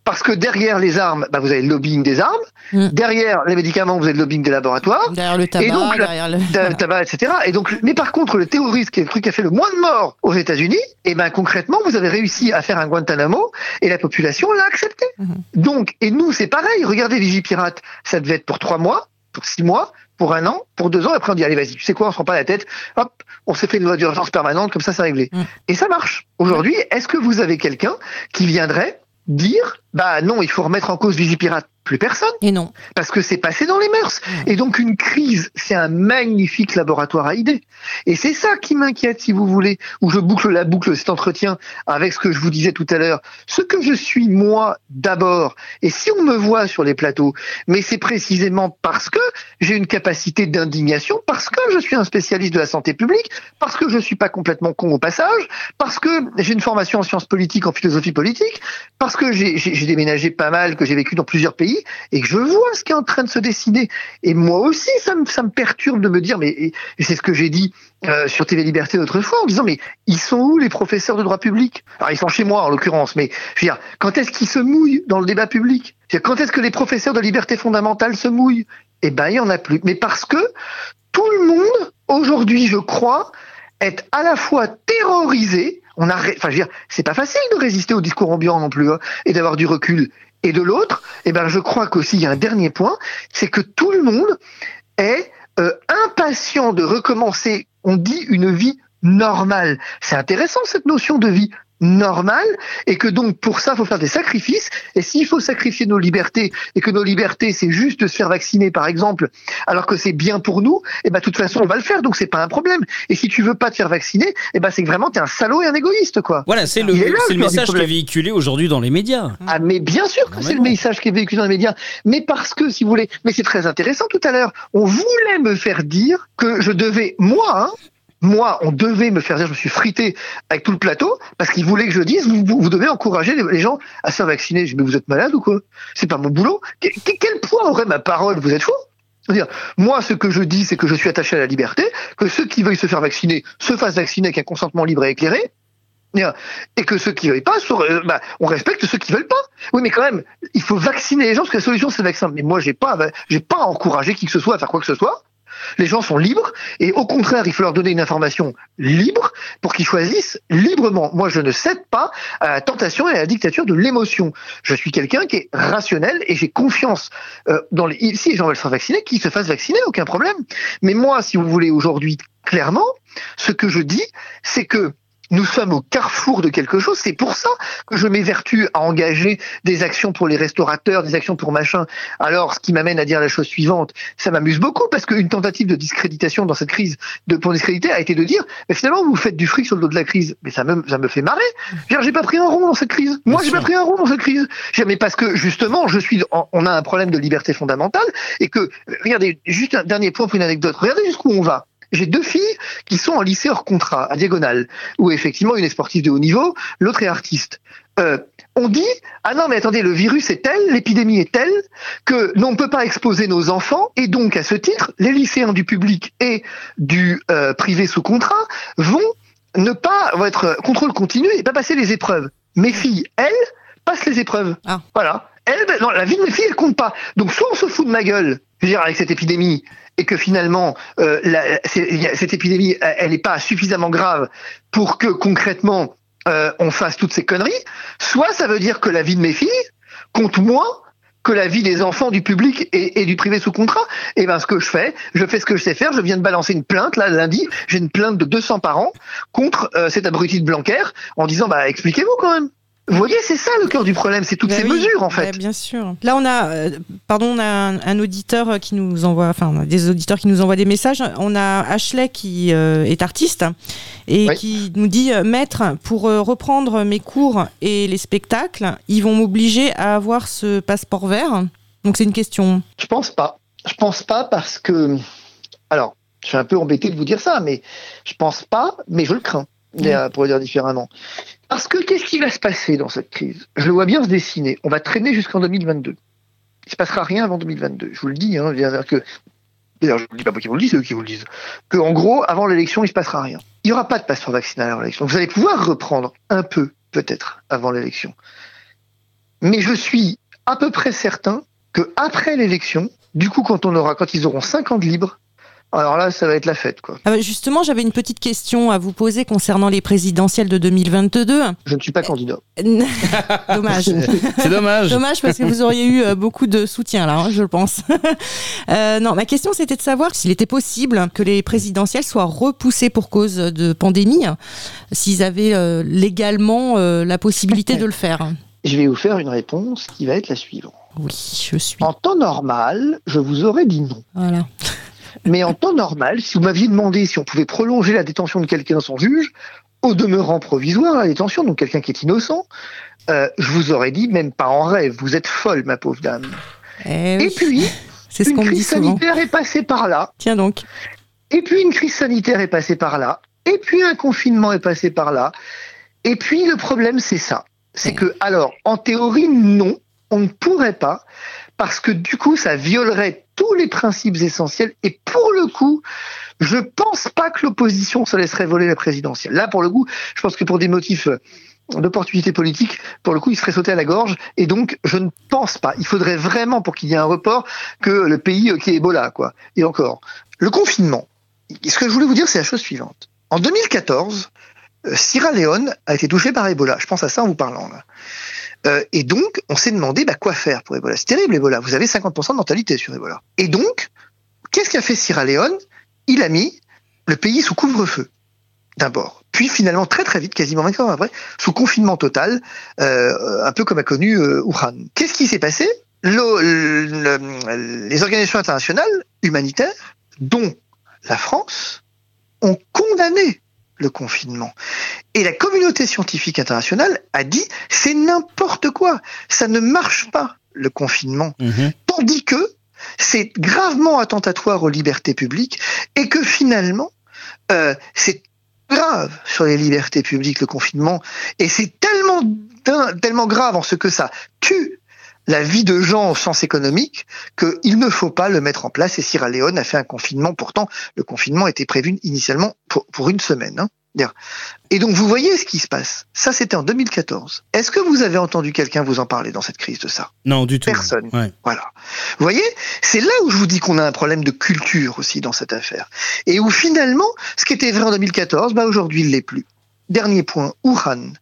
Parce que derrière les armes, bah, vous avez le lobbying des armes. Mm. Derrière les médicaments, vous avez le lobbying des laboratoires. Derrière le tabac, et donc, derrière le... tabac, etc. Et donc, mais par contre, le terrorisme, qui est le truc qui a fait le moins de morts aux États-Unis, et eh ben concrètement, vous avez réussi à faire un Guantanamo et la population l'a accepté. Mm-hmm. Donc, et nous, c'est pareil. Regardez Vigipirate, ça devait être pour trois mois, pour six mois, pour un an, pour deux ans, et après on dit allez vas-y, tu sais quoi, on se prend pas la tête, hop, on s'est fait une loi d'urgence permanente, comme ça c'est réglé. Mm. Et ça marche. Aujourd'hui, est-ce que vous avez quelqu'un qui viendrait dire bah non, il faut remettre en cause Vigipirate plus personne. Et non. Parce que c'est passé dans les mœurs. Et donc une crise, c'est un magnifique laboratoire à idées. Et c'est ça qui m'inquiète, si vous voulez, où je boucle la boucle, cet entretien, avec ce que je vous disais tout à l'heure. Ce que je suis moi d'abord, et si on me voit sur les plateaux, mais c'est précisément parce que j'ai une capacité d'indignation, parce que je suis un spécialiste de la santé publique, parce que je suis pas complètement con au passage, parce que j'ai une formation en sciences politiques, en philosophie politique, parce que j'ai déménagé pas mal, que j'ai vécu dans plusieurs pays, et que je vois ce qui est en train de se dessiner. Et moi aussi, ça me, perturbe de me dire, mais c'est ce que j'ai dit euh, sur TV Liberté l'autre fois, en disant, mais ils sont où les professeurs de droit public? Alors ils sont chez moi en l'occurrence, mais je veux dire, quand est-ce qu'ils se mouillent dans le débat public? Quand est-ce que les professeurs de liberté fondamentale se mouillent? Eh ben, il y en a plus. Mais parce que tout le monde, aujourd'hui, je crois, est à la fois terrorisé on a, enfin, je veux dire, c'est pas facile de résister au discours ambiant non plus hein, et d'avoir du recul. Et de l'autre, eh ben, je crois qu'aussi il y a un dernier point, c'est que tout le monde est euh, impatient de recommencer. On dit une vie normale. C'est intéressant cette notion de vie normal et que donc pour ça il faut faire des sacrifices et s'il faut sacrifier nos libertés et que nos libertés c'est juste de se faire vacciner par exemple alors que c'est bien pour nous et eh ben de toute façon on va le faire donc c'est pas un problème. Et si tu veux pas te faire vacciner et eh ben c'est que vraiment tu es un salaud et un égoïste quoi. Voilà c'est le, le message qui est véhiculé aujourd'hui dans les médias. Ah mais bien sûr que c'est le message qui est véhiculé dans les médias. Mais parce que si vous voulez mais c'est très intéressant tout à l'heure on voulait me faire dire que je devais moi hein, moi, on devait me faire dire, je me suis frité avec tout le plateau, parce qu'ils voulaient que je dise, vous, devez encourager les, gens à se faire vacciner. Je dis, mais vous êtes malade ou quoi? C'est pas mon boulot. Quel, poids aurait ma parole? Vous êtes fou? Moi, ce que je dis, c'est que je suis attaché à la liberté, que ceux qui veulent se faire vacciner se fassent vacciner avec un consentement libre et éclairé, et que ceux qui veulent pas, bah, on respecte ceux qui veulent pas. Oui, mais quand même, il faut vacciner les gens parce que la solution c'est le vaccin. Mais moi, j'ai pas, pas encouragé qui que ce soit à faire quoi que ce soit. Les gens sont libres et au contraire, il faut leur donner une information libre pour qu'ils choisissent librement. Moi, je ne cède pas à la tentation et à la dictature de l'émotion. Je suis quelqu'un qui est rationnel et j'ai confiance euh, dans les. Si les gens veulent se faire vacciner, qu'ils se fassent vacciner, aucun problème. Mais moi, si vous voulez aujourd'hui, clairement, ce que je dis, c'est que nous sommes au carrefour de quelque chose. C'est pour ça que je m'évertue à engager des actions pour les restaurateurs, des actions pour machin. Alors, ce qui m'amène à dire la chose suivante, ça m'amuse beaucoup parce qu'une tentative de discréditation dans cette crise de pour discréditer a été de dire, mais finalement, vous faites du fric sur le dos de la crise. Mais ça me, ça me fait marrer. J'ai pas pris un rond dans cette crise. Moi, j'ai pas pris un rond dans cette crise. Mais parce que justement, je suis, on a un problème de liberté fondamentale et que, regardez, juste un dernier point pour une anecdote. Regardez jusqu'où on va. J'ai deux filles qui sont en lycée hors contrat, à Diagonale, où effectivement une est sportive de haut niveau, l'autre est artiste. Euh, on dit ah non mais attendez le virus est tel, l'épidémie est telle que l'on ne peut pas exposer nos enfants et donc à ce titre les lycéens du public et du euh, privé sous contrat vont ne pas vont être contrôle continu et pas passer les épreuves. Mes filles elles passent les épreuves. Ah. Voilà. Elles, non, la vie de mes filles elle compte pas. Donc soit on se fout de ma gueule, dire avec cette épidémie et que finalement euh, cette épidémie elle n'est pas suffisamment grave pour que concrètement euh, on fasse toutes ces conneries, soit ça veut dire que la vie de mes filles compte moins que la vie des enfants du public et, du privé sous contrat. Et eh ben ce que je fais, je fais ce que je sais faire. Je viens de balancer une plainte là lundi. J'ai une plainte de 200 parents contre euh, cet abruti de Blanquer en disant bah expliquez-vous quand même. Vous voyez, c'est ça le cœur du problème, c'est toutes bah ces mesures en fait. bien sûr. Là, on a, euh, pardon, on a un, auditeur qui nous envoie, enfin, des auditeurs qui nous envoient des messages. On a Ashley qui euh, est artiste et qui nous dit euh, Maître, pour reprendre mes cours et les spectacles, ils vont m'obliger à avoir ce passeport vert. Donc c'est une question. Je pense pas. Je pense pas parce que, alors, je suis un peu embêté de vous dire ça, mais je pense pas, mais je le crains. Pour le dire différemment. Parce que qu'est-ce qui va se passer dans cette crise? Je le vois bien se dessiner. On va traîner jusqu'en 2022. Il ne se passera rien avant 2022. Je vous le dis. Hein, d'ailleurs, je ne dis pas moi qui vous le dis, c'est eux qui vous le disent. Que, en gros, avant l'élection, il ne se passera rien. Il n'y aura pas de passeport vaccinal avant l'élection. Vous allez pouvoir reprendre un peu, peut-être, avant l'élection. Mais je suis à peu près certain que après l'élection, du coup, quand on aura, quand ils auront 5 ans de libre, alors là, ça va être la fête, quoi. Ah bah, justement, j'avais une petite question à vous poser concernant les présidentielles de 2022. Je ne suis pas candidat. dommage. C'est dommage. dommage parce que vous auriez eu euh, beaucoup de soutien là, hein, je pense. Euh, non, ma question c'était de savoir s'il était possible que les présidentielles soient repoussées pour cause de pandémie, s'ils avaient euh, légalement la possibilité de le faire. Je vais vous faire une réponse qui va être la suivante. Oui, je suis. En temps normal, je vous aurais dit non. Voilà. Mais en temps normal, si vous m'aviez demandé si on pouvait prolonger la détention de quelqu'un sans juge, au demeurant provisoire, la détention, donc quelqu'un qui est innocent, euh, je vous aurais dit, même pas en rêve, vous êtes folle, ma pauvre dame. Eh Et puis, ce une crise sanitaire est passée par là. Tiens donc. Et puis une crise sanitaire est passée par là. Et puis un confinement est passé par là. Et puis le problème, c'est ça. C'est que, alors, en théorie, non, on ne pourrait pas, parce que du coup, ça violerait tous les principes essentiels. Et pour le coup, je pense pas que l'opposition se laisserait voler la présidentielle. Là, pour le coup, je pense que pour des motifs euh, d'opportunité politique, pour le coup, il serait sauté à la gorge. Et donc, je ne pense pas. Il faudrait vraiment, pour qu'il y ait un report, que le pays euh, qui est Ebola, quoi. Et encore, le confinement. Ce que je voulais vous dire, c'est la chose suivante. En 2014, euh, Sierra Leone a été touché par Ebola. Je pense à ça en vous parlant. Là. Euh, et donc, on s'est demandé bah, quoi faire pour Ebola. C'est terrible, Ebola. Vous avez 50% de mortalité sur Ebola. Et donc, qu'est-ce qu'a fait Sierra Leone? Il a mis le pays sous couvre-feu, d'abord. Puis finalement, très très vite, quasiment 24 heures après, sous confinement total, euh, un peu comme a connu euh. Qu'est-ce qui s'est passé? Les organisations internationales humanitaires, dont la France, ont condamné le confinement. Et la communauté scientifique internationale a dit c'est n'importe quoi, ça ne marche pas le confinement. Mhm. Tandis que c'est gravement attentatoire aux libertés publiques et que finalement euh, c'est grave sur les libertés publiques le confinement et c'est tellement tellement grave en ce que ça tue la vie de gens au sens économique qu'il ne faut pas le mettre en place. Et Sierra Leone a fait un confinement. Pourtant, le confinement était prévu initialement pour, une semaine. Hein. Et donc vous voyez ce qui se passe. Ça, c'était en 2014. Est-ce que vous avez entendu quelqu'un vous en parler dans cette crise de ça? Non, du tout. Personne. Voilà. Vous voyez, c'est là où je vous dis qu'on a un problème de culture aussi dans cette affaire. Et où finalement, ce qui était vrai en 2014, bah aujourd'hui, il l'est plus. Dernier point, Wuhan.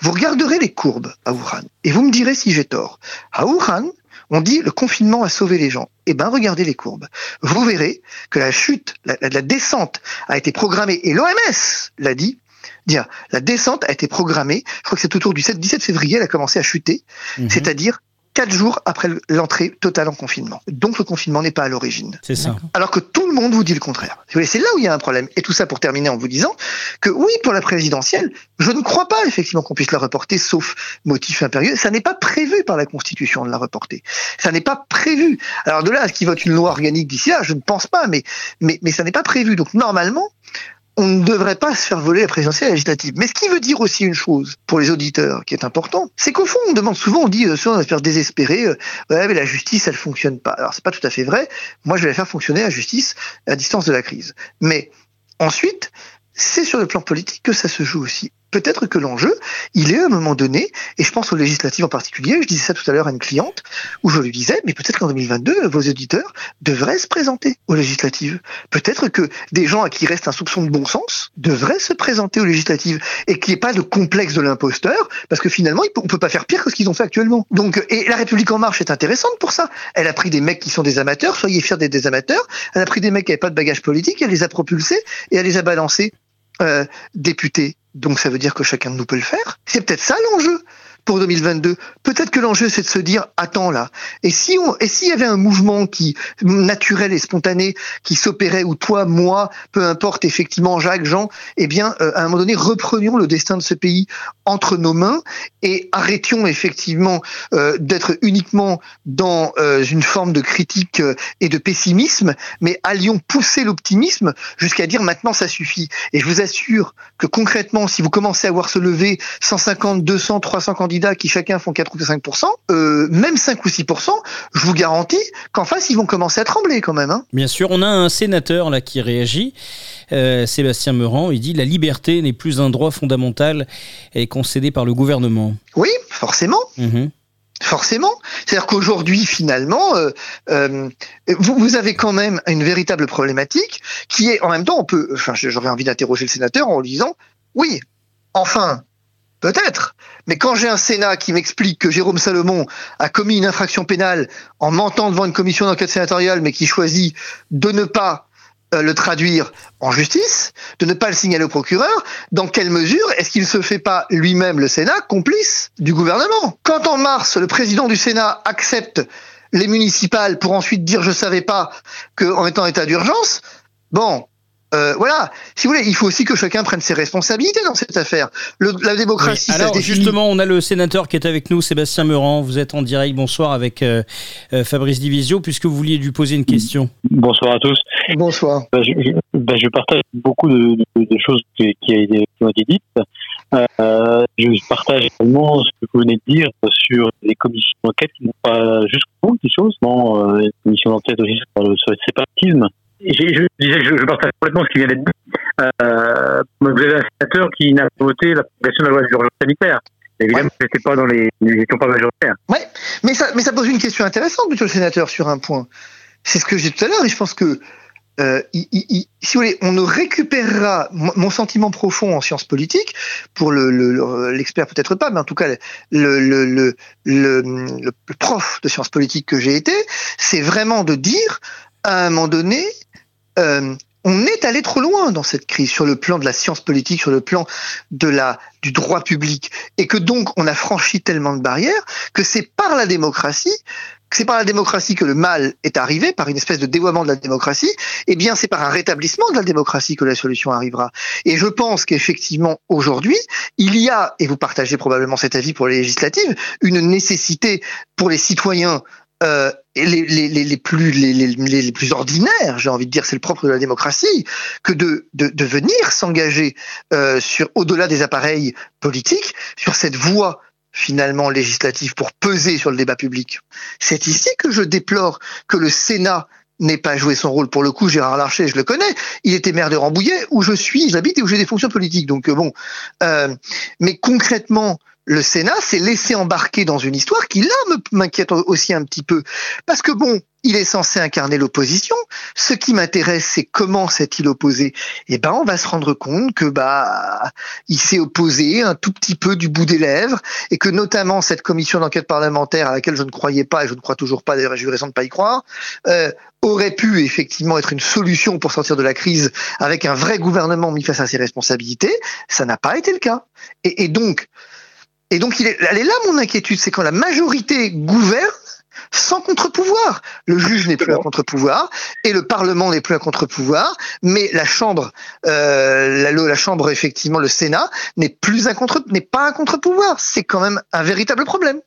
Vous regarderez les courbes à Wuhan et vous me direz si j'ai tort. À Wuhan, on dit le confinement a sauvé les gens. Eh ben, regardez les courbes. Vous verrez que la chute, la, descente a été programmée, et l'OMS l'a dit, dire la descente a été programmée, je crois que c'est autour du 7, 17 février, elle a commencé à chuter, mhm. c'est-à-dire quatre jours après l'entrée totale en confinement. Donc le confinement n'est pas à l'origine. C'est ça. Alors que tout le monde vous dit le contraire. C'est là où il y a un problème. Et tout ça pour terminer en vous disant que oui, pour la présidentielle, je ne crois pas effectivement qu'on puisse la reporter, sauf motif impérieux. Ça n'est pas prévu par la Constitution de la reporter. Ça n'est pas prévu. Alors de là à ce qu'il vote une loi organique d'ici là, je ne pense pas, mais, mais, mais ça n'est pas prévu. Donc normalement, on ne devrait pas se faire voler la présidentielle législative. Mais ce qui veut dire aussi une chose pour les auditeurs qui est important, c'est qu'au fond, on demande souvent, on dit, euh, souvent on va faire désespérer, euh, mais la justice, elle fonctionne pas. Alors c'est pas tout à fait vrai. Moi, je vais la faire fonctionner la justice à distance de la crise. Mais ensuite, c'est sur le plan politique que ça se joue aussi peut-être que l'enjeu, il est à un moment donné, et je pense aux législatives en particulier, je disais ça tout à l'heure à une cliente, où je lui disais, mais peut-être qu'en 2022, vos auditeurs devraient se présenter aux législatives. Peut-être que des gens à qui reste un soupçon de bon sens devraient se présenter aux législatives, et qu'il n'y ait pas de complexe de l'imposteur, parce que finalement, on peut pas faire pire que ce qu'ils ont fait actuellement. Donc, et la République en marche est intéressante pour ça. Elle a pris des mecs qui sont des amateurs, soyez fiers d'être des amateurs, elle a pris des mecs qui n'avaient pas de bagage politique, elle les a propulsés, et elle les a balancés euh, députés donc ça veut dire que chacun de nous peut le faire. C'est peut-être ça l'enjeu pour 2022. Peut-être que l'enjeu c'est de se dire attends là. Et si on et s'il y avait un mouvement qui naturel et spontané qui s'opérait ou toi moi peu importe effectivement Jacques Jean eh bien euh, à un moment donné reprenions le destin de ce pays entre nos mains et arrêtions effectivement euh, d'être uniquement dans euh, une forme de critique et de pessimisme mais allions pousser l'optimisme jusqu'à dire maintenant ça suffit. Et je vous assure que concrètement si vous commencez à voir se lever 150 200 300 candidats qui chacun font 4 ou 5 euh, même 5 ou 6 je vous garantis qu'en face, ils vont commencer à trembler quand même. Hein. Bien sûr, on a un sénateur là qui réagit, euh, Sébastien Meurant, il dit la liberté n'est plus un droit fondamental et concédé par le gouvernement. Oui, forcément. Mhm. Forcément. C'est-à-dire qu'aujourd'hui, finalement, euh, vous, vous, avez quand même une véritable problématique qui est, en même temps, on peut, enfin, j'aurais envie d'interroger le sénateur en lui disant, oui, enfin, Peut-être. Mais quand j'ai un Sénat qui m'explique que Jérôme Salomon a commis une infraction pénale en mentant devant une commission d'enquête sénatoriale, mais qui choisit de ne pas euh, le traduire en justice, de ne pas le signaler au procureur, dans quelle mesure est-ce qu'il ne se fait pas lui-même, le Sénat, complice du gouvernement? Quand en mars, le président du Sénat accepte les municipales pour ensuite dire je savais pas qu'en étant en état d'urgence, bon, euh, voilà, si vous voulez, il faut aussi que chacun prenne ses responsabilités dans cette affaire. la démocratie, Alors justement, on a le sénateur qui est avec nous, Sébastien Meurant. Vous êtes en direct. Bonsoir avec euh, euh, Fabrice Divisio, puisque vous vouliez lui poser une question. Bonsoir à tous. Bonsoir. Bah, bah, je, partage beaucoup de, choses qui, ont été dites. je partage également ce que vous venez de dire sur les commissions d'enquête qui n'ont pas jusqu'au bout des choses. Non, les commissions d'enquête aussi sur le séparatisme je, disais que je, partage complètement ce qui vient d'être dit. Euh, vous avez un sénateur qui n'a pas voté l'application de la loi d'urgence sanitaire. Évidemment, ouais. pas dans les, nous n'étions pas majoritaires. Oui, mais ça, mais ça pose une question intéressante, monsieur le sénateur, sur un point. C'est ce que j'ai dit tout à l'heure, et je pense que euh, il, il, si vous voulez, on ne récupérera mon sentiment profond en sciences politiques, pour l'expert le, peut-être pas, mais en tout cas le, le, le prof de sciences politiques que j'ai été, c'est vraiment de dire à un moment donné, euh, on est allé trop loin dans cette crise sur le plan de la science politique, sur le plan de la du droit public, et que donc on a franchi tellement de barrières que c'est par la démocratie c'est par la démocratie que le mal est arrivé, par une espèce de dévoiement de la démocratie, eh bien c'est par un rétablissement de la démocratie que la solution arrivera. Et je pense qu'effectivement, aujourd'hui, il y a, et vous partagez probablement cet avis pour les législatives, une nécessité pour les citoyens euh, les, les, les, plus, les, plus ordinaires, j'ai envie de dire, c'est le propre de la démocratie, que de, de, de venir s'engager euh, au-delà des appareils politiques, sur cette voie finalement législative pour peser sur le débat public. C'est ici que je déplore que le Sénat n'ait pas joué son rôle. Pour le coup, Gérard Larcher, je le connais, il était maire de Rambouillet, où je suis, j'habite et où j'ai des fonctions politiques. Donc euh, bon, euh, mais concrètement, le Sénat s'est laissé embarquer dans une histoire qui là m'inquiète aussi un petit peu parce que bon, il est censé incarner l'opposition. Ce qui m'intéresse, c'est comment s'est-il opposé Eh ben, on va se rendre compte que bah, il s'est opposé un tout petit peu du bout des lèvres et que notamment cette commission d'enquête parlementaire à laquelle je ne croyais pas et je ne crois toujours pas, d'ailleurs, j'ai eu raison de pas y croire, euh, aurait pu effectivement être une solution pour sortir de la crise avec un vrai gouvernement mis face à ses responsabilités. Ça n'a pas été le cas. Et donc, et donc, il est, elle est là mon inquiétude, c'est quand la majorité gouverne sans contre-pouvoir. Le juge n'est plus un contre-pouvoir et le Parlement n'est plus un contre-pouvoir, mais la Chambre, euh, la, la, Chambre effectivement, le Sénat n'est plus un contre, n'est pas un contre-pouvoir. C'est quand même un véritable problème.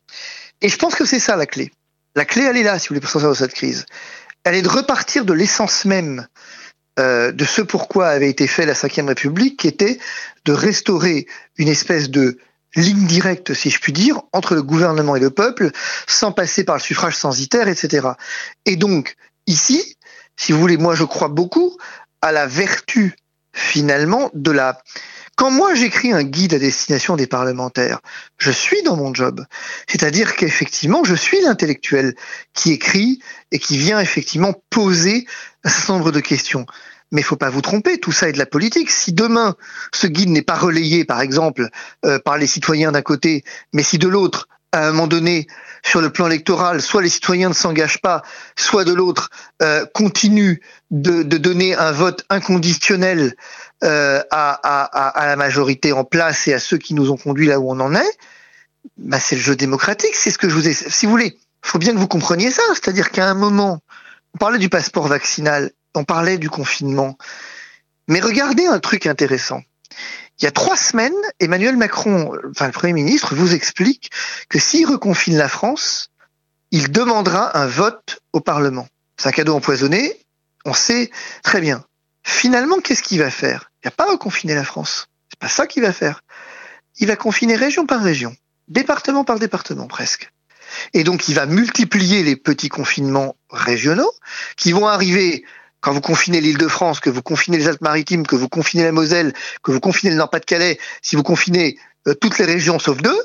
Et je pense que c'est ça la clé. La clé, elle est là, si vous voulez, pour sortir de cette crise. Elle est de repartir de l'essence même euh, de ce pourquoi avait été fait la Ve République, qui était de restaurer une espèce de ligne directe, si je puis dire, entre le gouvernement et le peuple, sans passer par le suffrage censitaire, etc. Et donc, ici, si vous voulez, moi je crois beaucoup à la vertu, finalement, de la... Quand moi j'écris un guide à destination des parlementaires, je suis dans mon job. C'est-à-dire qu'effectivement, je suis l'intellectuel qui écrit et qui vient effectivement poser un certain nombre de questions. Mais il faut pas vous tromper, tout ça est de la politique. Si demain ce guide n'est pas relayé, par exemple, euh, par les citoyens d'un côté, mais si de l'autre, à un moment donné, sur le plan électoral, soit les citoyens ne s'engagent pas, soit de l'autre euh, continuent de, donner un vote inconditionnel euh, à, la majorité en place et à ceux qui nous ont conduits là où on en est, bah c'est le jeu démocratique. C'est ce que je vous ai. Si vous voulez, il faut bien que vous compreniez ça. C'est-à-dire qu'à un moment, on parlait du passeport vaccinal on parlait du confinement. Mais regardez un truc intéressant. Il y a trois semaines, Emmanuel Macron, enfin le Premier ministre, vous explique que s'il reconfine la France, il demandera un vote au Parlement. C'est un cadeau empoisonné, on sait très bien. Finalement, qu'est-ce qu'il va faire? Il n'y a pas reconfiner la France. C'est pas ça qu'il va faire. Il va confiner région par région, département par département presque. Et donc, il va multiplier les petits confinements régionaux qui vont arriver quand vous confinez l'île de France, que vous confinez les Alpes-Maritimes, que vous confinez la Moselle, que vous confinez le Nord-Pas-de-Calais, si vous confinez euh, toutes les régions sauf deux,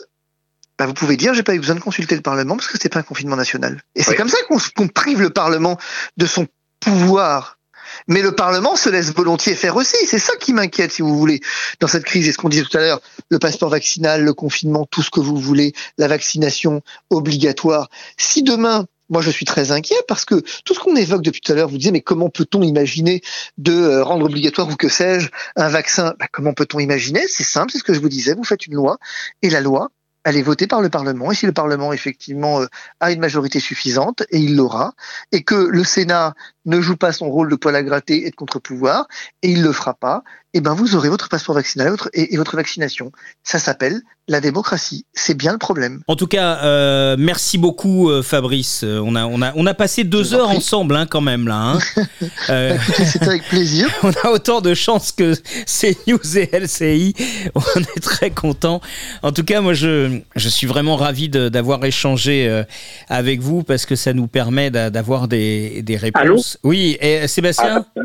bah vous pouvez dire j'ai pas eu besoin de consulter le Parlement parce que c'est pas un confinement national. Et c'est comme ça qu'on prive le Parlement de son pouvoir. Mais le Parlement se laisse volontiers faire aussi. C'est ça qui m'inquiète, si vous voulez, dans cette crise. Et ce qu'on disait tout à l'heure, le passeport vaccinal, le confinement, tout ce que vous voulez, la vaccination obligatoire. Si demain, moi je suis très inquiet parce que tout ce qu'on évoque depuis tout à l'heure, vous disiez mais comment peut-on imaginer de euh, rendre obligatoire ou que sais-je un vaccin? Bah, Comment peut-on imaginer? C'est simple, c'est ce que je vous disais, vous faites une loi et la loi, elle est votée par le Parlement. Et si le Parlement effectivement euh, a une majorité suffisante, et il l'aura, et que le Sénat ne joue pas son rôle de poil à gratter et de contre-pouvoir, et il le fera pas, eh ben vous aurez votre passeport vaccinal et, votre vaccination. Ça s'appelle la démocratie. C'est bien le problème. En tout cas, euh, merci beaucoup euh, Fabrice. Euh, on a, on, a, on a passé deux heures ensemble hein, quand même là. Hein. euh, C'est avec plaisir. On a autant de chance que CNews et LCI. On est très content. En tout cas, moi je, je suis vraiment ravi d'avoir échangé avec vous parce que ça nous permet d'avoir des, des réponses. Allô oui, et Sébastien ah.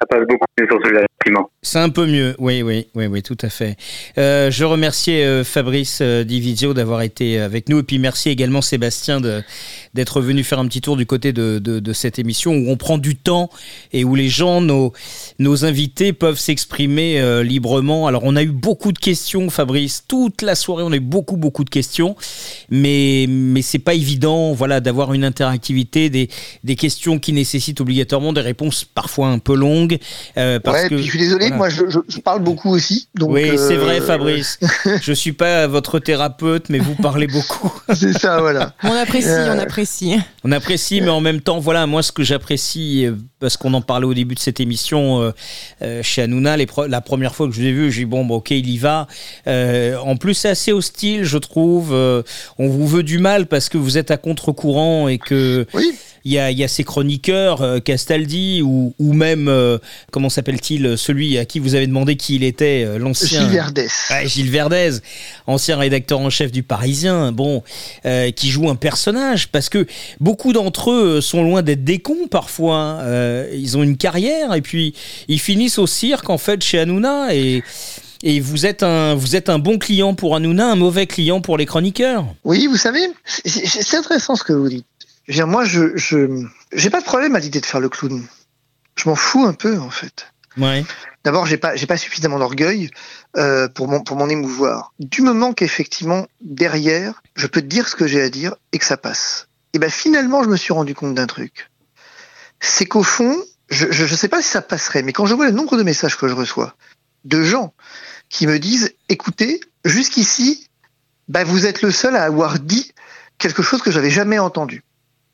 Ça passe beaucoup mieux sur celui-là. C'est un peu mieux, oui, oui, oui, oui, tout à fait. Euh, je remerciais euh, Fabrice euh, Divizio d'avoir été avec nous et puis merci également Sébastien d'être venu faire un petit tour du côté de, de, de, cette émission où on prend du temps et où les gens, nos, nos invités peuvent s'exprimer euh, librement. Alors on a eu beaucoup de questions, Fabrice, toute la soirée on a eu beaucoup, beaucoup de questions, mais, mais c'est pas évident voilà, d'avoir une interactivité, des, des questions qui nécessitent obligatoirement des réponses parfois un peu longues. parce ouais, que, suis désolé, moi je, je, parle beaucoup aussi. Donc, oui, c'est vrai, euh, Fabrice. je suis pas votre thérapeute, mais vous parlez beaucoup. c'est ça, voilà. On apprécie, on apprécie. On apprécie, mais en même temps, voilà, moi ce que j'apprécie, euh, parce qu'on en parlait au début de cette émission euh, chez Hanouna, les la première fois que je l'ai vu, j'ai dit bon, bon, ok, il y va. en plus, c'est assez hostile, je trouve. on vous veut du mal parce que vous êtes à contre-courant et que. Oui il y a, y a, ces chroniqueurs, Castaldi ou, ou même, comment s'appelle-t-il, celui à qui vous avez demandé qui il était, euh, l'ancien. Gilles Verdez. Ouais, Gilles Verdez, ancien rédacteur en chef du Parisien, bon, euh, qui joue un personnage, parce que beaucoup d'entre eux sont loin d'être des cons parfois. Euh, ils ont une carrière et puis ils finissent au cirque en fait chez Hanouna et. Et vous êtes, un, vous êtes un bon client pour Hanouna, un mauvais client pour les chroniqueurs. Oui, vous savez, c'est intéressant ce que vous dites. Je veux dire, moi, je, je, j'ai pas de problème à l'idée de faire le clown. Je m'en fous un peu, en fait. D'abord, j'ai pas, pas suffisamment d'orgueil euh, pour m'en émouvoir. Du moment qu'effectivement derrière, je peux dire ce que j'ai à dire et que ça passe. Et ben finalement, je me suis rendu compte d'un truc. C'est qu'au fond, je, je sais pas si ça passerait, mais quand je vois le nombre de messages que je reçois de gens qui me disent, écoutez, jusqu'ici, ben vous êtes le seul à avoir dit quelque chose que j'avais jamais entendu.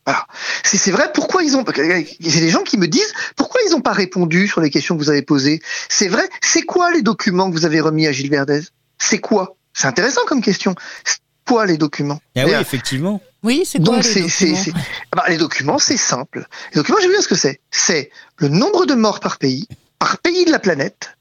Voilà. C'est c'est vrai, pourquoi ils ont. Il y a des gens qui me disent pourquoi ils n'ont pas répondu sur les questions que vous avez posées? C'est vrai, c'est quoi les documents que vous avez remis à Gilles Verdez? C'est quoi? C'est intéressant comme question. C'est quoi les documents? Ah oui, Bien. effectivement. Oui, c'est quoi Donc les documents? c'est- ah bah, les documents c'est simple. Les documents j'ai vu ce que c'est. C'est le nombre de morts par pays, par pays de la planète,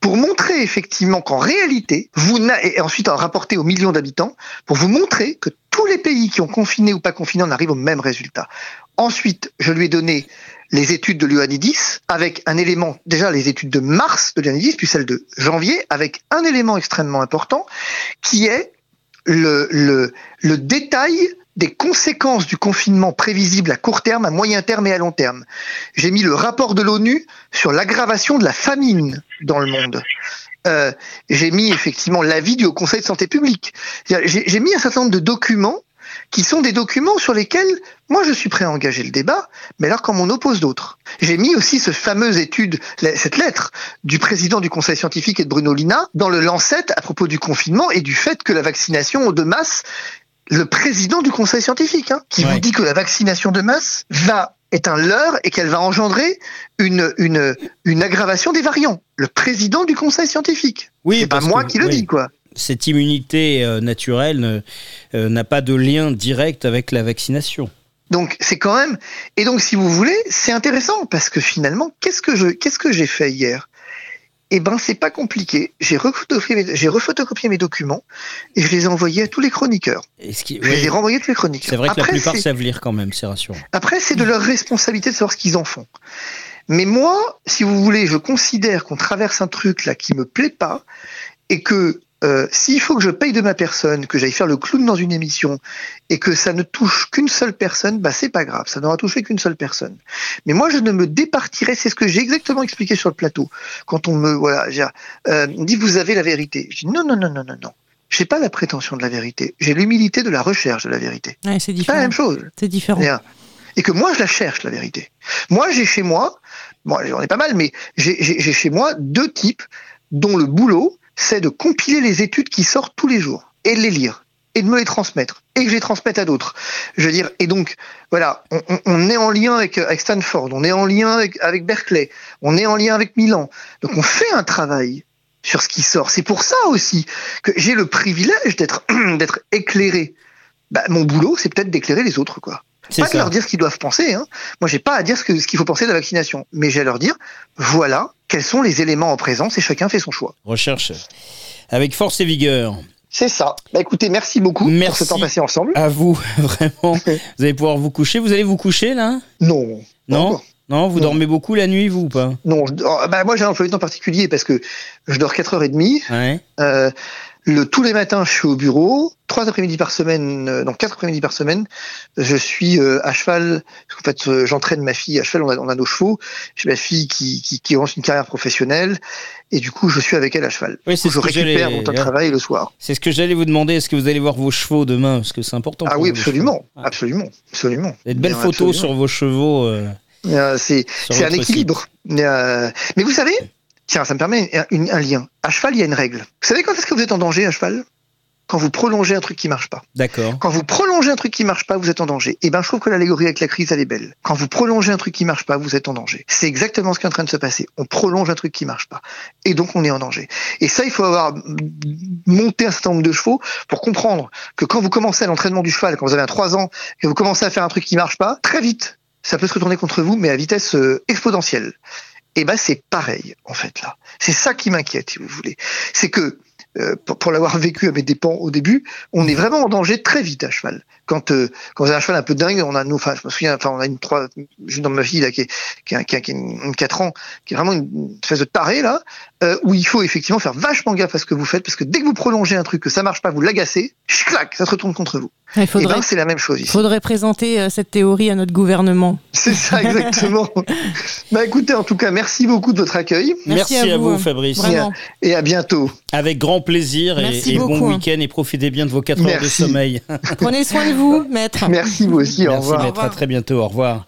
pour montrer effectivement qu'en réalité vous et ensuite en rapporter aux millions d'habitants pour vous montrer que tous les pays qui ont confiné ou pas confiné en arrivent au même résultat. Ensuite, je lui ai donné les études de l'UANIDIS avec un élément, déjà les études de mars de l'UANIDIS, puis celles de janvier, avec un élément extrêmement important qui est le détail des conséquences du confinement prévisible à court terme, à moyen terme et à long terme. J'ai mis le rapport de l'ONU sur l'aggravation de la famine dans le monde. Euh, j'ai mis effectivement l'avis du Haut Conseil de santé publique. J'ai mis un certain nombre de documents qui sont des documents sur lesquels moi je suis prêt à engager le débat, mais alors quand on oppose d'autres. J'ai mis aussi ce fameuse étude, cette lettre du président du Conseil scientifique et de Bruno Lina dans le Lancet à propos du confinement et du fait que la vaccination de masse, le président du Conseil scientifique, hein, qui Ouais. vous dit que la vaccination de masse va est un leurre et qu'elle va engendrer une, une, une aggravation des variants. Le président du Conseil scientifique. Oui, C'est pas moi que- qui le oui. dis, quoi. Cette immunité euh, naturelle euh, n'a pas de lien direct avec la vaccination. Donc c'est quand même et donc si vous voulez c'est intéressant parce que finalement qu'est-ce que je qu'est-ce que j'ai fait hier? Eh ben c'est pas compliqué. J'ai refotocopié mes, j'ai refotocopié mes documents et je les ai envoyés à tous les chroniqueurs. Et ce qui- Je les ai renvoyés à tous les chroniqueurs. c'est vrai que la plupart savent lire quand même, c'est rassurant. Après, c'est de leur responsabilité de savoir ce qu'ils en font. Mais moi, si vous voulez, je considère qu'on traverse un truc là qui me plaît pas et que euh, s'il faut que je paye de ma personne, que j'aille faire le clown dans une émission et que ça ne touche qu'une seule personne, bah c'est pas grave, ça n'aura touché qu'une seule personne. Mais moi, je ne me départirai, c'est ce que j'ai exactement expliqué sur le plateau. Quand on me voilà, j'ai, euh, on dit vous avez la vérité. Je dis non non non non non non. J'ai pas la prétention de la vérité. J'ai l'humilité de la recherche de la vérité. Ouais, c'est pas la même chose. C'est différent. Et que moi, je la cherche, la vérité. Moi, j'ai chez moi, moi, j'en ai pas mal, mais j'ai j'ai- j'ai chez moi deux types dont le boulot, c'est de compiler les études qui sortent tous les jours et de les lire et de me les transmettre et que je les transmette à d'autres. Je veux dire, et donc, voilà, on, est en lien avec, Stanford, on est en lien avec, Berkeley, on est en lien avec Milan. Donc, on fait un travail sur ce qui sort. C'est pour ça aussi que j'ai le privilège d'être d'être éclairé. Bah, mon boulot, c'est peut-être d'éclairer les autres, quoi. C'est Pas de ça. leur dire ce qu'ils doivent penser. Hein. Moi, j'ai pas à dire ce qu'il faut penser de la vaccination, mais j'ai à leur dire voilà quels sont les éléments en présence et chacun fait son choix. Recherche avec force et vigueur. C'est ça. Bah écoutez, merci beaucoup pour Merci. ce temps passé ensemble. À vous, vraiment. Vous allez pouvoir vous coucher. Vous allez vous coucher là? Non. Non? Non, vous Non. dormez beaucoup la nuit, vous ou pas? Non. je- oh, bah, moi, j'ai un emploi du temps particulier parce que je dors 4h30. Ouais. Euh, le, tous les matins, je suis au bureau. Trois après-midi par semaine, euh, non, quatre après-midi par semaine, je suis euh, à cheval. En fait, euh, j'entraîne ma fille à cheval. On a, on a nos chevaux. J'ai ma fille qui, qui, qui lance une carrière professionnelle. Et du coup, je suis avec elle à cheval. Oui, c'est je ce que récupère mon temps de travail le soir. C'est ce que j'allais vous demander. Est-ce que vous allez voir vos chevaux demain? Parce que c'est important. Ah oui, absolument. Ah. absolument, absolument. Vous avez de belles photos absolument. sur vos chevaux. euh, Euh, c'est un équilibre. Euh, mais vous savez, tiens, ça me permet un, une- un lien. À cheval, il y a une règle. Vous savez quand est-ce que vous êtes en danger à cheval? Quand vous prolongez un truc qui marche pas. D'accord. Quand vous prolongez un truc qui marche pas, vous êtes en danger. Et ben, je trouve que l'allégorie avec la crise, elle est belle. Quand vous prolongez un truc qui marche pas, vous êtes en danger. C'est exactement ce qui est en train de se passer. On prolonge un truc qui marche pas. Et donc, on est en danger. Et ça, il faut avoir monté un certain nombre de chevaux pour comprendre que quand vous commencez à l'entraînement du cheval, quand vous avez un 3 ans, que vous commencez à faire un truc qui marche pas, très vite, ça peut se retourner contre vous, mais à vitesse euh, exponentielle. Et ben c'est pareil en fait là. C'est ça qui m'inquiète, si vous voulez. C'est que euh, pour l'avoir vécu à mes dépens au début, on est vraiment en danger très vite à cheval. Quand euh, quand vous avez un cheval un peu dingue, on a nous, enfin je me souviens, enfin on a une trois, j'ai dans ma fille là qui est qui a, qui a, qui a une 4 ans, qui est vraiment une espèce de taré là, euh, où il faut effectivement faire vachement gaffe à ce que vous faites parce que dès que vous prolongez un truc que ça marche pas, vous l'agacez, clac, ça se retourne contre vous. Il Et faudrait, ben c'est la même chose il faudrait présenter euh, cette théorie à notre gouvernement. C'est ça exactement. bah écoutez, en tout cas, merci beaucoup de votre accueil Merci, à vous, Fabrice. Vraiment. et à bientôt. Avec grand plaisir et, Merci et bon beaucoup, hein. week-end et profitez bien de vos 4 heures de sommeil. Prenez soin de vous, maître. Merci vous aussi. au Merci revoir. maître, à très bientôt, au revoir.